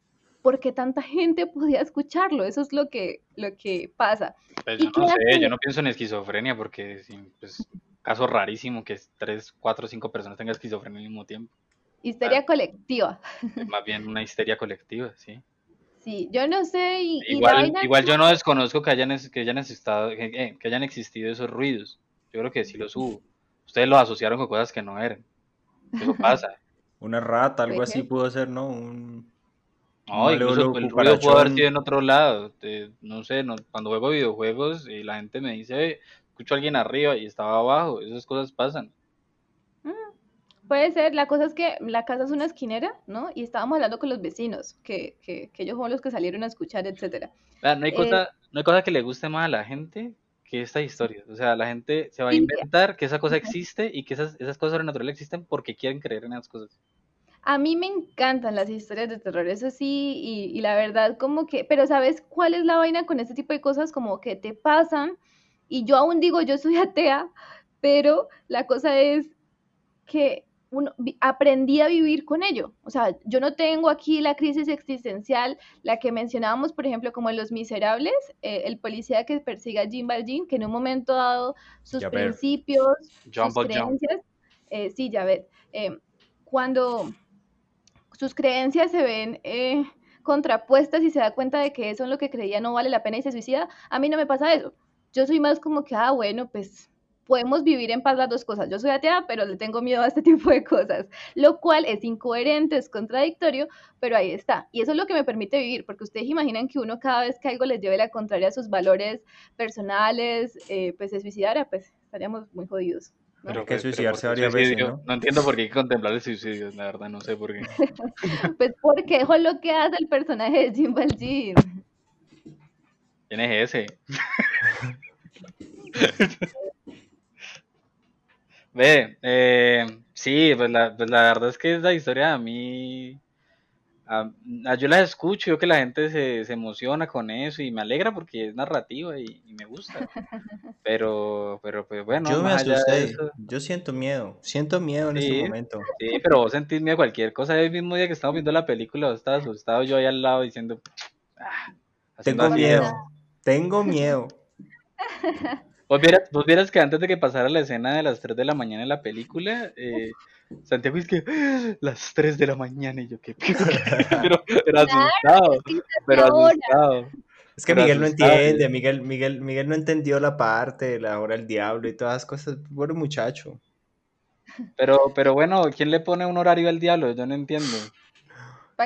Speaker 2: ¿por qué tanta gente podía escucharlo? Eso es lo que, lo que pasa.
Speaker 1: Pues yo no sé, yo no pienso en esquizofrenia porque pues, caso rarísimo que tres, cuatro, cinco personas tengan esquizofrenia al mismo tiempo.
Speaker 2: Histeria colectiva. (laughs)
Speaker 1: Más bien una histeria colectiva, sí.
Speaker 2: Sí, yo no sé.
Speaker 1: igual, igual yo no desconozco que hayan, que hayan, existado, que, hayan existido esos ruidos. Yo creo que sí los hubo. Ustedes los asociaron con cosas que no eran. Eso (laughs) pasa.
Speaker 3: Una rata, algo así pudo ser, ¿no? Un...
Speaker 1: No, incluso el ruido pudo haber sido en otro lado. no sé, no, cuando juego videojuegos y la gente me dice, escucho a alguien arriba y estaba abajo, esas cosas pasan.
Speaker 2: Puede ser, la cosa es que la casa es una esquinera, ¿no? Y estábamos hablando con los vecinos, que, que, que ellos fueron los que salieron a escuchar, etcétera.
Speaker 1: no, hay cosa, eh, no hay cosa que le guste más a la gente que esta historia. O sea, la gente se va a inventar que esa cosa existe y que esas, esas cosas sobrenaturales existen porque quieren creer en esas cosas.
Speaker 2: A mí me encantan las historias de terror, eso sí, y, y, la verdad como que, pero ¿sabes cuál es la vaina con este tipo de cosas? Como que te pasan, y yo aún digo, yo soy (laughs) atea, pero la cosa es que aprendí a vivir con ello. O sea, yo no tengo aquí la crisis existencial, la que mencionábamos, por ejemplo, como en Los Miserables, eh, el policía que persigue a Jim Valjean, que en un momento dado sus principios, sus creencias, eh, sí, ya ves, eh, cuando sus creencias se ven contrapuestas y se da cuenta de que eso es lo que creía no vale la pena y se suicida, a mí no me pasa eso. Yo soy más como que, ah, bueno, pues podemos vivir en paz las dos cosas. Yo soy atea, pero le tengo miedo a este (laughs) tipo de cosas, lo cual es incoherente, es contradictorio, pero ahí está. Y eso es lo que me permite vivir, porque ustedes imaginan que uno cada vez que algo les lleve la contraria a sus valores personales, eh, pues se suicidara, pues estaríamos muy jodidos.
Speaker 3: ¿no? Pero que suicidarse varias veces, ¿no?
Speaker 1: ¿no? entiendo por qué hay que contemplar el suicidio, la verdad, no sé por qué. (laughs)
Speaker 2: pues porque eso es lo que hace el personaje de Jim Valjean.
Speaker 1: ¿Quién es ese? (laughs) Ve, eh, sí, pues la, pues la verdad es que esa historia a mí, yo la escucho, yo que la gente se, se, emociona con eso y me alegra porque es narrativa y, me gusta. (laughs) Pero, pero pues bueno,
Speaker 3: yo me asusté, yo siento miedo, siento miedo en este momento.
Speaker 1: Sí, pero vos sentís miedo a cualquier cosa. El mismo día que estamos viendo la película, vos estabas asustado, yo ahí al lado diciendo,
Speaker 3: ah, tengo miedo. Tengo (laughs) miedo.
Speaker 1: Vos vieras, vos vieras que antes de que pasara la escena de las 3 de la mañana en la película, eh, Santiago es que "Ah, las 3 de la mañana y yo que (laughs) pero, pero asustado, pero asustado.
Speaker 3: Es que
Speaker 1: Pero
Speaker 3: Miguel no entiende,
Speaker 1: sí.
Speaker 3: Miguel, Miguel, Miguel no entendió la parte de la hora del diablo y todas las cosas. Bueno, muchacho.
Speaker 1: Pero, pero bueno, ¿quién le pone un horario al diablo? Yo no entiendo.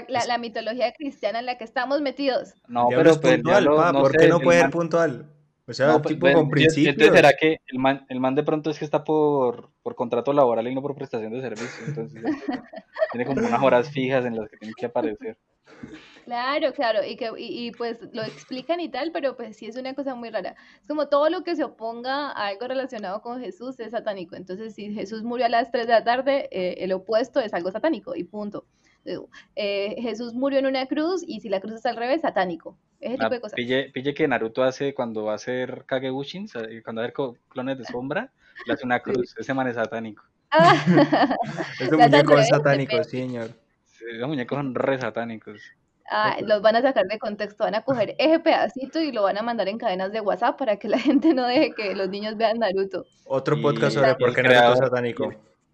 Speaker 2: La, la mitología cristiana en la que estamos metidos.
Speaker 1: No, pero
Speaker 3: es
Speaker 1: pues
Speaker 3: puntual, pa,
Speaker 1: no
Speaker 3: ¿Por
Speaker 1: sé,
Speaker 3: qué no puede ser
Speaker 1: man-
Speaker 3: puntual? O sea,
Speaker 1: no, pues,
Speaker 3: tipo
Speaker 1: bueno,
Speaker 3: con principios.
Speaker 1: Entonces, ¿será que el man, el man de pronto es que está por, por contrato laboral y no por prestación de servicio? Entonces, tiene como unas horas fijas en las que tiene que aparecer.
Speaker 2: Claro, claro, y que y, y, pues lo explican y tal, pero pues sí es una cosa muy rara. Es como todo lo que se oponga a algo relacionado con Jesús es satánico. Entonces, si Jesús murió a las 3 de la tarde, eh, el opuesto es algo satánico y punto. Eh, eh, Jesús murió en una cruz y si la cruz está al revés, satánico. Ese tipo
Speaker 1: Ah,
Speaker 2: de cosas.
Speaker 1: pille, pille que Naruto hace cuando va a hacer Kagebushin, sa- y cuando va a hacer clones de sombra, le hace una cruz. Ese man es satánico.
Speaker 2: Ah, (laughs) (laughs)
Speaker 3: Es un muñeco satánico, señor.
Speaker 1: Sí, Los muñecos son re satánicos.
Speaker 2: Ah, los van a sacar de contexto, van a coger ese pedacito y lo van a mandar en cadenas de WhatsApp para que la (laughs) gente no deje que los niños vean Naruto.
Speaker 3: Otro
Speaker 1: Y-
Speaker 3: podcast sobre por qué Naruto es satánico.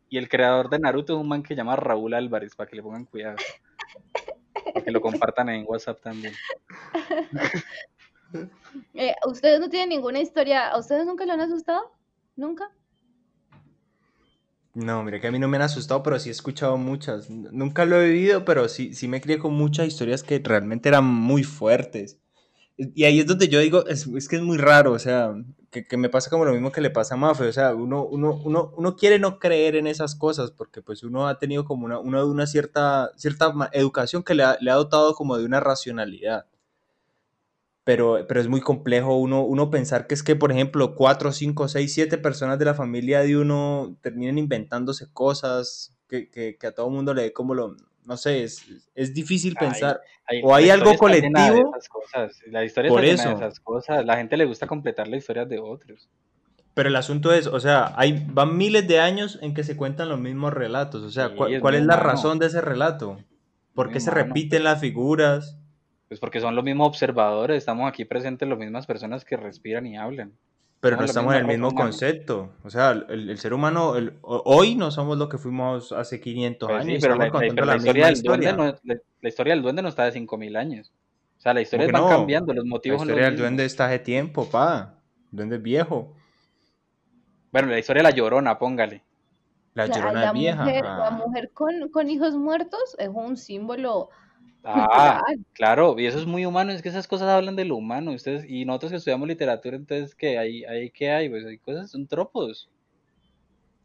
Speaker 1: Y el, creador de Naruto es un man que se llama Raúl Álvarez, para que le pongan cuidado. Para que lo compartan en WhatsApp también. (laughs)
Speaker 2: Eh, ¿ustedes no tienen ninguna historia? ¿A ustedes nunca lo han asustado? ¿Nunca?
Speaker 3: No, mira que a mí no me han asustado, pero sí he escuchado muchas. Nunca lo he vivido, pero sí, sí me crié con muchas historias que realmente eran muy fuertes. Y ahí es donde yo digo, es, es que es muy raro, o sea, que, que me pasa como lo mismo que le pasa a Mafe, o sea, uno, uno, uno, uno quiere no creer en esas cosas porque pues uno ha tenido como una, una, una cierta, cierta educación que le ha, le ha dotado como de una racionalidad. Pero, pero es muy complejo uno, uno pensar que es que, por ejemplo, cuatro, cinco, seis, siete personas de la familia de uno terminen inventándose cosas que, que, que a todo mundo le dé como lo... No sé, es, es difícil pensar.
Speaker 1: Hay-
Speaker 3: O hay algo colectivo.
Speaker 1: cosas. La historia
Speaker 3: Por
Speaker 1: está
Speaker 3: eso.
Speaker 1: de esas cosas. La gente le gusta completar las historias de otros.
Speaker 3: Pero el asunto es, o sea, hay, van miles de años en que se cuentan los mismos relatos. O sea,
Speaker 1: Sí,
Speaker 3: ¿cuál,
Speaker 1: es
Speaker 3: cuál es la
Speaker 1: humano.
Speaker 3: razón de ese relato? ¿Por qué se
Speaker 1: humano.
Speaker 3: repiten las figuras?
Speaker 1: Pues porque son los mismos observadores. Estamos aquí presentes las mismas personas que respiran y hablan.
Speaker 3: Pero no
Speaker 1: Somos la
Speaker 3: estamos en el mismo
Speaker 1: humana.
Speaker 3: concepto. O sea, el, el ser humano, el- ho- hoy no somos lo que fuimos hace 500
Speaker 1: Pues
Speaker 3: años.
Speaker 1: sí, pero la, la- pero la
Speaker 3: la
Speaker 1: historia del duende no, la, la historia del duende no está de 5000 años. O sea, las historias van
Speaker 3: no?
Speaker 1: cambiando, los
Speaker 3: La
Speaker 1: motivos son los
Speaker 3: historia del
Speaker 1: mismos.
Speaker 3: duende está hace tiempo, pa. El duende es viejo.
Speaker 1: Bueno, la historia de la llorona, póngale.
Speaker 3: La
Speaker 2: La,
Speaker 3: llorona
Speaker 2: la
Speaker 3: es vieja.
Speaker 2: mujer, la
Speaker 3: ah.
Speaker 2: mujer con, con hijos muertos es un símbolo
Speaker 1: Ah, claro, y eso es muy humano, es que esas cosas hablan de lo humano, ustedes, y nosotros que estudiamos literatura, entonces, ¿qué hay, hay qué hay? Pues hay cosas, son tropos,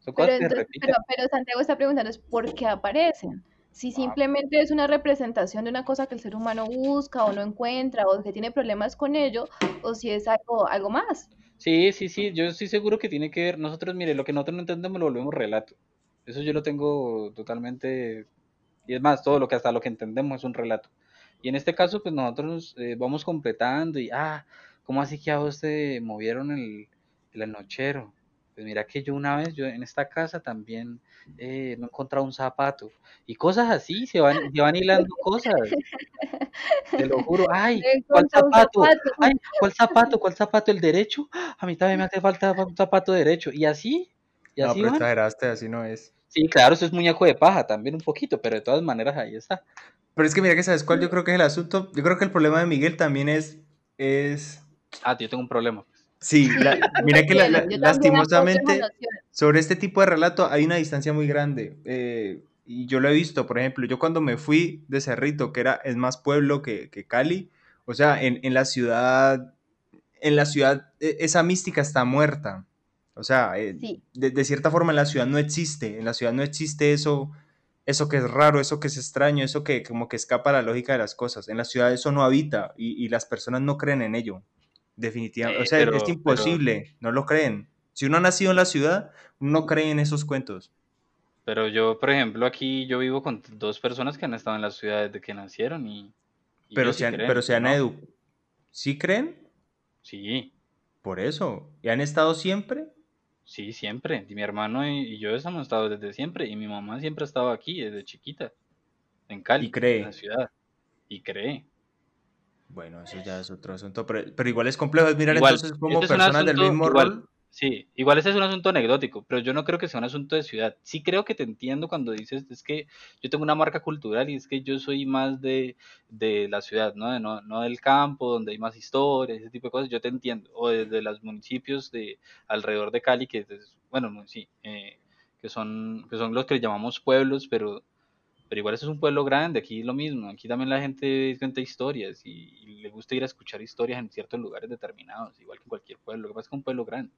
Speaker 1: son
Speaker 2: Pero,
Speaker 1: cosas que se
Speaker 2: entonces, pero, pero Santiago está preguntando por qué aparecen. Si
Speaker 1: Ah.
Speaker 2: simplemente es una representación de una cosa que el ser humano busca o no encuentra o que tiene problemas con ello, o si es algo, algo más.
Speaker 1: Sí, sí, sí, yo estoy seguro que tiene que ver, nosotros, mire, lo que nosotros no entendemos lo volvemos relato, eso yo lo tengo totalmente, y es más, todo lo que hasta lo que entendemos es un relato. Y en este caso, pues nosotros eh, vamos completando y, ah, ¿cómo así que a vos te movieron el, el anochero? Pues mira que yo una vez, yo en esta casa también eh, no he encontrado un zapato. Y cosas así, se van, se van hilando cosas. (laughs) Te lo juro. Ay,
Speaker 2: No
Speaker 1: ¿cuál zapato? Ay, ¿cuál zapato? ¿Cuál zapato? ¿El derecho? A mí también me hace falta un zapato derecho. Y así, y
Speaker 3: No,
Speaker 1: así
Speaker 3: pero
Speaker 1: van.
Speaker 3: exageraste, así no es.
Speaker 1: Sí, claro, eso es muñeco de paja también un poquito, pero de todas maneras ahí está.
Speaker 3: Pero es que mira que sabes cuál yo creo que es el asunto. Yo creo que el problema de Miguel también es, es
Speaker 1: Ah, yo tengo un problema.
Speaker 3: Sí, la- (laughs) mira que la- la- lastimosamente sobre este tipo de relato hay una distancia muy grande. eh, y yo lo he visto, por ejemplo, yo cuando me fui de Cerrito, que era, es más pueblo que, que Cali, o sea, en, en la ciudad, en la ciudad e- esa mística está muerta. O sea, eh,
Speaker 2: Sí.
Speaker 3: de, de cierta forma en la ciudad no existe, en la ciudad no existe eso, eso que es raro, eso que es extraño, eso que como que escapa a la lógica de las cosas. En la ciudad eso no habita y, y las personas no creen en ello. Definitivamente.
Speaker 1: Eh,
Speaker 3: o sea,
Speaker 1: pero-
Speaker 3: es imposible, no lo creen. Si uno ha nacido en la ciudad, uno no cree en esos cuentos.
Speaker 1: Pero yo, por ejemplo, aquí yo vivo con dos personas que han estado en la ciudad desde que nacieron y, y
Speaker 3: Pero se han,
Speaker 1: creen,
Speaker 3: pero se han
Speaker 1: ¿no?
Speaker 3: edu- ¿Sí creen?
Speaker 1: Sí,
Speaker 3: Por eso. ¿Y han estado siempre?
Speaker 1: Sí, siempre. Y mi hermano y, y yo hemos estado desde siempre y mi mamá siempre ha estado aquí desde chiquita, en Cali,
Speaker 3: Y cree.
Speaker 1: en la ciudad. Y cree.
Speaker 3: Bueno, eso ya es otro asunto, pero, pero igual es complejo es mirar
Speaker 1: Igual,
Speaker 3: entonces como
Speaker 1: este
Speaker 3: personas del mismo
Speaker 1: igual.
Speaker 3: rol.
Speaker 1: Sí, igual ese es un asunto anecdótico, pero yo no creo que sea un asunto de ciudad. Sí creo que te entiendo cuando dices, es que yo tengo una marca cultural y es que yo soy más de, de la ciudad, ¿no? De- no, no del campo, donde hay más historias, ese tipo de cosas, yo te entiendo. O desde los municipios de alrededor de Cali, que es, bueno, no, sí, eh, que son, que son los que llamamos pueblos, pero, pero igual eso es un pueblo grande, aquí lo mismo, aquí también la gente cuenta historias y, y le gusta ir a escuchar historias en ciertos lugares determinados, igual que en cualquier pueblo, lo que pasa es que es un pueblo grande.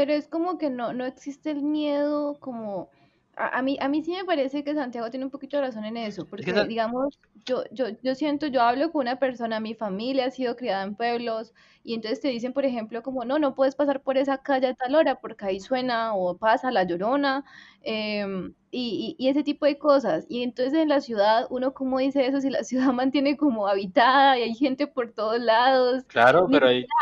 Speaker 2: Pero es como que no, no existe el miedo como... A, a mí, a mí sí me parece que Santiago tiene un poquito de razón en eso, porque
Speaker 1: Sa-
Speaker 2: digamos, yo, yo, yo siento, yo hablo con una persona, mi familia ha sido criada en pueblos, y entonces te dicen, por ejemplo, como, no, no puedes pasar por esa calle a tal hora, porque ahí suena o pasa la llorona, em, y, y, y ese tipo de cosas. Y entonces en la ciudad, uno cómo dice eso si la (laughs) ciudad mantiene como habitada y hay gente por todos lados,
Speaker 1: Claro, pero hay,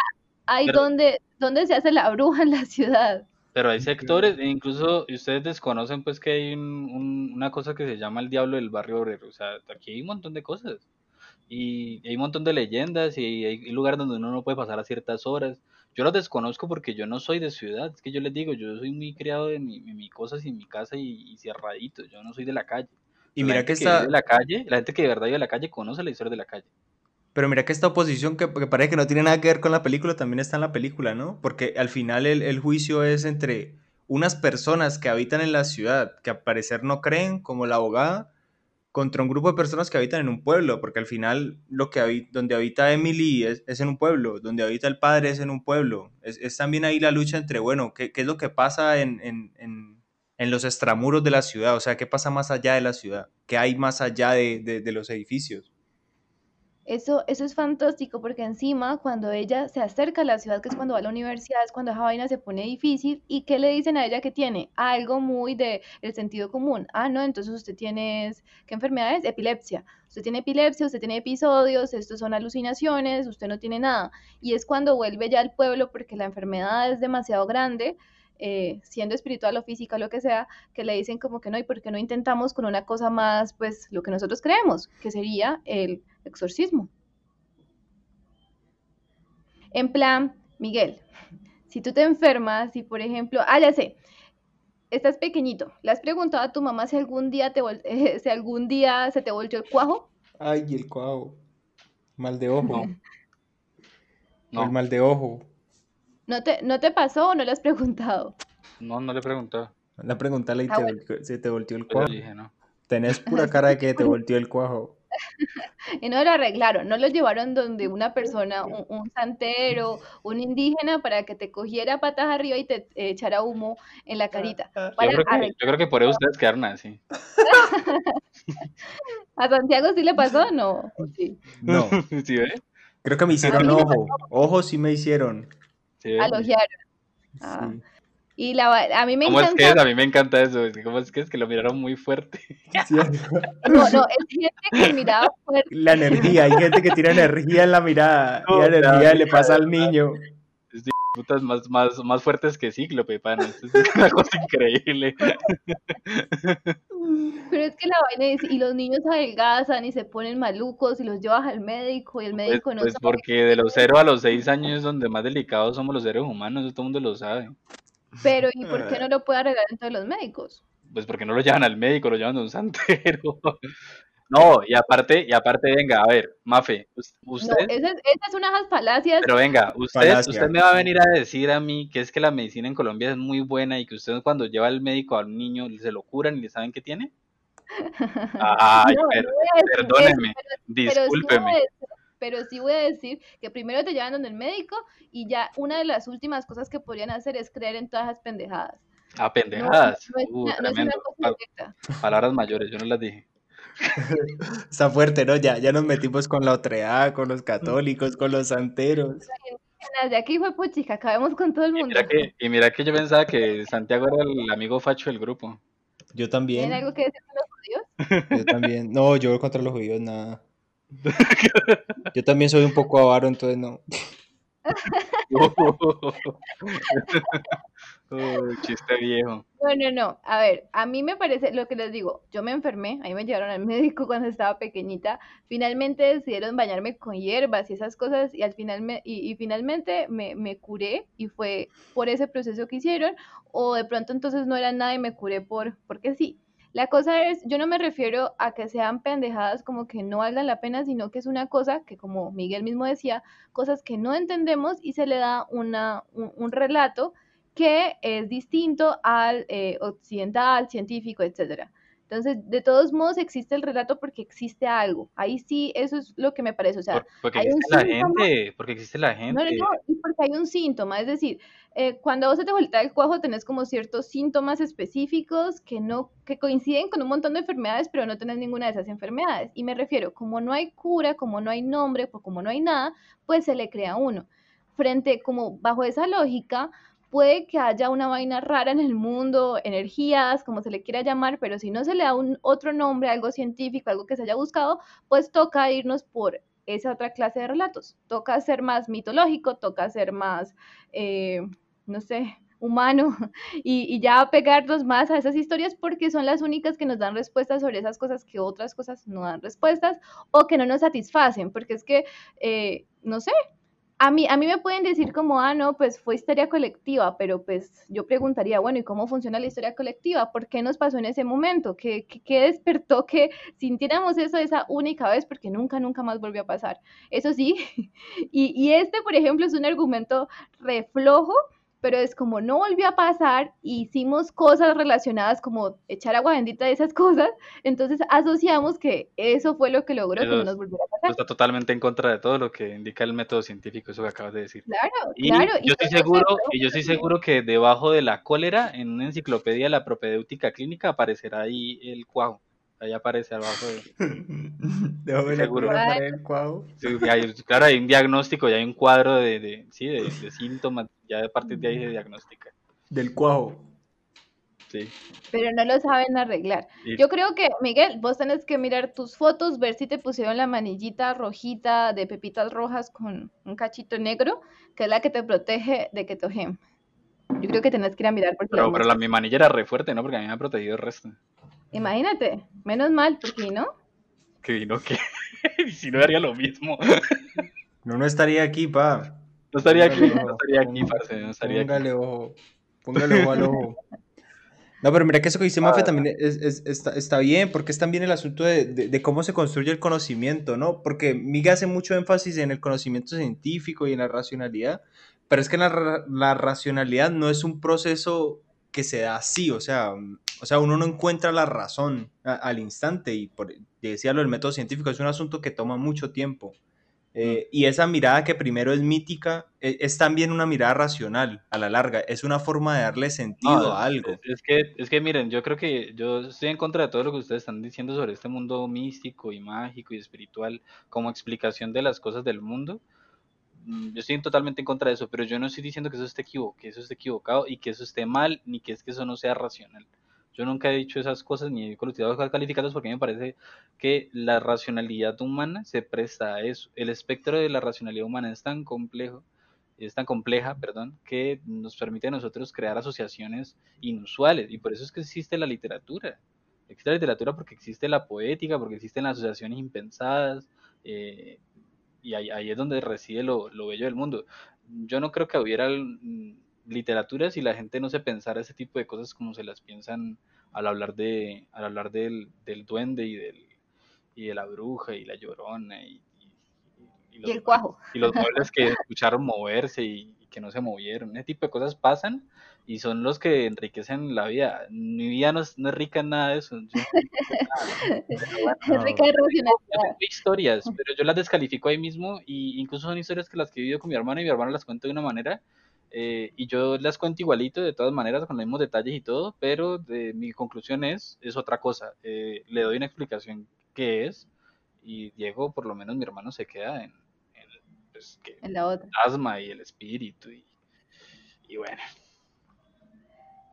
Speaker 2: hay
Speaker 1: pero,
Speaker 2: donde, donde se hace la bruja en la ciudad.
Speaker 1: pero hay sectores, e incluso ustedes desconocen pues que hay un- un- una cosa que se llama el diablo del barrio obrero, o sea, aquí hay un montón de cosas. Y hay un montón de leyendas y hay lugares donde uno no puede pasar a ciertas horas. Yo los desconozco porque yo no soy de ciudad, es que yo les digo, yo soy muy criado en mi, en mi cosas y en mi casa y, y cerradito, yo no soy de la calle.
Speaker 3: Y
Speaker 1: la
Speaker 3: mira que
Speaker 1: vive
Speaker 3: esta,
Speaker 1: la calle, la gente que de verdad vive en la calle conoce la historia de la calle.
Speaker 3: Pero mira que esta oposición que, parece que no tiene nada que ver con la película también está en la película, ¿no? Porque al final el, juicio es entre unas personas que habitan en la ciudad, que al parecer no creen, como la abogada, contra un grupo de personas que habitan en un pueblo, porque al final lo que donde habita Emily es, en un pueblo, donde habita el padre es en un pueblo. Es, también ahí la lucha entre, bueno, ¿qué, es lo que pasa en, en, en, los extramuros de la ciudad? O sea, ¿qué pasa más allá de la ciudad? ¿Qué hay más allá de los edificios?
Speaker 2: Eso, eso es fantástico porque encima cuando ella se acerca a la ciudad, que es cuando va a la universidad, es cuando esa vaina se pone difícil, ¿y qué le dicen a ella que tiene? Algo muy de el sentido común. Ah, no, entonces usted tiene, ¿qué enfermedad es? Epilepsia. Usted tiene epilepsia, usted tiene episodios, estos son alucinaciones, usted no tiene nada. Y es cuando vuelve ya al pueblo porque la enfermedad es demasiado grande, eh, siendo espiritual o física, lo que sea, que le dicen como que no, ¿y por qué no intentamos con una cosa más, pues lo que nosotros creemos, que sería el exorcismo? En plan, Miguel, si tú te enfermas, si por ejemplo, ah, ya sé, estás pequeñito, ¿le has preguntado a tu mamá si algún día te vol- eh, (laughs) si algún día se te volteó el cuajo?
Speaker 3: Ay, el cuau. Mal de (laughs)
Speaker 1: No,
Speaker 3: ojo. El mal de ojo.
Speaker 2: ¿No te, no te pasó o no le has preguntado?
Speaker 1: no, no le preguntó.
Speaker 3: La preguntarle y
Speaker 2: Ah,
Speaker 3: te
Speaker 2: bueno,
Speaker 3: volteó- se te volteó el
Speaker 1: Pues yo
Speaker 3: cuajo.
Speaker 1: dije, no.
Speaker 3: Tenés pura cara de que te (laughs) volteó el cuajo.
Speaker 2: y no lo arreglaron, no lo llevaron donde una persona, un, un santero, un indígena, para que te cogiera patas arriba y te eh, echara humo en la carita.
Speaker 1: Yo
Speaker 2: Para
Speaker 1: creo que, yo creo que por eso ustedes quedaron así. (laughs)
Speaker 2: ¿A Santiago sí le pasó? No, ¿O (laughs) sí.
Speaker 3: No,
Speaker 1: ¿Sí
Speaker 3: creo que me hicieron ojo. Ojo sí me hicieron.
Speaker 1: ¿Sí
Speaker 2: alogiaron. Ah. Y la, a mí me
Speaker 1: ¿Cómo es que es?
Speaker 2: encanta,
Speaker 1: A mí me encanta eso. ¿Cómo es que es que lo miraron muy fuerte? (laughs)
Speaker 3: Sí.
Speaker 2: no, no, es gente que miraba fuerte.
Speaker 3: La energía, hay gente que tiene energía en la mirada y
Speaker 1: No,
Speaker 3: la
Speaker 1: la
Speaker 3: energía le pasa al niño.
Speaker 1: Putas más, más, más fuertes que Cíclope, pana. Es (laughs) una cosa increíble.
Speaker 2: Pero es que la vaina es, y los niños adelgazan y se ponen malucos y los llevas al médico y el
Speaker 1: Pues,
Speaker 2: médico no
Speaker 1: pues
Speaker 2: sabe.
Speaker 1: porque de los 0 a los 6 años es donde más delicados somos los seres humanos, eso todo el mundo lo sabe.
Speaker 2: Pero ¿y por qué no lo puede arreglar entonces los médicos?
Speaker 1: Pues porque no lo llevan al médico, lo llevan a un santero. (laughs) No, y aparte, y aparte, venga, a ver, Mafe, us-
Speaker 2: No,
Speaker 1: usted,
Speaker 2: esas, esas son unas falacias.
Speaker 1: pero venga, usted,
Speaker 3: Falacia.
Speaker 1: usted me va a venir a decir a mí que es que la medicina en Colombia es muy buena y que usted cuando lleva al médico a un niño se lo curan y le saben qué tiene. (laughs) Ay,
Speaker 2: No,
Speaker 1: per-
Speaker 2: no
Speaker 1: perdóneme,
Speaker 2: pero, pero sí voy a
Speaker 1: discúlpeme.
Speaker 2: decir, pero sí voy a decir que primero te llevan donde el médico y ya una de las últimas cosas que podrían hacer es creer en todas esas pendejadas.
Speaker 1: A
Speaker 2: No,
Speaker 1: pendejadas.
Speaker 2: no es
Speaker 1: Uh,
Speaker 2: no es una cosa
Speaker 1: Pa-
Speaker 2: directa.
Speaker 1: palabras mayores, yo no las dije. (laughs)
Speaker 3: Está fuerte, ¿no? Ya, ya nos metimos con la otredad, con los católicos, con los santeros.
Speaker 2: De aquí fue puchica, acabemos con todo el
Speaker 1: Y
Speaker 2: mundo.
Speaker 1: mira que, y mira que yo pensaba que Santiago era el amigo facho del grupo.
Speaker 3: Yo
Speaker 2: ¿Tienen
Speaker 3: también,
Speaker 2: algo que decir con los judíos?
Speaker 3: yo también. No, yo contra los judíos nada. (laughs) Yo también soy un poco avaro, entonces no. (laughs)
Speaker 1: Chiste viejo.
Speaker 2: No, no. A ver, a mí me parece lo que les digo. Yo me enfermé, a mí me llevaron al (laughs) médico cuando estaba pequeñita. Finalmente decidieron bañarme con hierbas y esas cosas y al final me, y, finalmente me, me curé y fue por ese proceso que hicieron o de pronto entonces no era nada y me curé por porque sí. La cosa es, yo no me refiero a que sean pendejadas como que no valgan la pena, sino que es una cosa que, como Miguel mismo decía, cosas que no entendemos y se le da una, un, un relato que es distinto al eh, occidental, científico, etcétera. Entonces, de todos modos existe el relato porque existe algo. Ahí sí, eso es lo que me parece. O sea,
Speaker 1: Por- porque
Speaker 2: hay un
Speaker 1: existe la
Speaker 2: síntoma,
Speaker 1: gente, porque existe la
Speaker 2: no, no,
Speaker 1: gente.
Speaker 2: no, y porque hay un síntoma, es decir, eh, cuando vos se te voltea el cuajo tenés como ciertos síntomas específicos que no, que coinciden con un montón de enfermedades, pero no tenés ninguna de esas enfermedades. Y me refiero, como no hay cura, como no hay nombre, pues como no hay nada, pues se le crea uno. Frente, como bajo esa lógica, puede que haya una vaina rara en el mundo, energías, como se le quiera llamar, pero si no se le da un otro nombre, algo científico, algo que se haya buscado, pues toca irnos por esa otra clase de relatos. Toca ser más mitológico, toca ser más, eh, no sé, humano (laughs) y, ya pegarnos más a esas historias porque son las únicas que nos dan respuestas sobre esas cosas que otras cosas no dan respuestas o que no nos satisfacen, porque es que, eh, no sé, a mí, a mí me pueden decir como, ah, no, pues fue historia colectiva, pero pues yo preguntaría, bueno, ¿y cómo funciona la historia colectiva? ¿Por qué nos pasó en ese momento? ¿Qué, qué, qué despertó que sintiéramos eso esa única vez? Porque nunca, nunca más volvió a pasar. Eso sí, (laughs) y, y este, por ejemplo, es un argumento reflojo, pero es como no volvió a pasar, hicimos cosas relacionadas como echar agua bendita de esas (laughs) cosas, entonces asociamos que eso fue lo que logró que no nos volviera a pasar.
Speaker 1: está totalmente en contra de todo lo que indica el método científico, eso que acabas de decir.
Speaker 2: Claro,
Speaker 1: Y
Speaker 2: claro, y
Speaker 1: yo estoy seguro, y yo estoy seguro que debajo de la cólera, en una enciclopedia de la propedéutica clínica, aparecerá ahí el cuajo. Ahí aparece abajo. de- (laughs)
Speaker 3: Debajo de la
Speaker 1: Seguro.
Speaker 3: cólera para el cuajo.
Speaker 1: Sí, hay- claro, hay un diagnóstico, ya hay un cuadro de, de- sí, de, de síntomas, ya a partir de ahí se diagnostica.
Speaker 3: Del cuajo.
Speaker 1: Sí.
Speaker 2: pero no lo saben arreglar. Yo creo que, Miguel, vos tenés que mirar tus fotos, ver si te pusieron la manillita rojita de pepitas rojas con un cachito negro, que es la que te protege de que te ojen. Yo creo que tenés que ir a mirar porque
Speaker 1: pero, pero la mi manilla era re fuerte, ¿no? Porque a mí me ha protegido el resto.
Speaker 2: Imagínate, menos mal, porque no,
Speaker 1: Que vino que y (laughs) si no haría lo mismo.
Speaker 3: No, no estaría aquí, pa.
Speaker 1: No estaría aquí, no estaría aquí, parce, no estaría aquí.
Speaker 3: Póngale ojo. Póngale ojo al ojo. No, pero mira que eso que dice Mafe también es, es- está, está bien, porque es también el asunto de, de- de cómo se construye el conocimiento, ¿no? Porque Miga hace mucho énfasis en el conocimiento científico y en la racionalidad, pero es que la, la racionalidad no es un proceso que se da así, o sea, o sea uno no encuentra la razón a- al instante, y por, decía lo del método científico, es un asunto que toma mucho tiempo. Eh, y esa mirada que primero es mítica e- es, también una mirada racional a la larga, es una forma de darle sentido
Speaker 1: No,
Speaker 3: a algo.
Speaker 1: Es, es que, es que miren, yo creo que yo estoy en contra de todo lo que ustedes están diciendo sobre este mundo místico y mágico y espiritual como explicación de las cosas del mundo. Mm, Yo estoy totalmente en contra de eso, pero yo no estoy diciendo que eso esté equivo- que eso esté equivocado y que eso esté mal, ni que es que eso no sea racional. Yo nunca he dicho esas cosas ni he colocado calificadas porque me parece que la racionalidad humana se presta a eso. El espectro de la racionalidad humana es tan complejo, es tan compleja, perdón, que nos permite a nosotros crear asociaciones inusuales y por eso es que existe la literatura. Existe la literatura porque existe la poética, porque existen las asociaciones impensadas eh, y ahí, ahí es donde reside lo, lo bello del mundo. Yo no creo que hubiera mm, literatura si la gente no se pensara ese tipo de cosas como se las piensan al hablar de al hablar del, del duende y del y de la bruja y la llorona y, y- y los
Speaker 2: y el cuajo.
Speaker 1: y los muebles que escucharon moverse y, que no se movieron. Ese tipo de cosas pasan y son los que enriquecen la vida. Mi vida no es, no es rica en nada de eso. Yo nada, bueno,
Speaker 2: Es rica de racionalidad.
Speaker 1: historias, pero yo las descalifico ahí mismo y incluso son historias que las que he vivido con mi hermano y mi hermano las cuenta de una manera eh, y yo las cuento igualito de todas maneras con los mismos detalles y todo, pero de, mi conclusión es es otra cosa. Eh, le doy una explicación que es y Diego, por lo menos mi hermano se queda en, en, pues, que
Speaker 2: En la otra.
Speaker 1: asma y el espíritu y, y bueno.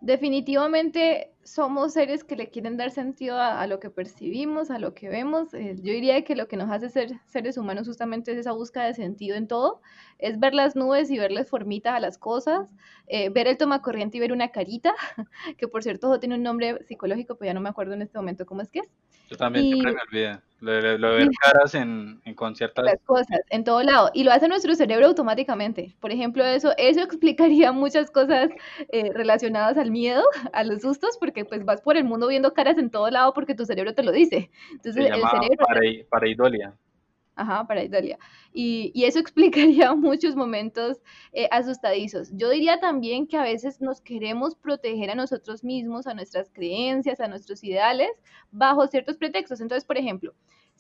Speaker 2: Definitivamente somos seres que le quieren dar sentido a, lo que percibimos, a lo que vemos. Eh, yo diría que lo que nos hace ser seres humanos justamente es esa búsqueda de sentido en todo, es ver las nubes y verles formita a las cosas, eh, ver el tomacorriente y ver una carita, (laughs) que por cierto tiene un nombre psicológico, pero ya no me acuerdo en este momento cómo es que es.
Speaker 1: Yo también siempre me olvidé. Lo, de ver caras en, en conciertos.
Speaker 2: Las cosas, en todo lado. Y lo hace nuestro cerebro automáticamente. Por ejemplo, eso, eso (laughs) explicaría muchas cosas eh, relacionadas al miedo, a los sustos, porque pues vas por el mundo viendo caras en todo lado porque tu cerebro te lo dice. Entonces, el cerebro...
Speaker 1: Para, idolia.
Speaker 2: Ajá, para Italia. Y, y, eso (laughs) explicaría muchos momentos eh, asustadizos. Yo diría también que a veces nos queremos proteger a nosotros mismos, a nuestras creencias, a nuestros ideales, bajo ciertos pretextos. Entonces, por ejemplo,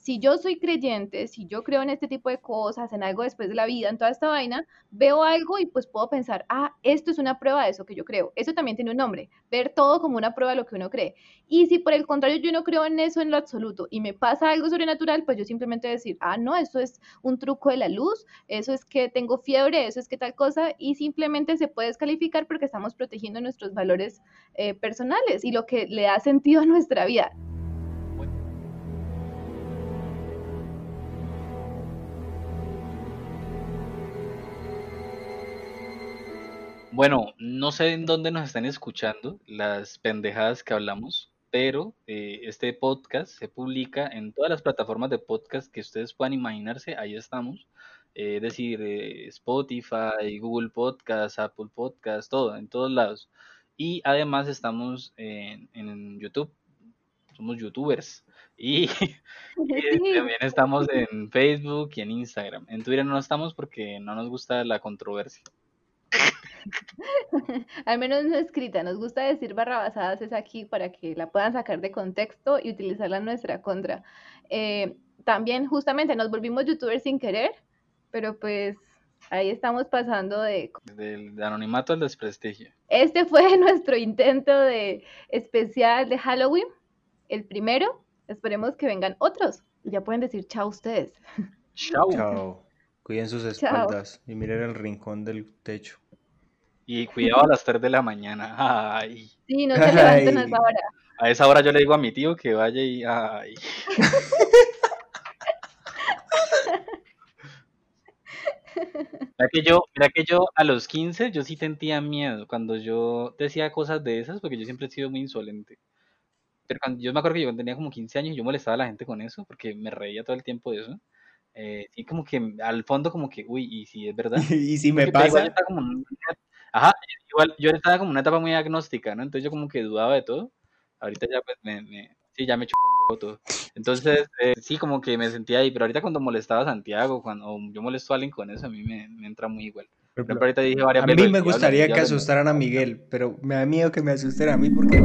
Speaker 2: si yo soy creyente, si yo creo en este tipo de cosas, en algo después de la vida, en toda esta vaina, veo algo y pues puedo pensar, ah, esto es una prueba de eso que yo creo. Eso también tiene un nombre, ver todo como una prueba de lo que uno cree. Y si por el contrario yo no creo en eso en lo absoluto y me pasa algo sobrenatural, pues yo simplemente decir, ah, no, eso es un truco de la luz, eso es que tengo fiebre, eso es que tal cosa, y simplemente se puede descalificar porque estamos protegiendo nuestros valores eh, personales y lo que le da sentido a nuestra vida.
Speaker 1: Bueno, no sé en dónde nos están escuchando las pendejadas que hablamos, pero eh, este podcast se publica en todas las plataformas de podcast que ustedes puedan imaginarse, ahí estamos. Eh, es decir, eh, Spotify, Google Podcast, Apple Podcast, todo, en todos lados. Y además estamos en, en YouTube, somos youtubers. Y, (laughs) (laughs) también estamos en Facebook y en Instagram. En Twitter no estamos porque no nos gusta la controversia. (laughs)
Speaker 2: Al menos no escrita. Nos gusta decir barrabasadas es aquí para que la puedan sacar de contexto y utilizarla en nuestra contra. Eh, también justamente nos volvimos youtubers sin querer, pero pues ahí estamos pasando de...
Speaker 1: Del anonimato al desprestigio.
Speaker 2: Este fue (laughs) nuestro intento de especial de Halloween, el primero. Esperemos que vengan otros. Ya pueden decir chao ustedes.
Speaker 1: Chao.
Speaker 3: Chao. Cuiden sus espaldas y miren el rincón del techo.
Speaker 1: Y cuidado a las 3 de la mañana. (laughs) Ay.
Speaker 2: Sí, no se levanten a esa hora.
Speaker 1: A esa hora yo le digo a mi tío que vaya y. Ay. (laughs) Mira que, yo, mira que yo a los 15 yo sí sentía miedo cuando yo decía cosas de esas porque yo siempre he sido muy insolente. Pero cuando, yo me acuerdo que yo tenía como 15 años y yo molestaba a la gente con eso porque me reía todo el tiempo de eso. Eh, sí, como que al fondo como que, uy, y si es verdad. (laughs)
Speaker 3: y si me pasa.
Speaker 1: Ajá, igual yo estaba como una etapa muy agnóstica, ¿no? Entonces yo como que dudaba de todo. Ahorita ya pues me, me sí, ya me chupó un todo. Entonces, eh, sí, como que me sentía ahí, pero ahorita cuando molestaba a Santiago, cuando yo molesto a alguien con eso, a mí me, me entra muy igual. Pero, ahorita dije varias
Speaker 3: a mí me gustaría que asustaran a Miguel, pero me da miedo que me asusten a mí porque...